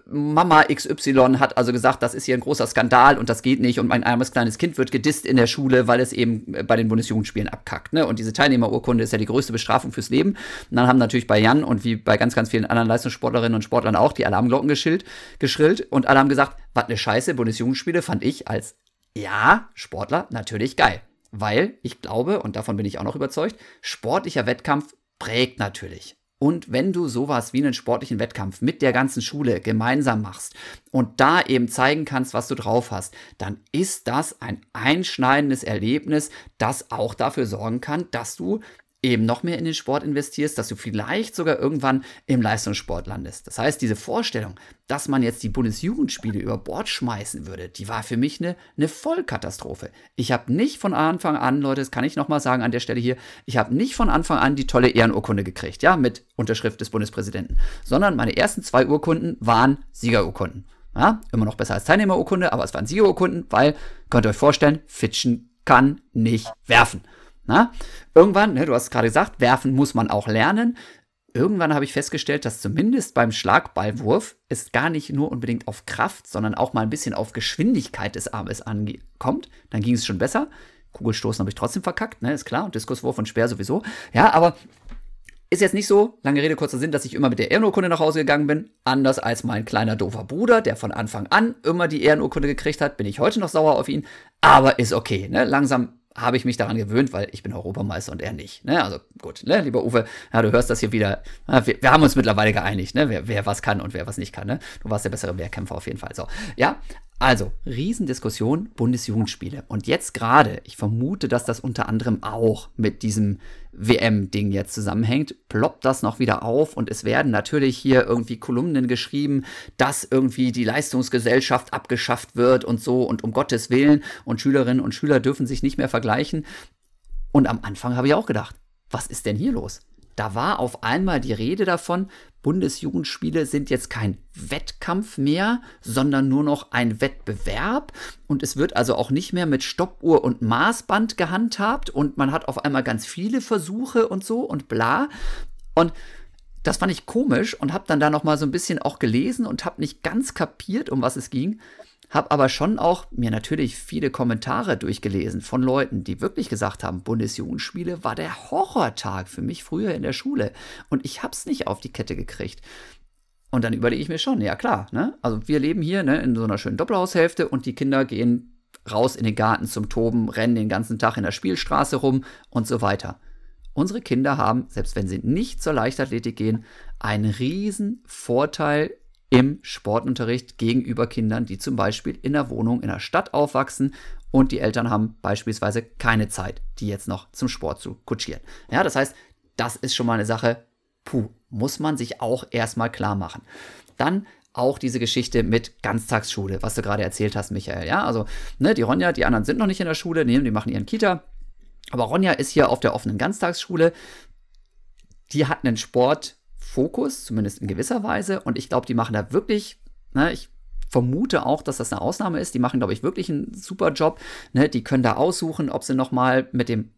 Mama XY hat also gesagt, das ist hier ein großer Skandal und das geht nicht und mein armes kleines Kind wird gedisst in der Schule, weil es eben äh, bei den Bundesjugendspielen abkackt. Ne? Und diese Teilnehmerurkunde ist ja die größte Bestrafung fürs Leben. Und dann haben natürlich bei Jan und wie bei ganz, ganz vielen anderen Leistungssportlerinnen und Sportlern auch die Alarmglocken geschillt, geschrillt und alle haben gesagt, was eine Scheiße, Bundesjugendspiele fand ich als ja, Sportler natürlich geil. Weil ich glaube, und davon bin ich auch noch überzeugt, sportlicher Wettkampf prägt natürlich. Und wenn du sowas wie einen sportlichen Wettkampf mit der ganzen Schule gemeinsam machst und da eben zeigen kannst, was du drauf hast, dann ist das ein einschneidendes Erlebnis, das auch dafür sorgen kann, dass du eben noch mehr in den Sport investierst, dass du vielleicht sogar irgendwann im Leistungssport landest. Das heißt, diese Vorstellung, dass man jetzt die Bundesjugendspiele über Bord schmeißen würde, die war für mich eine, eine Vollkatastrophe. Ich habe nicht von Anfang an, Leute, das kann ich nochmal sagen an der Stelle hier, ich habe nicht von Anfang an die tolle Ehrenurkunde gekriegt, ja, mit Unterschrift des Bundespräsidenten, sondern meine ersten zwei Urkunden waren Siegerurkunden. Ja, immer noch besser als Teilnehmerurkunde, aber es waren Siegerurkunden, weil, könnt ihr euch vorstellen, Fitschen kann nicht werfen. Na? Irgendwann, ne, du hast gerade gesagt, werfen muss man auch lernen. Irgendwann habe ich festgestellt, dass zumindest beim Schlagballwurf es gar nicht nur unbedingt auf Kraft, sondern auch mal ein bisschen auf Geschwindigkeit des Armes ankommt. Dann ging es schon besser. Kugelstoßen habe ich trotzdem verkackt, ne, ist klar. Und Diskuswurf und Speer sowieso. Ja, aber ist jetzt nicht so, lange Rede, kurzer Sinn, dass ich immer mit der Ehrenurkunde nach Hause gegangen bin. Anders als mein kleiner doofer Bruder, der von Anfang an immer die Ehrenurkunde gekriegt hat, bin ich heute noch sauer auf ihn. Aber ist okay, ne? Langsam habe ich mich daran gewöhnt, weil ich bin Europameister und er nicht. Ne? Also gut, ne? lieber Uwe, ja, du hörst das hier wieder. Wir, wir, haben uns mittlerweile geeinigt, ne? wer, wer was kann und wer was nicht kann. Ne? Du warst der bessere Wehrkämpfer auf jeden Fall. So, ja, also Riesendiskussion, Bundesjugendspiele. Und jetzt gerade, ich vermute, dass das unter anderem auch mit diesem WM-Ding jetzt zusammenhängt, ploppt das noch wieder auf und es werden natürlich hier irgendwie Kolumnen geschrieben, dass irgendwie die Leistungsgesellschaft abgeschafft wird und so und um Gottes Willen und Schülerinnen und Schüler dürfen sich nicht mehr vergleichen. Und am Anfang habe ich auch gedacht, was ist denn hier los? Da war auf einmal die Rede davon, Bundesjugendspiele sind jetzt kein Wettkampf mehr, sondern nur noch ein Wettbewerb. Und es wird also auch nicht mehr mit Stoppuhr und Maßband gehandhabt und man hat auf einmal ganz viele Versuche und so und bla. Und das fand ich komisch und habe dann da noch mal so ein bisschen auch gelesen und habe nicht ganz kapiert, um was es ging. Habe aber schon auch mir natürlich viele Kommentare durchgelesen von Leuten, die wirklich gesagt haben, Bundesjugendspiele war der Horrortag für mich früher in der Schule. Und ich habe es nicht auf die Kette gekriegt. Und dann überlege ich mir schon, ja klar, ne? Also wir leben hier ne, in so einer schönen Doppelhaushälfte und die Kinder gehen raus in den Garten zum Toben, rennen den ganzen Tag in der Spielstraße rum und so weiter. Unsere Kinder haben, selbst wenn sie nicht zur Leichtathletik gehen, einen riesen Vorteil im Sportunterricht gegenüber Kindern, die zum Beispiel in der Wohnung in der Stadt aufwachsen und die Eltern haben beispielsweise keine Zeit, die jetzt noch zum Sport zu kutschieren. Ja, das heißt, das ist schon mal eine Sache, puh, muss man sich auch erstmal klar machen. Dann auch diese Geschichte mit Ganztagsschule, was du gerade erzählt hast, Michael. Ja, also, ne, die Ronja, die anderen sind noch nicht in der Schule, nee, die machen ihren Kita. Aber Ronja ist hier auf der offenen Ganztagsschule. Die hat einen Sportfokus, zumindest in gewisser Weise. Und ich glaube, die machen da wirklich, ne, ich vermute auch, dass das eine Ausnahme ist. Die machen, glaube ich, wirklich einen super Job. Ne, die können da aussuchen, ob sie nochmal mit dem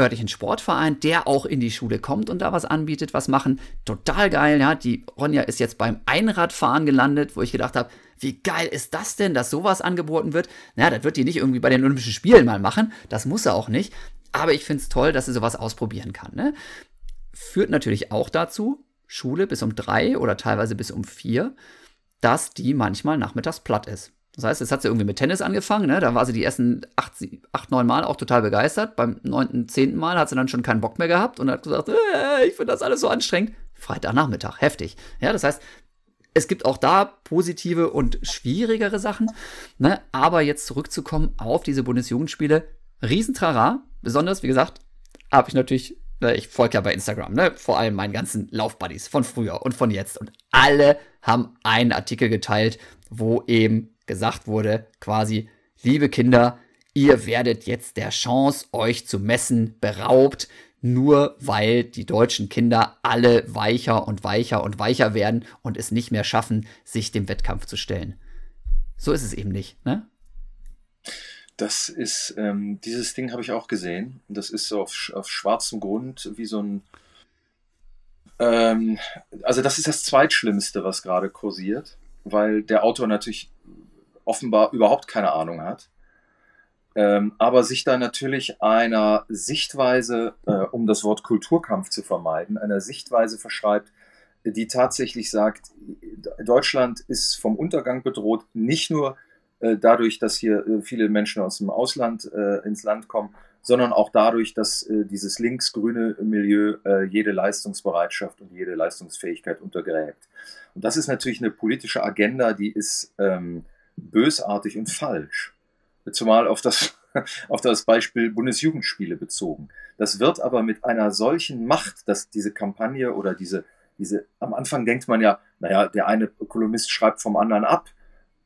örtlichen Sportverein, der auch in die Schule kommt und da was anbietet, was machen. Total geil, ja. Die Ronja ist jetzt beim Einradfahren gelandet, wo ich gedacht habe, wie geil ist das denn, dass sowas angeboten wird? Na, das wird die nicht irgendwie bei den Olympischen Spielen mal machen. Das muss er auch nicht. Aber ich finde es toll, dass sie sowas ausprobieren kann. Ne? Führt natürlich auch dazu, Schule bis um drei oder teilweise bis um vier, dass die manchmal nachmittags platt ist. Das heißt, jetzt hat sie irgendwie mit Tennis angefangen, ne? da war sie die ersten acht, acht, neun Mal auch total begeistert. Beim neunten, zehnten Mal hat sie dann schon keinen Bock mehr gehabt und hat gesagt, äh, ich finde das alles so anstrengend. Freitagnachmittag, heftig. Ja, das heißt, es gibt auch da positive und schwierigere Sachen. Ne? Aber jetzt zurückzukommen auf diese Bundesjugendspiele, Riesentrara, besonders, wie gesagt, habe ich natürlich, ich folge ja bei Instagram, ne, vor allem meinen ganzen Laufbuddies von früher und von jetzt. Und alle haben einen Artikel geteilt, wo eben gesagt wurde, quasi, liebe Kinder, ihr werdet jetzt der Chance, euch zu messen, beraubt, nur weil die deutschen Kinder alle weicher und weicher und weicher werden und es nicht mehr schaffen, sich dem Wettkampf zu stellen. So ist es eben nicht, ne? Das ist, ähm, dieses Ding habe ich auch gesehen. Das ist so auf, auf schwarzem Grund wie so ein. Ähm, also, das ist das Zweitschlimmste, was gerade kursiert, weil der Autor natürlich offenbar überhaupt keine Ahnung hat. Ähm, aber sich da natürlich einer Sichtweise, äh, um das Wort Kulturkampf zu vermeiden, einer Sichtweise verschreibt, die tatsächlich sagt, Deutschland ist vom Untergang bedroht, nicht nur dadurch, dass hier äh, viele Menschen aus dem Ausland äh, ins Land kommen, sondern auch dadurch, dass äh, dieses linksgrüne Milieu äh, jede Leistungsbereitschaft und jede Leistungsfähigkeit untergräbt. Und das ist natürlich eine politische Agenda, die ist ähm, bösartig und falsch. Zumal auf das, auf das Beispiel Bundesjugendspiele bezogen. Das wird aber mit einer solchen Macht, dass diese Kampagne oder diese, diese, am Anfang denkt man ja, naja, der eine Kolumnist schreibt vom anderen ab.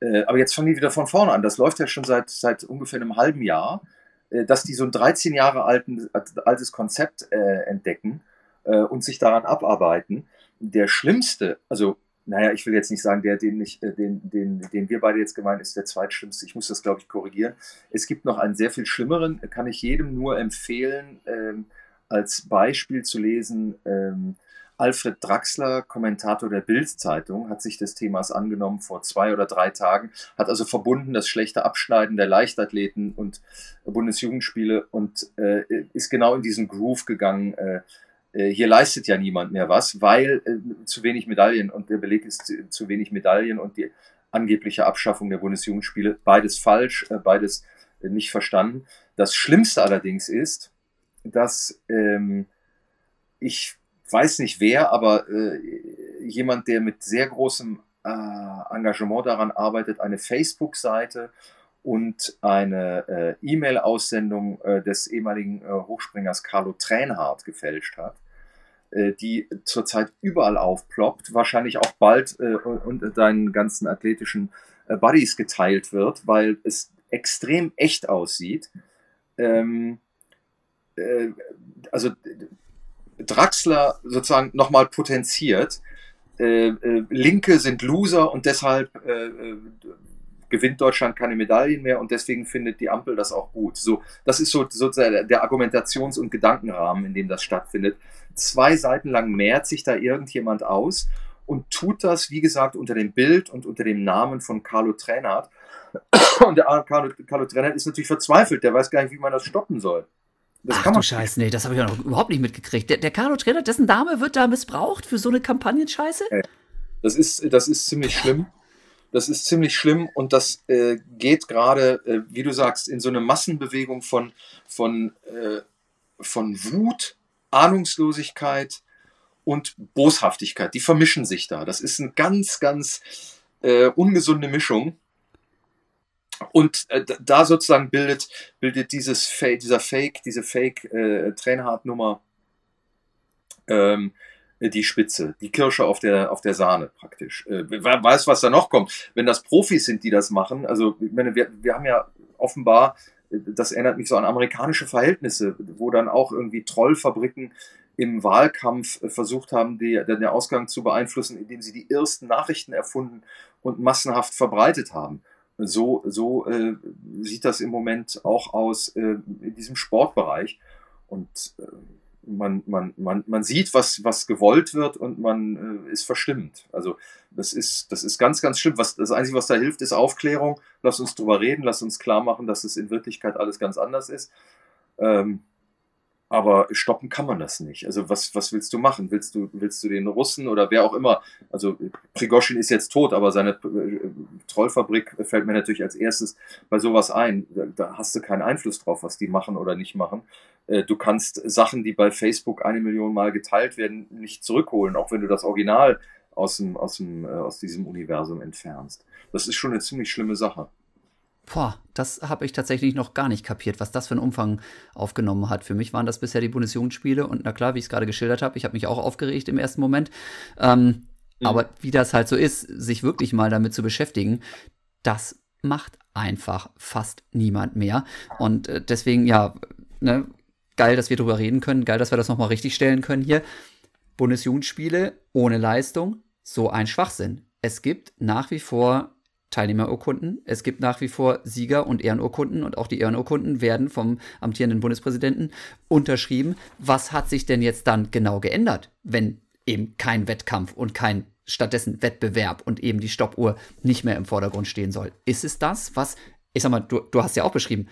Äh, aber jetzt fangen die wieder von vorne an. Das läuft ja schon seit, seit ungefähr einem halben Jahr, äh, dass die so ein 13 Jahre alten, altes Konzept äh, entdecken äh, und sich daran abarbeiten. Der schlimmste, also naja, ich will jetzt nicht sagen, der, den, ich, äh, den, den, den wir beide jetzt gemeint, ist der zweitschlimmste. Ich muss das, glaube ich, korrigieren. Es gibt noch einen sehr viel schlimmeren, kann ich jedem nur empfehlen, ähm, als Beispiel zu lesen. Ähm, Alfred Draxler, Kommentator der Bild-Zeitung, hat sich des Themas angenommen vor zwei oder drei Tagen, hat also verbunden das schlechte Abschneiden der Leichtathleten und Bundesjugendspiele und äh, ist genau in diesen Groove gegangen. Äh, äh, hier leistet ja niemand mehr was, weil äh, zu wenig Medaillen und der Beleg ist zu, zu, wenig Medaillen und die angebliche Abschaffung der Bundesjugendspiele, beides falsch, äh, beides äh, nicht verstanden. Das Schlimmste allerdings ist, dass ähm, ich weiß nicht wer, aber äh, jemand, der mit sehr großem äh, Engagement daran arbeitet, eine Facebook-Seite und eine E-Mail-Aussendung des ehemaligen Hochspringers Carlo Tränhardt gefälscht hat äh, die zurzeit überall aufploppt, wahrscheinlich auch bald äh, unter deinen ganzen athletischen äh, Buddies geteilt wird, weil es extrem echt aussieht. Ähm, äh, also Draxler sozusagen nochmal potenziert. Äh, äh, Linke sind Loser und deshalb äh, äh gewinnt Deutschland keine Medaillen mehr und deswegen findet die Ampel das auch gut. So, das ist so sozusagen der Argumentations- und Gedankenrahmen, in dem das stattfindet. Zwei Seiten lang mehrt sich da irgendjemand aus und tut das, wie gesagt, unter dem Bild und unter dem Namen von Carlo Tränert. Und der Carlo, Carlo Tränert ist natürlich verzweifelt, der weiß gar nicht, wie man das stoppen soll. Das Ach du Scheiße, nee, das habe ich ja noch überhaupt nicht mitgekriegt. Der, der Carlo Tränert, dessen Name wird da missbraucht für so eine Kampagnenscheiße? Das ist, das ist ziemlich schlimm. Das ist ziemlich schlimm und das äh, geht gerade, äh, wie du sagst, in so eine Massenbewegung von, von, äh, von Wut, Ahnungslosigkeit und Boshaftigkeit. Die vermischen sich da. Das ist eine ganz, ganz äh, ungesunde Mischung. Und äh, da sozusagen bildet, bildet dieses Fake, dieser Fake, diese Fake-Trainhard-Nummer äh, ähm, die Spitze, die Kirsche auf der, auf der Sahne praktisch. Äh, wer weiß, was da noch kommt. Wenn das Profis sind, die das machen, also ich meine, wir, wir haben ja offenbar, das erinnert mich so an amerikanische Verhältnisse, wo dann auch irgendwie Trollfabriken im Wahlkampf versucht haben, die, den Ausgang zu beeinflussen, indem sie die ersten Nachrichten erfunden und massenhaft verbreitet haben. So, so äh, sieht das im Moment auch aus äh, in diesem Sportbereich. Und äh, man, man, man, man sieht, was, was gewollt wird und man äh, ist verstimmt. Also das ist, das ist ganz, ganz schlimm. Was, das Einzige, was da hilft, ist Aufklärung. Lass uns drüber reden, lass uns klar machen, dass es in Wirklichkeit alles ganz anders ist. Ähm, aber stoppen kann man das nicht. Also was, was willst du machen? Willst du, willst du den Russen oder wer auch immer, also Prigoschin ist jetzt tot, aber seine äh, Trollfabrik fällt mir natürlich als erstes bei sowas ein. Da, da hast du keinen Einfluss drauf, was die machen oder nicht machen. Äh, du kannst Sachen, die bei Facebook eine Million Mal geteilt werden, nicht zurückholen, auch wenn du das Original aus, dem, aus, dem, äh, aus diesem Universum entfernst. Das ist schon eine ziemlich schlimme Sache. Boah, das habe ich tatsächlich noch gar nicht kapiert, was das für einen Umfang aufgenommen hat. Für mich waren das bisher die Bundesjugendspiele und na klar, wie ich es gerade geschildert habe, ich habe mich auch aufgeregt im ersten Moment. Ähm, mhm. Aber wie das halt so ist, sich wirklich mal damit zu beschäftigen, das macht einfach fast niemand mehr. Und äh, deswegen, ja, ne, geil, dass wir drüber reden können, geil, dass wir das nochmal richtig stellen können hier. Bundesjugendspiele ohne Leistung, so ein Schwachsinn. Es gibt nach wie vor Teilnehmerurkunden. Es gibt nach wie vor Sieger- und Ehrenurkunden und auch die Ehrenurkunden werden vom amtierenden Bundespräsidenten unterschrieben. Was hat sich denn jetzt dann genau geändert, wenn eben kein Wettkampf und kein stattdessen Wettbewerb und eben die Stoppuhr nicht mehr im Vordergrund stehen soll? Ist es das, was, ich sag mal, du, du hast ja auch beschrieben,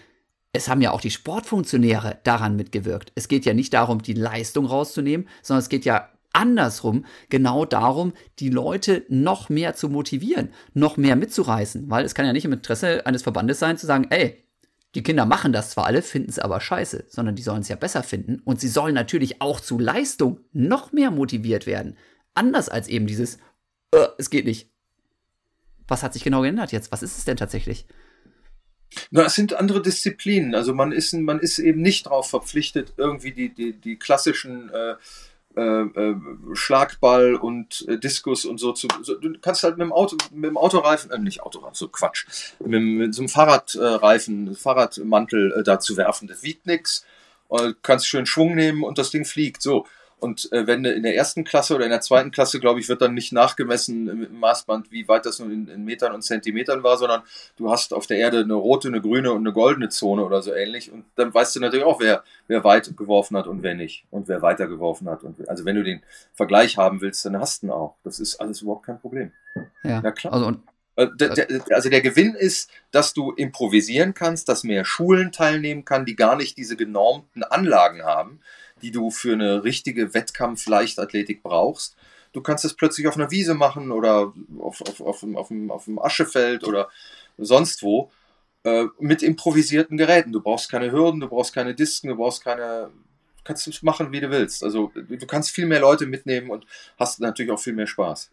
es haben ja auch die Sportfunktionäre daran mitgewirkt. Es geht ja nicht darum, die Leistung rauszunehmen, sondern es geht ja andersrum genau darum, die Leute noch mehr zu motivieren, noch mehr mitzureißen. Weil es kann ja nicht im Interesse eines Verbandes sein, zu sagen, ey, die Kinder machen das zwar alle, finden es aber scheiße, sondern die sollen es ja besser finden. Und sie sollen natürlich auch zu Leistung noch mehr motiviert werden. Anders als eben dieses, äh, es geht nicht. Was hat sich genau geändert jetzt? Was ist es denn tatsächlich? Na, es sind andere Disziplinen. Also man ist, man ist eben nicht darauf verpflichtet, irgendwie die, die, die klassischen äh, äh, Schlagball und äh, Diskus und so zu. So, du kannst halt mit dem Auto, mit dem Autoreifen, äh, nicht Autoreifen, so Quatsch, mit, mit so einem Fahrradreifen, Fahrradmantel äh, da werfen. Das wiegt nichts. Kannst schön Schwung nehmen und das Ding fliegt. So. Und äh, wenn in der ersten Klasse oder in der zweiten Klasse, glaube ich, wird dann nicht nachgemessen im Maßband, wie weit das nun in, in, Metern und Zentimetern war, sondern du hast auf der Erde eine rote, eine grüne und eine goldene Zone oder so ähnlich. Und dann weißt du natürlich auch, wer, wer weit geworfen hat und wer nicht. Und wer weiter geworfen hat. Und, also wenn du den Vergleich haben willst, dann hast du ihn auch. Das ist alles überhaupt kein Problem. Ja, ja klar. Also äh, also der Gewinn ist, dass du improvisieren kannst, dass mehr Schulen teilnehmen kann, die gar nicht diese genormten Anlagen haben, die du für eine richtige Wettkampf-Leichtathletik brauchst. Du kannst es plötzlich auf einer Wiese machen oder auf, auf, auf, auf, dem, auf dem Aschefeld oder sonst wo äh, mit improvisierten Geräten. Du brauchst keine Hürden, du brauchst keine Disken, du brauchst keine. Kannst es machen, wie du willst. Also du kannst viel mehr Leute mitnehmen und hast natürlich auch viel mehr Spaß.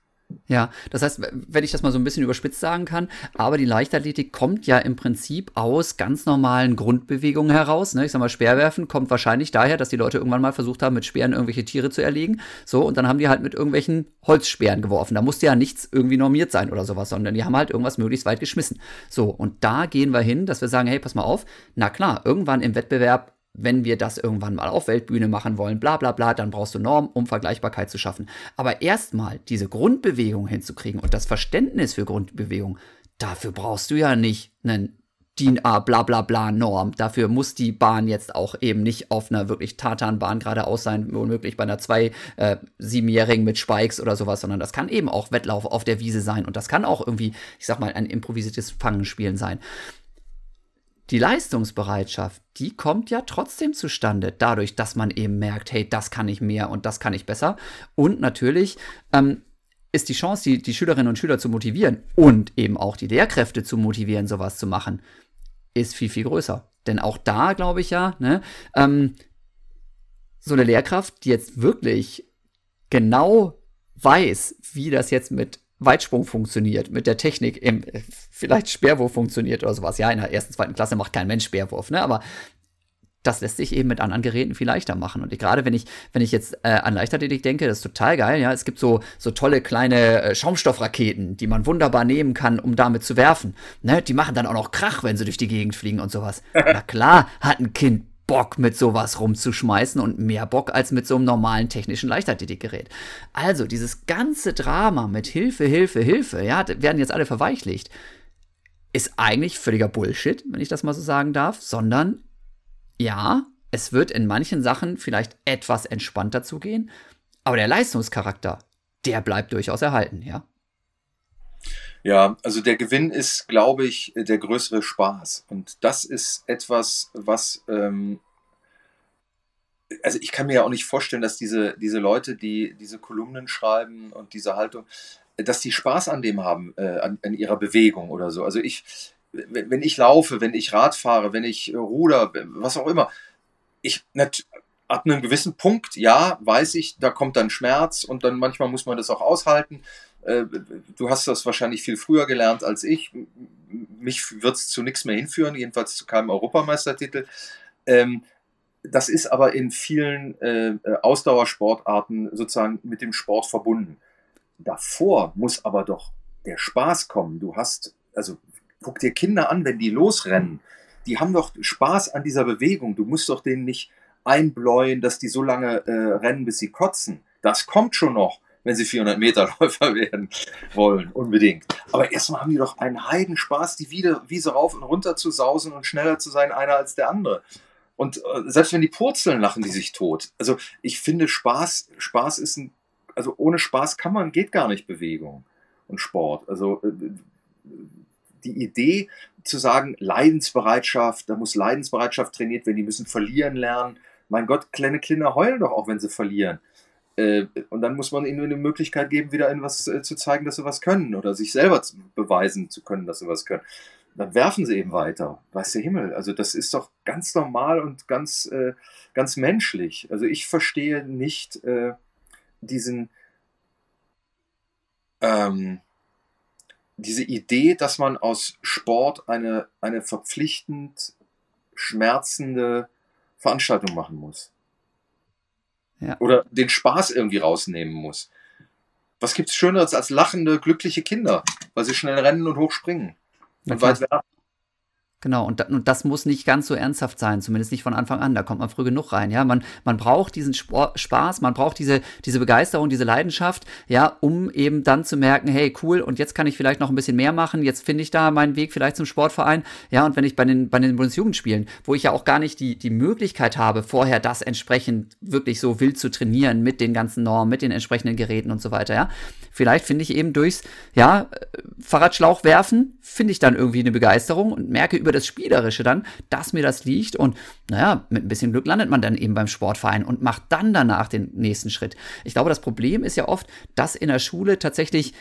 Ja, das heißt, wenn ich das mal so ein bisschen überspitzt sagen kann, aber die Leichtathletik kommt ja im Prinzip aus ganz normalen Grundbewegungen heraus. Ne? Ich sag mal, Speerwerfen kommt wahrscheinlich daher, dass die Leute irgendwann mal versucht haben, mit Speeren irgendwelche Tiere zu erlegen. So, und dann haben die halt mit irgendwelchen Holzspeeren geworfen. Da musste ja nichts irgendwie normiert sein oder sowas, sondern die haben halt irgendwas möglichst weit geschmissen. So, und da gehen wir hin, dass wir sagen, hey, pass mal auf, na klar, irgendwann im Wettbewerb wenn wir das irgendwann mal auf Weltbühne machen wollen, bla bla bla, dann brauchst du Normen, um Vergleichbarkeit zu schaffen. Aber erstmal diese Grundbewegung hinzukriegen und das Verständnis für Grundbewegung, dafür brauchst du ja nicht einen DIN A bla bla bla Norm. Dafür muss die Bahn jetzt auch eben nicht auf einer wirklich Tatanbahn geradeaus sein, womöglich bei einer zwei äh, siebenjährigen mit Spikes oder sowas, sondern das kann eben auch Wettlauf auf der Wiese sein und das kann auch irgendwie, ich sag mal, ein improvisiertes Fangenspielen sein die Leistungsbereitschaft, die kommt ja trotzdem zustande, dadurch, dass man eben merkt, hey, das kann ich mehr und das kann ich besser. Und natürlich ähm, ist die Chance, die, die Schülerinnen und Schüler zu motivieren und eben auch die Lehrkräfte zu motivieren, sowas zu machen, ist viel, viel größer. Denn auch da glaube ich ja, ne, ähm, so eine Lehrkraft, die jetzt wirklich genau weiß, wie das jetzt mit Weitsprung funktioniert, mit der Technik im vielleicht Speerwurf funktioniert oder sowas. Ja, in der ersten, zweiten Klasse macht kein Mensch Speerwurf, ne? Aber das lässt sich eben mit anderen Geräten viel leichter machen. Und gerade wenn ich, wenn ich jetzt äh, an Leichtathletik denke, das ist total geil, ja. Es gibt so, so tolle kleine äh, Schaumstoffraketen, die man wunderbar nehmen kann, um damit zu werfen. Ne? Die machen dann auch noch Krach, wenn sie durch die Gegend fliegen und sowas. Na klar, hat ein Kind Bock, mit sowas rumzuschmeißen und mehr Bock als mit so einem normalen technischen Leichtathletikgerät. Also, dieses ganze Drama mit Hilfe, Hilfe, Hilfe, ja, werden jetzt alle verweichlicht, ist eigentlich völliger Bullshit, wenn ich das mal so sagen darf, sondern ja, es wird in manchen Sachen vielleicht etwas entspannter zugehen, aber der Leistungscharakter, der bleibt durchaus erhalten, ja. Ja, also der Gewinn ist, glaube ich, der größere Spaß. Und das ist etwas, was, ähm, also ich kann mir ja auch nicht vorstellen, dass diese, diese Leute, die diese Kolumnen schreiben und diese Haltung, dass die Spaß an dem haben, äh, an, an ihrer Bewegung oder so. Also ich, wenn ich laufe, wenn ich Rad fahre, wenn ich ruder, was auch immer, ich, ab einem gewissen Punkt, ja, weiß ich, da kommt dann Schmerz und dann manchmal muss man das auch aushalten. Äh, du hast das wahrscheinlich viel früher gelernt als ich. mich wird es zu nichts mehr hinführen, jedenfalls zu keinem Europameistertitel. Ähm, das ist aber in vielen äh, Ausdauersportarten sozusagen mit dem Sport verbunden. Davor muss aber doch der Spaß kommen. Du hast, also guck dir Kinder an, wenn die losrennen, die haben doch Spaß an dieser Bewegung. Du musst doch denen nicht einbläuen, dass die so lange äh, rennen, bis sie kotzen. Das kommt schon noch, wenn sie 400 Meter Läufer werden wollen, unbedingt. Aber erstmal haben die doch einen Heidenspaß, die Wiese rauf und runter zu sausen und schneller zu sein, einer als der andere. Und äh, selbst wenn die purzeln, lachen die sich tot. Also ich finde Spaß, Spaß ist ein, also ohne Spaß kann man, geht gar nicht Bewegung und Sport. Also äh, die Idee zu sagen, Leidensbereitschaft, da muss Leidensbereitschaft trainiert werden, die müssen verlieren lernen. Mein Gott, kleine Kinder heulen doch auch, wenn sie verlieren. Äh, und dann muss man ihnen eine Möglichkeit geben, wieder in was zu zeigen, dass sie was können oder sich selber beweisen zu können, dass sie was können dann werfen sie eben weiter. Weiß der Himmel. Also das ist doch ganz normal und ganz, äh, ganz menschlich. Also ich verstehe nicht äh, diesen, ähm, diese Idee, dass man aus Sport eine, eine verpflichtend schmerzende Veranstaltung machen muss. Ja. Oder den Spaß irgendwie rausnehmen muss. Was gibt es Schöneres als lachende, glückliche Kinder, weil sie schnell rennen und hochspringen? Und weit werfen. Genau, und, und das muss nicht ganz so ernsthaft sein, zumindest nicht von Anfang an. Da kommt man früh genug rein. Ja, man, man braucht diesen Sport, Spaß, man braucht diese, diese Begeisterung, diese Leidenschaft, ja, um eben dann zu merken, hey, cool, und jetzt kann ich vielleicht noch ein bisschen mehr machen. Jetzt finde ich da meinen Weg vielleicht zum Sportverein. Ja, und wenn ich bei den, bei den Bundesjugendspielen, wo ich ja auch gar nicht die, die Möglichkeit habe, vorher das entsprechend wirklich so wild zu trainieren mit den ganzen Normen, mit den entsprechenden Geräten und so weiter, ja. Vielleicht finde ich eben durchs, ja, Fahrradschlauch werfen, finde ich dann irgendwie eine Begeisterung und merke über über das Spielerische dann, dass mir das liegt und naja, mit ein bisschen Glück landet man dann eben beim Sportverein und macht dann danach den nächsten Schritt. Ich glaube, das Problem ist ja oft, dass in der Schule tatsächlich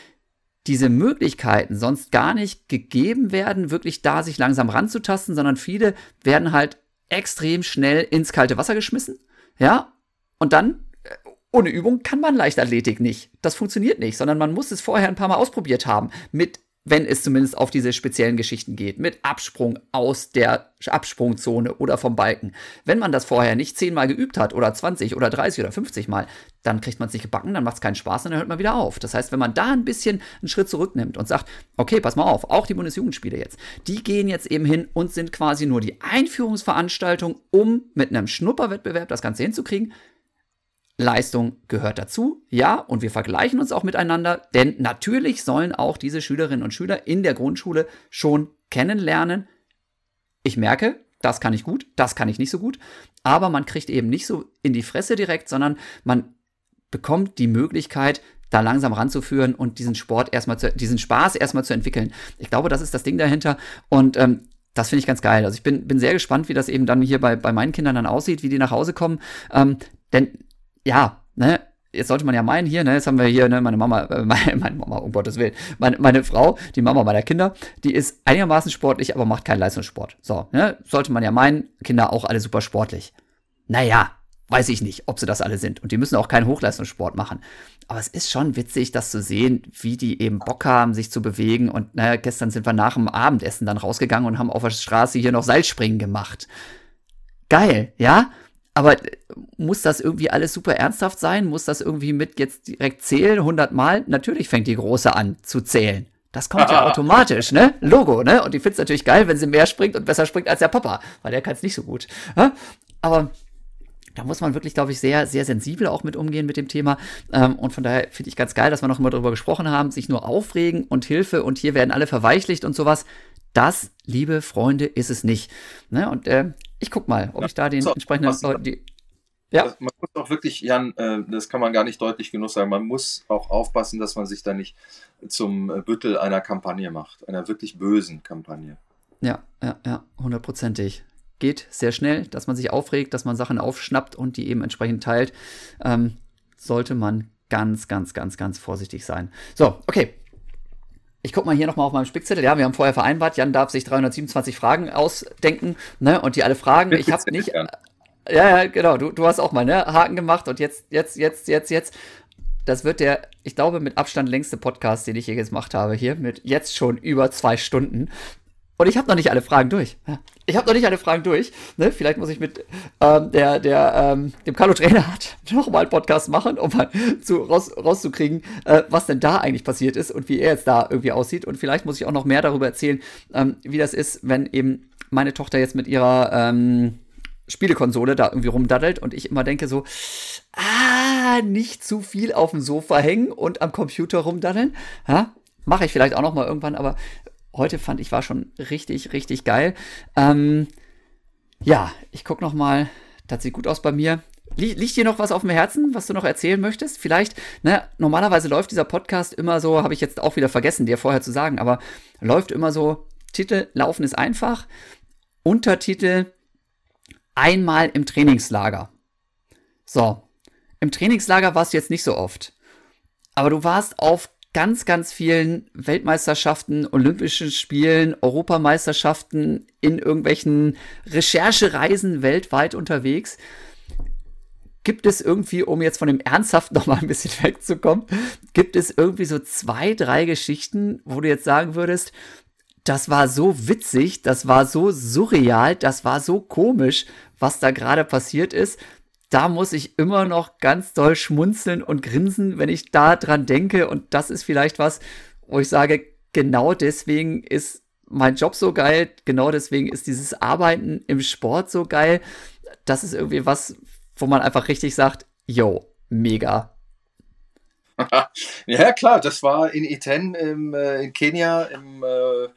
diese Möglichkeiten sonst gar nicht gegeben werden, wirklich da sich langsam ranzutasten, sondern viele werden halt extrem schnell ins kalte Wasser geschmissen, ja, und dann äh, ohne Übung kann man Leichtathletik nicht. Das funktioniert nicht, sondern man muss es vorher ein paar Mal ausprobiert haben mit wenn es zumindest auf diese speziellen Geschichten geht, mit Absprung aus der Absprungzone oder vom Balken. Wenn man das vorher nicht zehnmal geübt hat oder 20 oder 30 oder 50 Mal, dann kriegt man es nicht gebacken, dann macht es keinen Spaß und dann hört man wieder auf. Das heißt, wenn man da ein bisschen einen Schritt zurücknimmt und sagt, okay, pass mal auf, auch die Bundesjugendspiele jetzt, die gehen jetzt eben hin und sind quasi nur die Einführungsveranstaltung, um mit einem Schnupperwettbewerb das Ganze hinzukriegen, Leistung gehört dazu, ja, und wir vergleichen uns auch miteinander, denn natürlich sollen auch diese Schülerinnen und Schüler in der Grundschule schon kennenlernen. Ich merke, das kann ich gut, das kann ich nicht so gut, aber man kriegt eben nicht so in die Fresse direkt, sondern man bekommt die Möglichkeit, da langsam ranzuführen und diesen Sport erstmal zu, diesen Spaß erstmal zu entwickeln. Ich glaube, das ist das Ding dahinter und ähm, das finde ich ganz geil. Also ich bin, bin sehr gespannt, wie das eben dann hier bei, bei meinen Kindern dann aussieht, wie die nach Hause kommen. Ähm, denn ja, ne, jetzt sollte man ja meinen hier, ne, jetzt haben wir hier, ne, meine Mama, äh, meine, meine, Mama, um Gottes Willen, meine, meine Frau, die Mama meiner Kinder, die ist einigermaßen sportlich, aber macht keinen Leistungssport. So, ne, sollte man ja meinen, Kinder auch alle super sportlich. Naja, weiß ich nicht, ob sie das alle sind. Und die müssen auch keinen Hochleistungssport machen. Aber es ist schon witzig, das zu sehen, wie die eben Bock haben, sich zu bewegen. Und naja, gestern sind wir nach dem Abendessen dann rausgegangen und haben auf der Straße hier noch Seilspringen gemacht. Geil, ja? Aber muss das irgendwie alles super ernsthaft sein? Muss das irgendwie mit jetzt direkt zählen, 100 Mal? Natürlich fängt die Große an zu zählen. Das kommt ja automatisch, ne? Logo, ne? Und die findet es natürlich geil, wenn sie mehr springt und besser springt als der Papa, weil der kann es nicht so gut. Ja? Aber da muss man wirklich, glaube ich, sehr, sehr sensibel auch mit umgehen mit dem Thema. Ähm, und von daher finde ich ganz geil, dass wir noch immer darüber gesprochen haben, sich nur aufregen und Hilfe und hier werden alle verweichlicht und sowas. Das, liebe Freunde, ist es nicht. Ne? Und äh, ich guck mal, ob ja, ich da den so, entsprechenden Leuten die. Ja. Man muss auch wirklich, Jan, äh, das kann man gar nicht deutlich genug sagen, man muss auch aufpassen, dass man sich da nicht zum äh, Büttel einer Kampagne macht, einer wirklich bösen Kampagne. Ja, ja, ja, hundertprozentig. Geht sehr schnell, dass man sich aufregt, dass man Sachen aufschnappt und die eben entsprechend teilt. Ähm, sollte man ganz, ganz, ganz, ganz vorsichtig sein. So, okay, ich gucke mal hier nochmal auf meinem Spickzettel. Ja, wir haben vorher vereinbart, Jan darf sich 327 Fragen ausdenken ne, und die alle fragen. Ich habe nicht. Ja, ja, genau. Du, du hast auch mal ne, Haken gemacht und jetzt, jetzt, jetzt, jetzt, jetzt. das wird der, ich glaube, mit Abstand längste Podcast, den ich je gemacht habe, hier, mit jetzt schon über zwei Stunden. Und ich habe noch nicht alle Fragen durch. Ich habe noch nicht alle Fragen durch. Ne? Vielleicht muss ich mit ähm, der, der, ähm, dem Carlo Trainer hat nochmal einen Podcast machen, um mal zu, raus, rauszukriegen, äh, was denn da eigentlich passiert ist und wie er jetzt da irgendwie aussieht. Und vielleicht muss ich auch noch mehr darüber erzählen, ähm, wie das ist, wenn eben meine Tochter jetzt mit ihrer ähm, Spielekonsole da irgendwie rumdaddelt und ich immer denke so, ah, nicht zu viel auf dem Sofa hängen und am Computer rumdaddeln. Ja, mache ich vielleicht auch noch mal irgendwann, aber heute fand ich war schon richtig, richtig geil. Ähm, ja, ich guck noch mal. Das sieht gut aus bei mir. Liegt dir noch was auf dem Herzen, was du noch erzählen möchtest? Vielleicht, ne, normalerweise läuft dieser Podcast immer so, habe ich jetzt auch wieder vergessen, dir vorher zu sagen, aber läuft immer so, Titel Laufen ist einfach, Untertitel Einmal im Trainingslager. So, im Trainingslager warst du jetzt nicht so oft, aber du warst auf ganz, ganz vielen Weltmeisterschaften, Olympischen Spielen, Europameisterschaften, in irgendwelchen Recherchereisen weltweit unterwegs. Gibt es irgendwie, um jetzt von dem Ernsthaft noch mal ein bisschen wegzukommen, gibt es irgendwie so zwei, drei Geschichten, wo du jetzt sagen würdest, das war so witzig, das war so surreal, das war so komisch, was da gerade passiert ist, da muss ich immer noch ganz doll schmunzeln und grinsen, wenn ich da dran denke. Und das ist vielleicht was, wo ich sage, genau deswegen ist mein Job so geil, genau deswegen ist dieses Arbeiten im Sport so geil. Das ist irgendwie was, wo man einfach richtig sagt, yo, mega. ja, klar, das war in Iten im, äh, in Kenia im äh,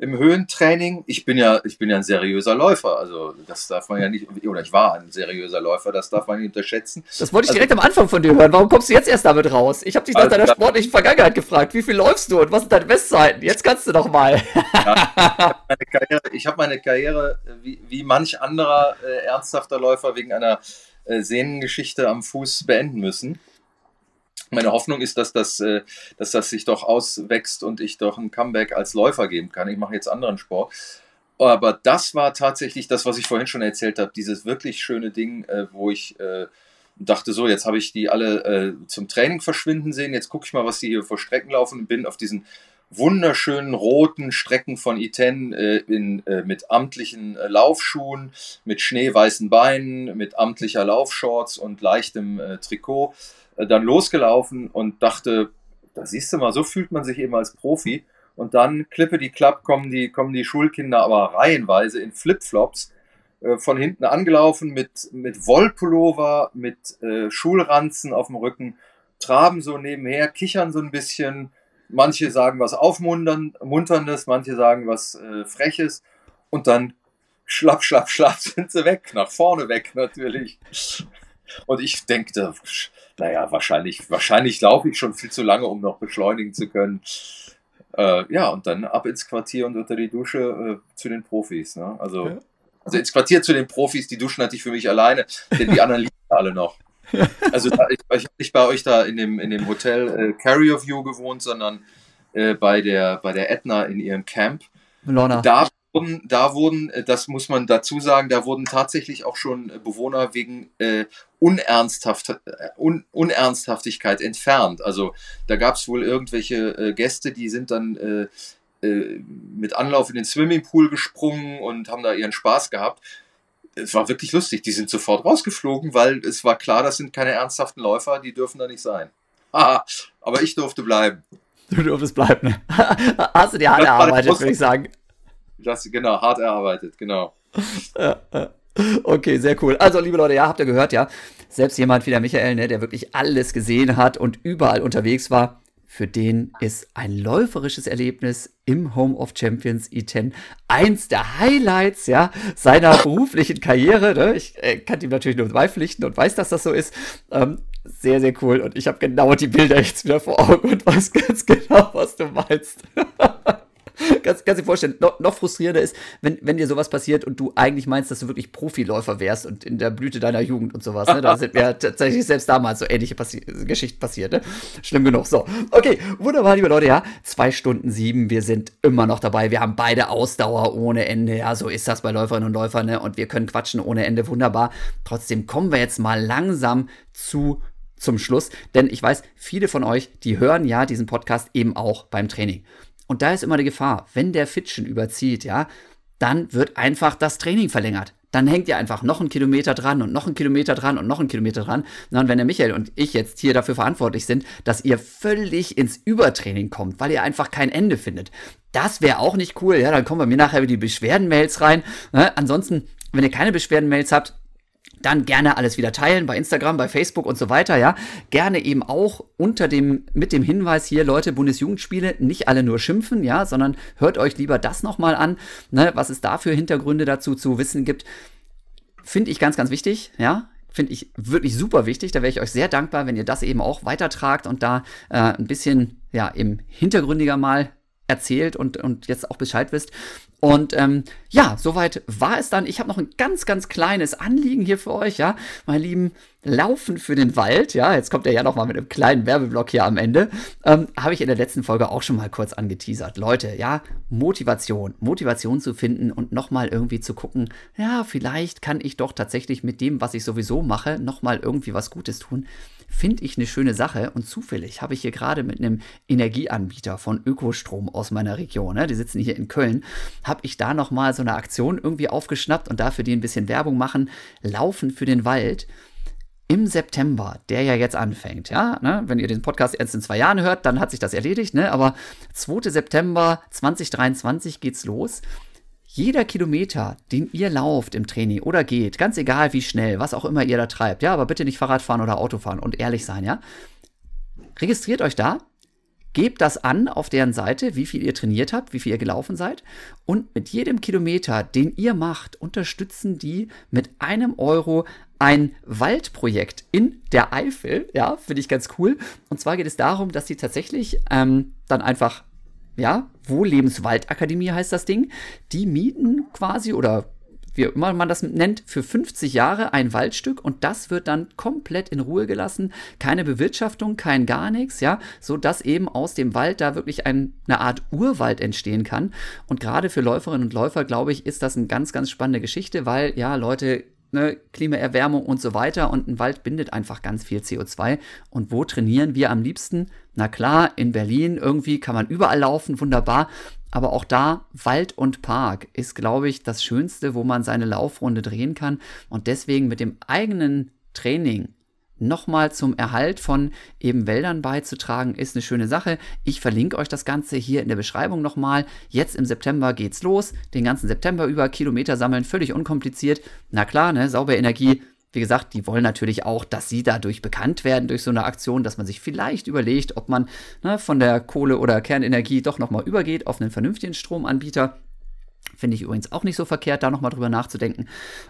im Höhentraining. Ich bin ja, ich bin ja ein seriöser Läufer, also das darf man ja nicht, oder ich war ein seriöser Läufer, das darf man nicht unterschätzen. Das wollte ich also, direkt am Anfang von dir hören. Warum kommst du jetzt erst damit raus? Ich habe dich nach also, deiner sportlichen Vergangenheit gefragt. Wie viel läufst du und was sind deine Bestzeiten? Jetzt kannst du doch mal. Ja, ich habe meine Karriere, wie, wie manch anderer äh, ernsthafter Läufer wegen einer äh, Sehnengeschichte am Fuß beenden müssen meine Hoffnung ist, dass das, äh, dass das sich doch auswächst und ich doch ein Comeback als Läufer geben kann. Ich mache jetzt anderen Sport. Aber das war tatsächlich das, was ich vorhin schon erzählt habe, dieses wirklich schöne Ding, äh, wo ich äh, dachte, so, jetzt habe ich die alle zum Training verschwinden sehen, jetzt gucke ich mal, was die hier vor Strecken laufen und bin auf diesen wunderschönen roten Strecken von Iten äh, in, äh, mit amtlichen äh, Laufschuhen, mit schneeweißen Beinen, mit amtlicher Laufshorts und leichtem Trikot äh, dann losgelaufen und dachte, da siehst du mal, so fühlt man sich eben als Profi. Und dann, klippe die Klapp, kommen die, kommen die Schulkinder aber reihenweise in Flipflops äh, von hinten angelaufen mit, mit Wollpullover, mit äh, Schulranzen auf dem Rücken, traben so nebenher, kichern so ein bisschen. Manche sagen was Aufmunterndes, manche sagen was äh, Freches. Und dann schlapp, schlapp, schlapp sind sie weg, nach vorne weg natürlich. Und ich denke, naja, wahrscheinlich, wahrscheinlich laufe ich schon viel zu lange, um noch beschleunigen zu können. Äh, ja, und dann ab ins Quartier und unter die Dusche äh, zu den Profis. Ne? Also, also ins Quartier zu den Profis, die duschen hatte ich für mich alleine, denn die anderen lieben alle noch. Also da, ich, ich habe nicht bei euch da in dem, in dem Hotel äh, Carrier View gewohnt, sondern äh, bei, der, bei der Edna in ihrem Camp. Lorna. Da wurden, da wurden, äh, das muss man dazu sagen, da wurden tatsächlich auch schon Bewohner wegen äh, Unernsthaft, äh, Un, Unernsthaftigkeit entfernt. Also da gab es wohl irgendwelche äh, Gäste, die sind dann äh, äh, mit Anlauf in den Swimmingpool gesprungen und haben da ihren Spaß gehabt. Es war wirklich lustig. Die sind sofort rausgeflogen, weil es war klar, das sind keine ernsthaften Läufer, die dürfen da nicht sein. Haha, aber ich durfte bleiben. Du durftest bleiben. Ne? Hast du dir hart erarbeitet, würde ich sagen. Das, genau, hart erarbeitet, genau. Okay, sehr cool. Also, liebe Leute, ja, habt ihr gehört, ja. Selbst jemand wie der Michael, ne, der wirklich alles gesehen hat und überall unterwegs war, für den ist ein läuferisches Erlebnis im Home of Champions E10 eins der Highlights ja, seiner beruflichen Karriere. Ne? Ich äh, kann ihm natürlich nur beipflichten und weiß, dass das so ist. Ähm, sehr, sehr cool. Und ich habe genau die Bilder jetzt wieder vor Augen und weiß ganz genau, was du meinst. kannst, kannst dir vorstellen, noch, noch frustrierender ist, wenn, wenn dir sowas passiert und du eigentlich meinst, dass du wirklich Profiläufer wärst und in der Blüte deiner Jugend und sowas. Ne? Da sind mir tatsächlich selbst damals so ähnliche Passi Geschichten passiert. Ne? Schlimm genug. So, okay, wunderbar, liebe Leute, ja. Zwei Stunden sieben, wir sind immer noch dabei. Wir haben beide Ausdauer ohne Ende. Ja, so ist das bei Läuferinnen und Läufern. Ne? Und wir können quatschen ohne Ende. Wunderbar. Trotzdem kommen wir jetzt mal langsam zu zum Schluss, denn ich weiß, viele von euch, die hören ja diesen Podcast eben auch beim Training. Und da ist immer die Gefahr, wenn der Fitschen überzieht, ja, dann wird einfach das Training verlängert. Dann hängt ihr einfach noch einen Kilometer dran und noch einen Kilometer dran und noch einen Kilometer dran. und wenn der Michael und ich jetzt hier dafür verantwortlich sind, dass ihr völlig ins Übertraining kommt, weil ihr einfach kein Ende findet. Das wäre auch nicht cool. Ja, dann kommen bei mir nachher die Beschwerdenmails rein. Ne? Ansonsten, wenn ihr keine Beschwerdenmails habt, dann gerne alles wieder teilen bei Instagram, bei Facebook und so weiter, ja. Gerne eben auch unter dem, mit dem Hinweis hier, Leute, Bundesjugendspiele, nicht alle nur schimpfen, ja, sondern hört euch lieber das nochmal an, ne, was es da für Hintergründe dazu zu wissen gibt. Finde ich ganz, ganz wichtig, ja. Finde ich wirklich super wichtig. Da wäre ich euch sehr dankbar, wenn ihr das eben auch weitertragt und da äh, ein bisschen, ja, im hintergründiger mal erzählt und, und jetzt auch Bescheid wisst. Und ähm, ja, soweit war es dann. Ich habe noch ein ganz, ganz kleines Anliegen hier für euch, ja, meine Lieben. Laufen für den Wald, ja, jetzt kommt er ja noch mal mit einem kleinen Werbeblock hier am Ende, ähm, habe ich in der letzten Folge auch schon mal kurz angeteasert. Leute, ja, Motivation, Motivation zu finden und noch mal irgendwie zu gucken, ja, vielleicht kann ich doch tatsächlich mit dem, was ich sowieso mache, noch mal irgendwie was Gutes tun finde ich eine schöne Sache. Und zufällig habe ich hier gerade mit einem Energieanbieter von Ökostrom aus meiner Region, ne, die sitzen hier in Köln, habe ich da nochmal so eine Aktion irgendwie aufgeschnappt und dafür die ein bisschen Werbung machen. Laufen für den Wald im September, der ja jetzt anfängt, ja, ne, wenn ihr den Podcast erst in zwei Jahren hört, dann hat sich das erledigt, ne, aber 2. September 2023 geht's los. Jeder Kilometer, den ihr lauft im Training oder geht, ganz egal wie schnell, was auch immer ihr da treibt, ja, aber bitte nicht Fahrrad fahren oder Auto fahren und ehrlich sein, ja. Registriert euch da, gebt das an auf deren Seite, wie viel ihr trainiert habt, wie viel ihr gelaufen seid. Und mit jedem Kilometer, den ihr macht, unterstützen die mit einem Euro ein Waldprojekt in der Eifel. Ja, finde ich ganz cool. Und zwar geht es darum, dass sie tatsächlich ähm, dann einfach ja, Wohllebenswaldakademie heißt das Ding. Die mieten quasi oder wie immer man das nennt, für 50 Jahre ein Waldstück und das wird dann komplett in Ruhe gelassen. Keine Bewirtschaftung, kein gar nichts, ja, so dass eben aus dem Wald da wirklich ein, eine Art Urwald entstehen kann. Und gerade für Läuferinnen und Läufer, glaube ich, ist das eine ganz, ganz spannende Geschichte, weil ja, Leute, ne, Klimaerwärmung und so weiter und ein Wald bindet einfach ganz viel CO2. Und wo trainieren wir am liebsten? Na klar, in Berlin irgendwie kann man überall laufen, wunderbar. Aber auch da, Wald und Park ist, glaube ich, das Schönste, wo man seine Laufrunde drehen kann. Und deswegen mit dem eigenen Training nochmal zum Erhalt von eben Wäldern beizutragen, ist eine schöne Sache. Ich verlinke euch das Ganze hier in der Beschreibung nochmal. Jetzt im September geht's los. Den ganzen September über Kilometer sammeln, völlig unkompliziert. Na klar, ne, saubere Energie wie gesagt, die wollen natürlich auch, dass sie dadurch bekannt werden durch so eine Aktion, dass man sich vielleicht überlegt, ob man ne, von der Kohle- oder Kernenergie doch nochmal übergeht auf einen vernünftigen Stromanbieter. Finde ich übrigens auch nicht so verkehrt, da nochmal drüber nachzudenken.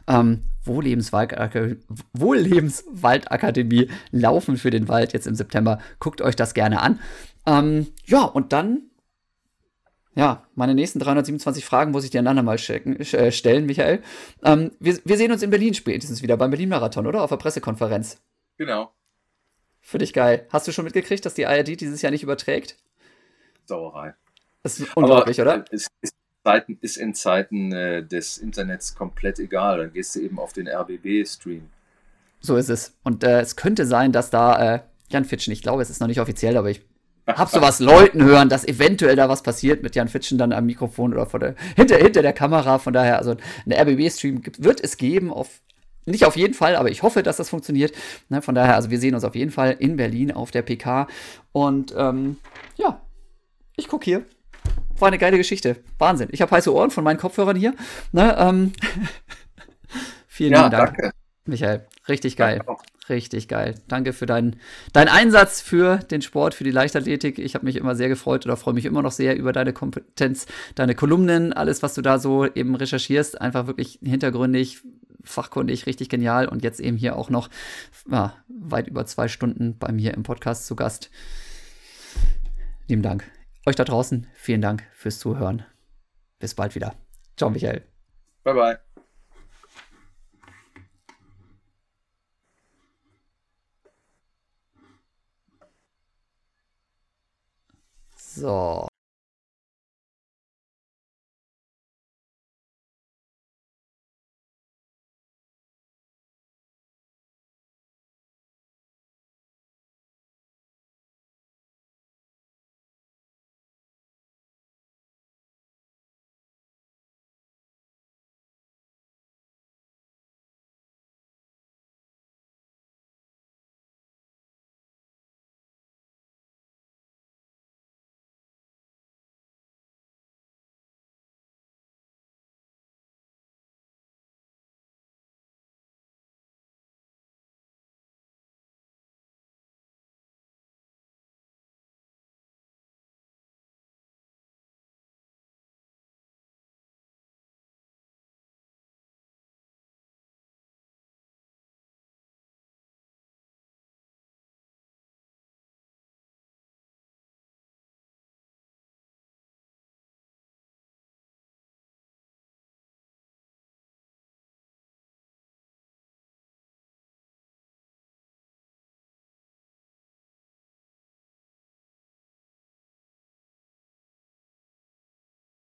Ähm, Wohllebenswaldakademie laufen für den Wald jetzt im September. Guckt euch das gerne an. Ähm, ja, und dann ja, meine nächsten 327 Fragen muss ich dir einander mal checken, äh, stellen, Michael. Ähm, wir, wir, sehen uns in Berlin spätestens wieder beim Berlin-Marathon, oder? Auf der Pressekonferenz. Genau. Für dich geil. Hast du schon mitgekriegt, dass die ARD dieses Jahr nicht überträgt? Sauerei. Das ist unglaublich, Aber, oder? Es ist, Zeiten, ist in Zeiten äh, des Internets komplett egal. Dann gehst du eben auf den RBB-Stream. So ist es. Und äh, es könnte sein, dass da äh, Jan Fitschen, ich glaube, es ist noch nicht offiziell, aber ich hab sowas Leuten hören, dass eventuell da was passiert mit Jan Fitschen dann am Mikrofon oder vor der, hinter, hinter der Kamera. Von daher, also ein RBB-Stream wird es geben, auf, nicht auf jeden Fall, aber ich hoffe, dass das funktioniert. Ne, von daher, also wir sehen uns auf jeden Fall in Berlin auf der PK. Und ähm, ja, ich gucke hier. War eine geile Geschichte. Wahnsinn. Ich habe heiße Ohren von meinen Kopfhörern hier. Ne, ähm, vielen ja, Dank. Danke. Michael, richtig geil. Richtig geil. Danke für deinen, deinen Einsatz für den Sport, für die Leichtathletik. Ich habe mich immer sehr gefreut oder freue mich immer noch sehr über deine Kompetenz, deine Kolumnen, alles, was du da so eben recherchierst. Einfach wirklich hintergründig, fachkundig, richtig genial. Und jetzt eben hier auch noch ja, weit über zwei Stunden bei mir im Podcast zu Gast. Lieben Dank. Euch da draußen, vielen Dank fürs Zuhören. Bis bald wieder. Ciao, Michael. Bye, bye. So.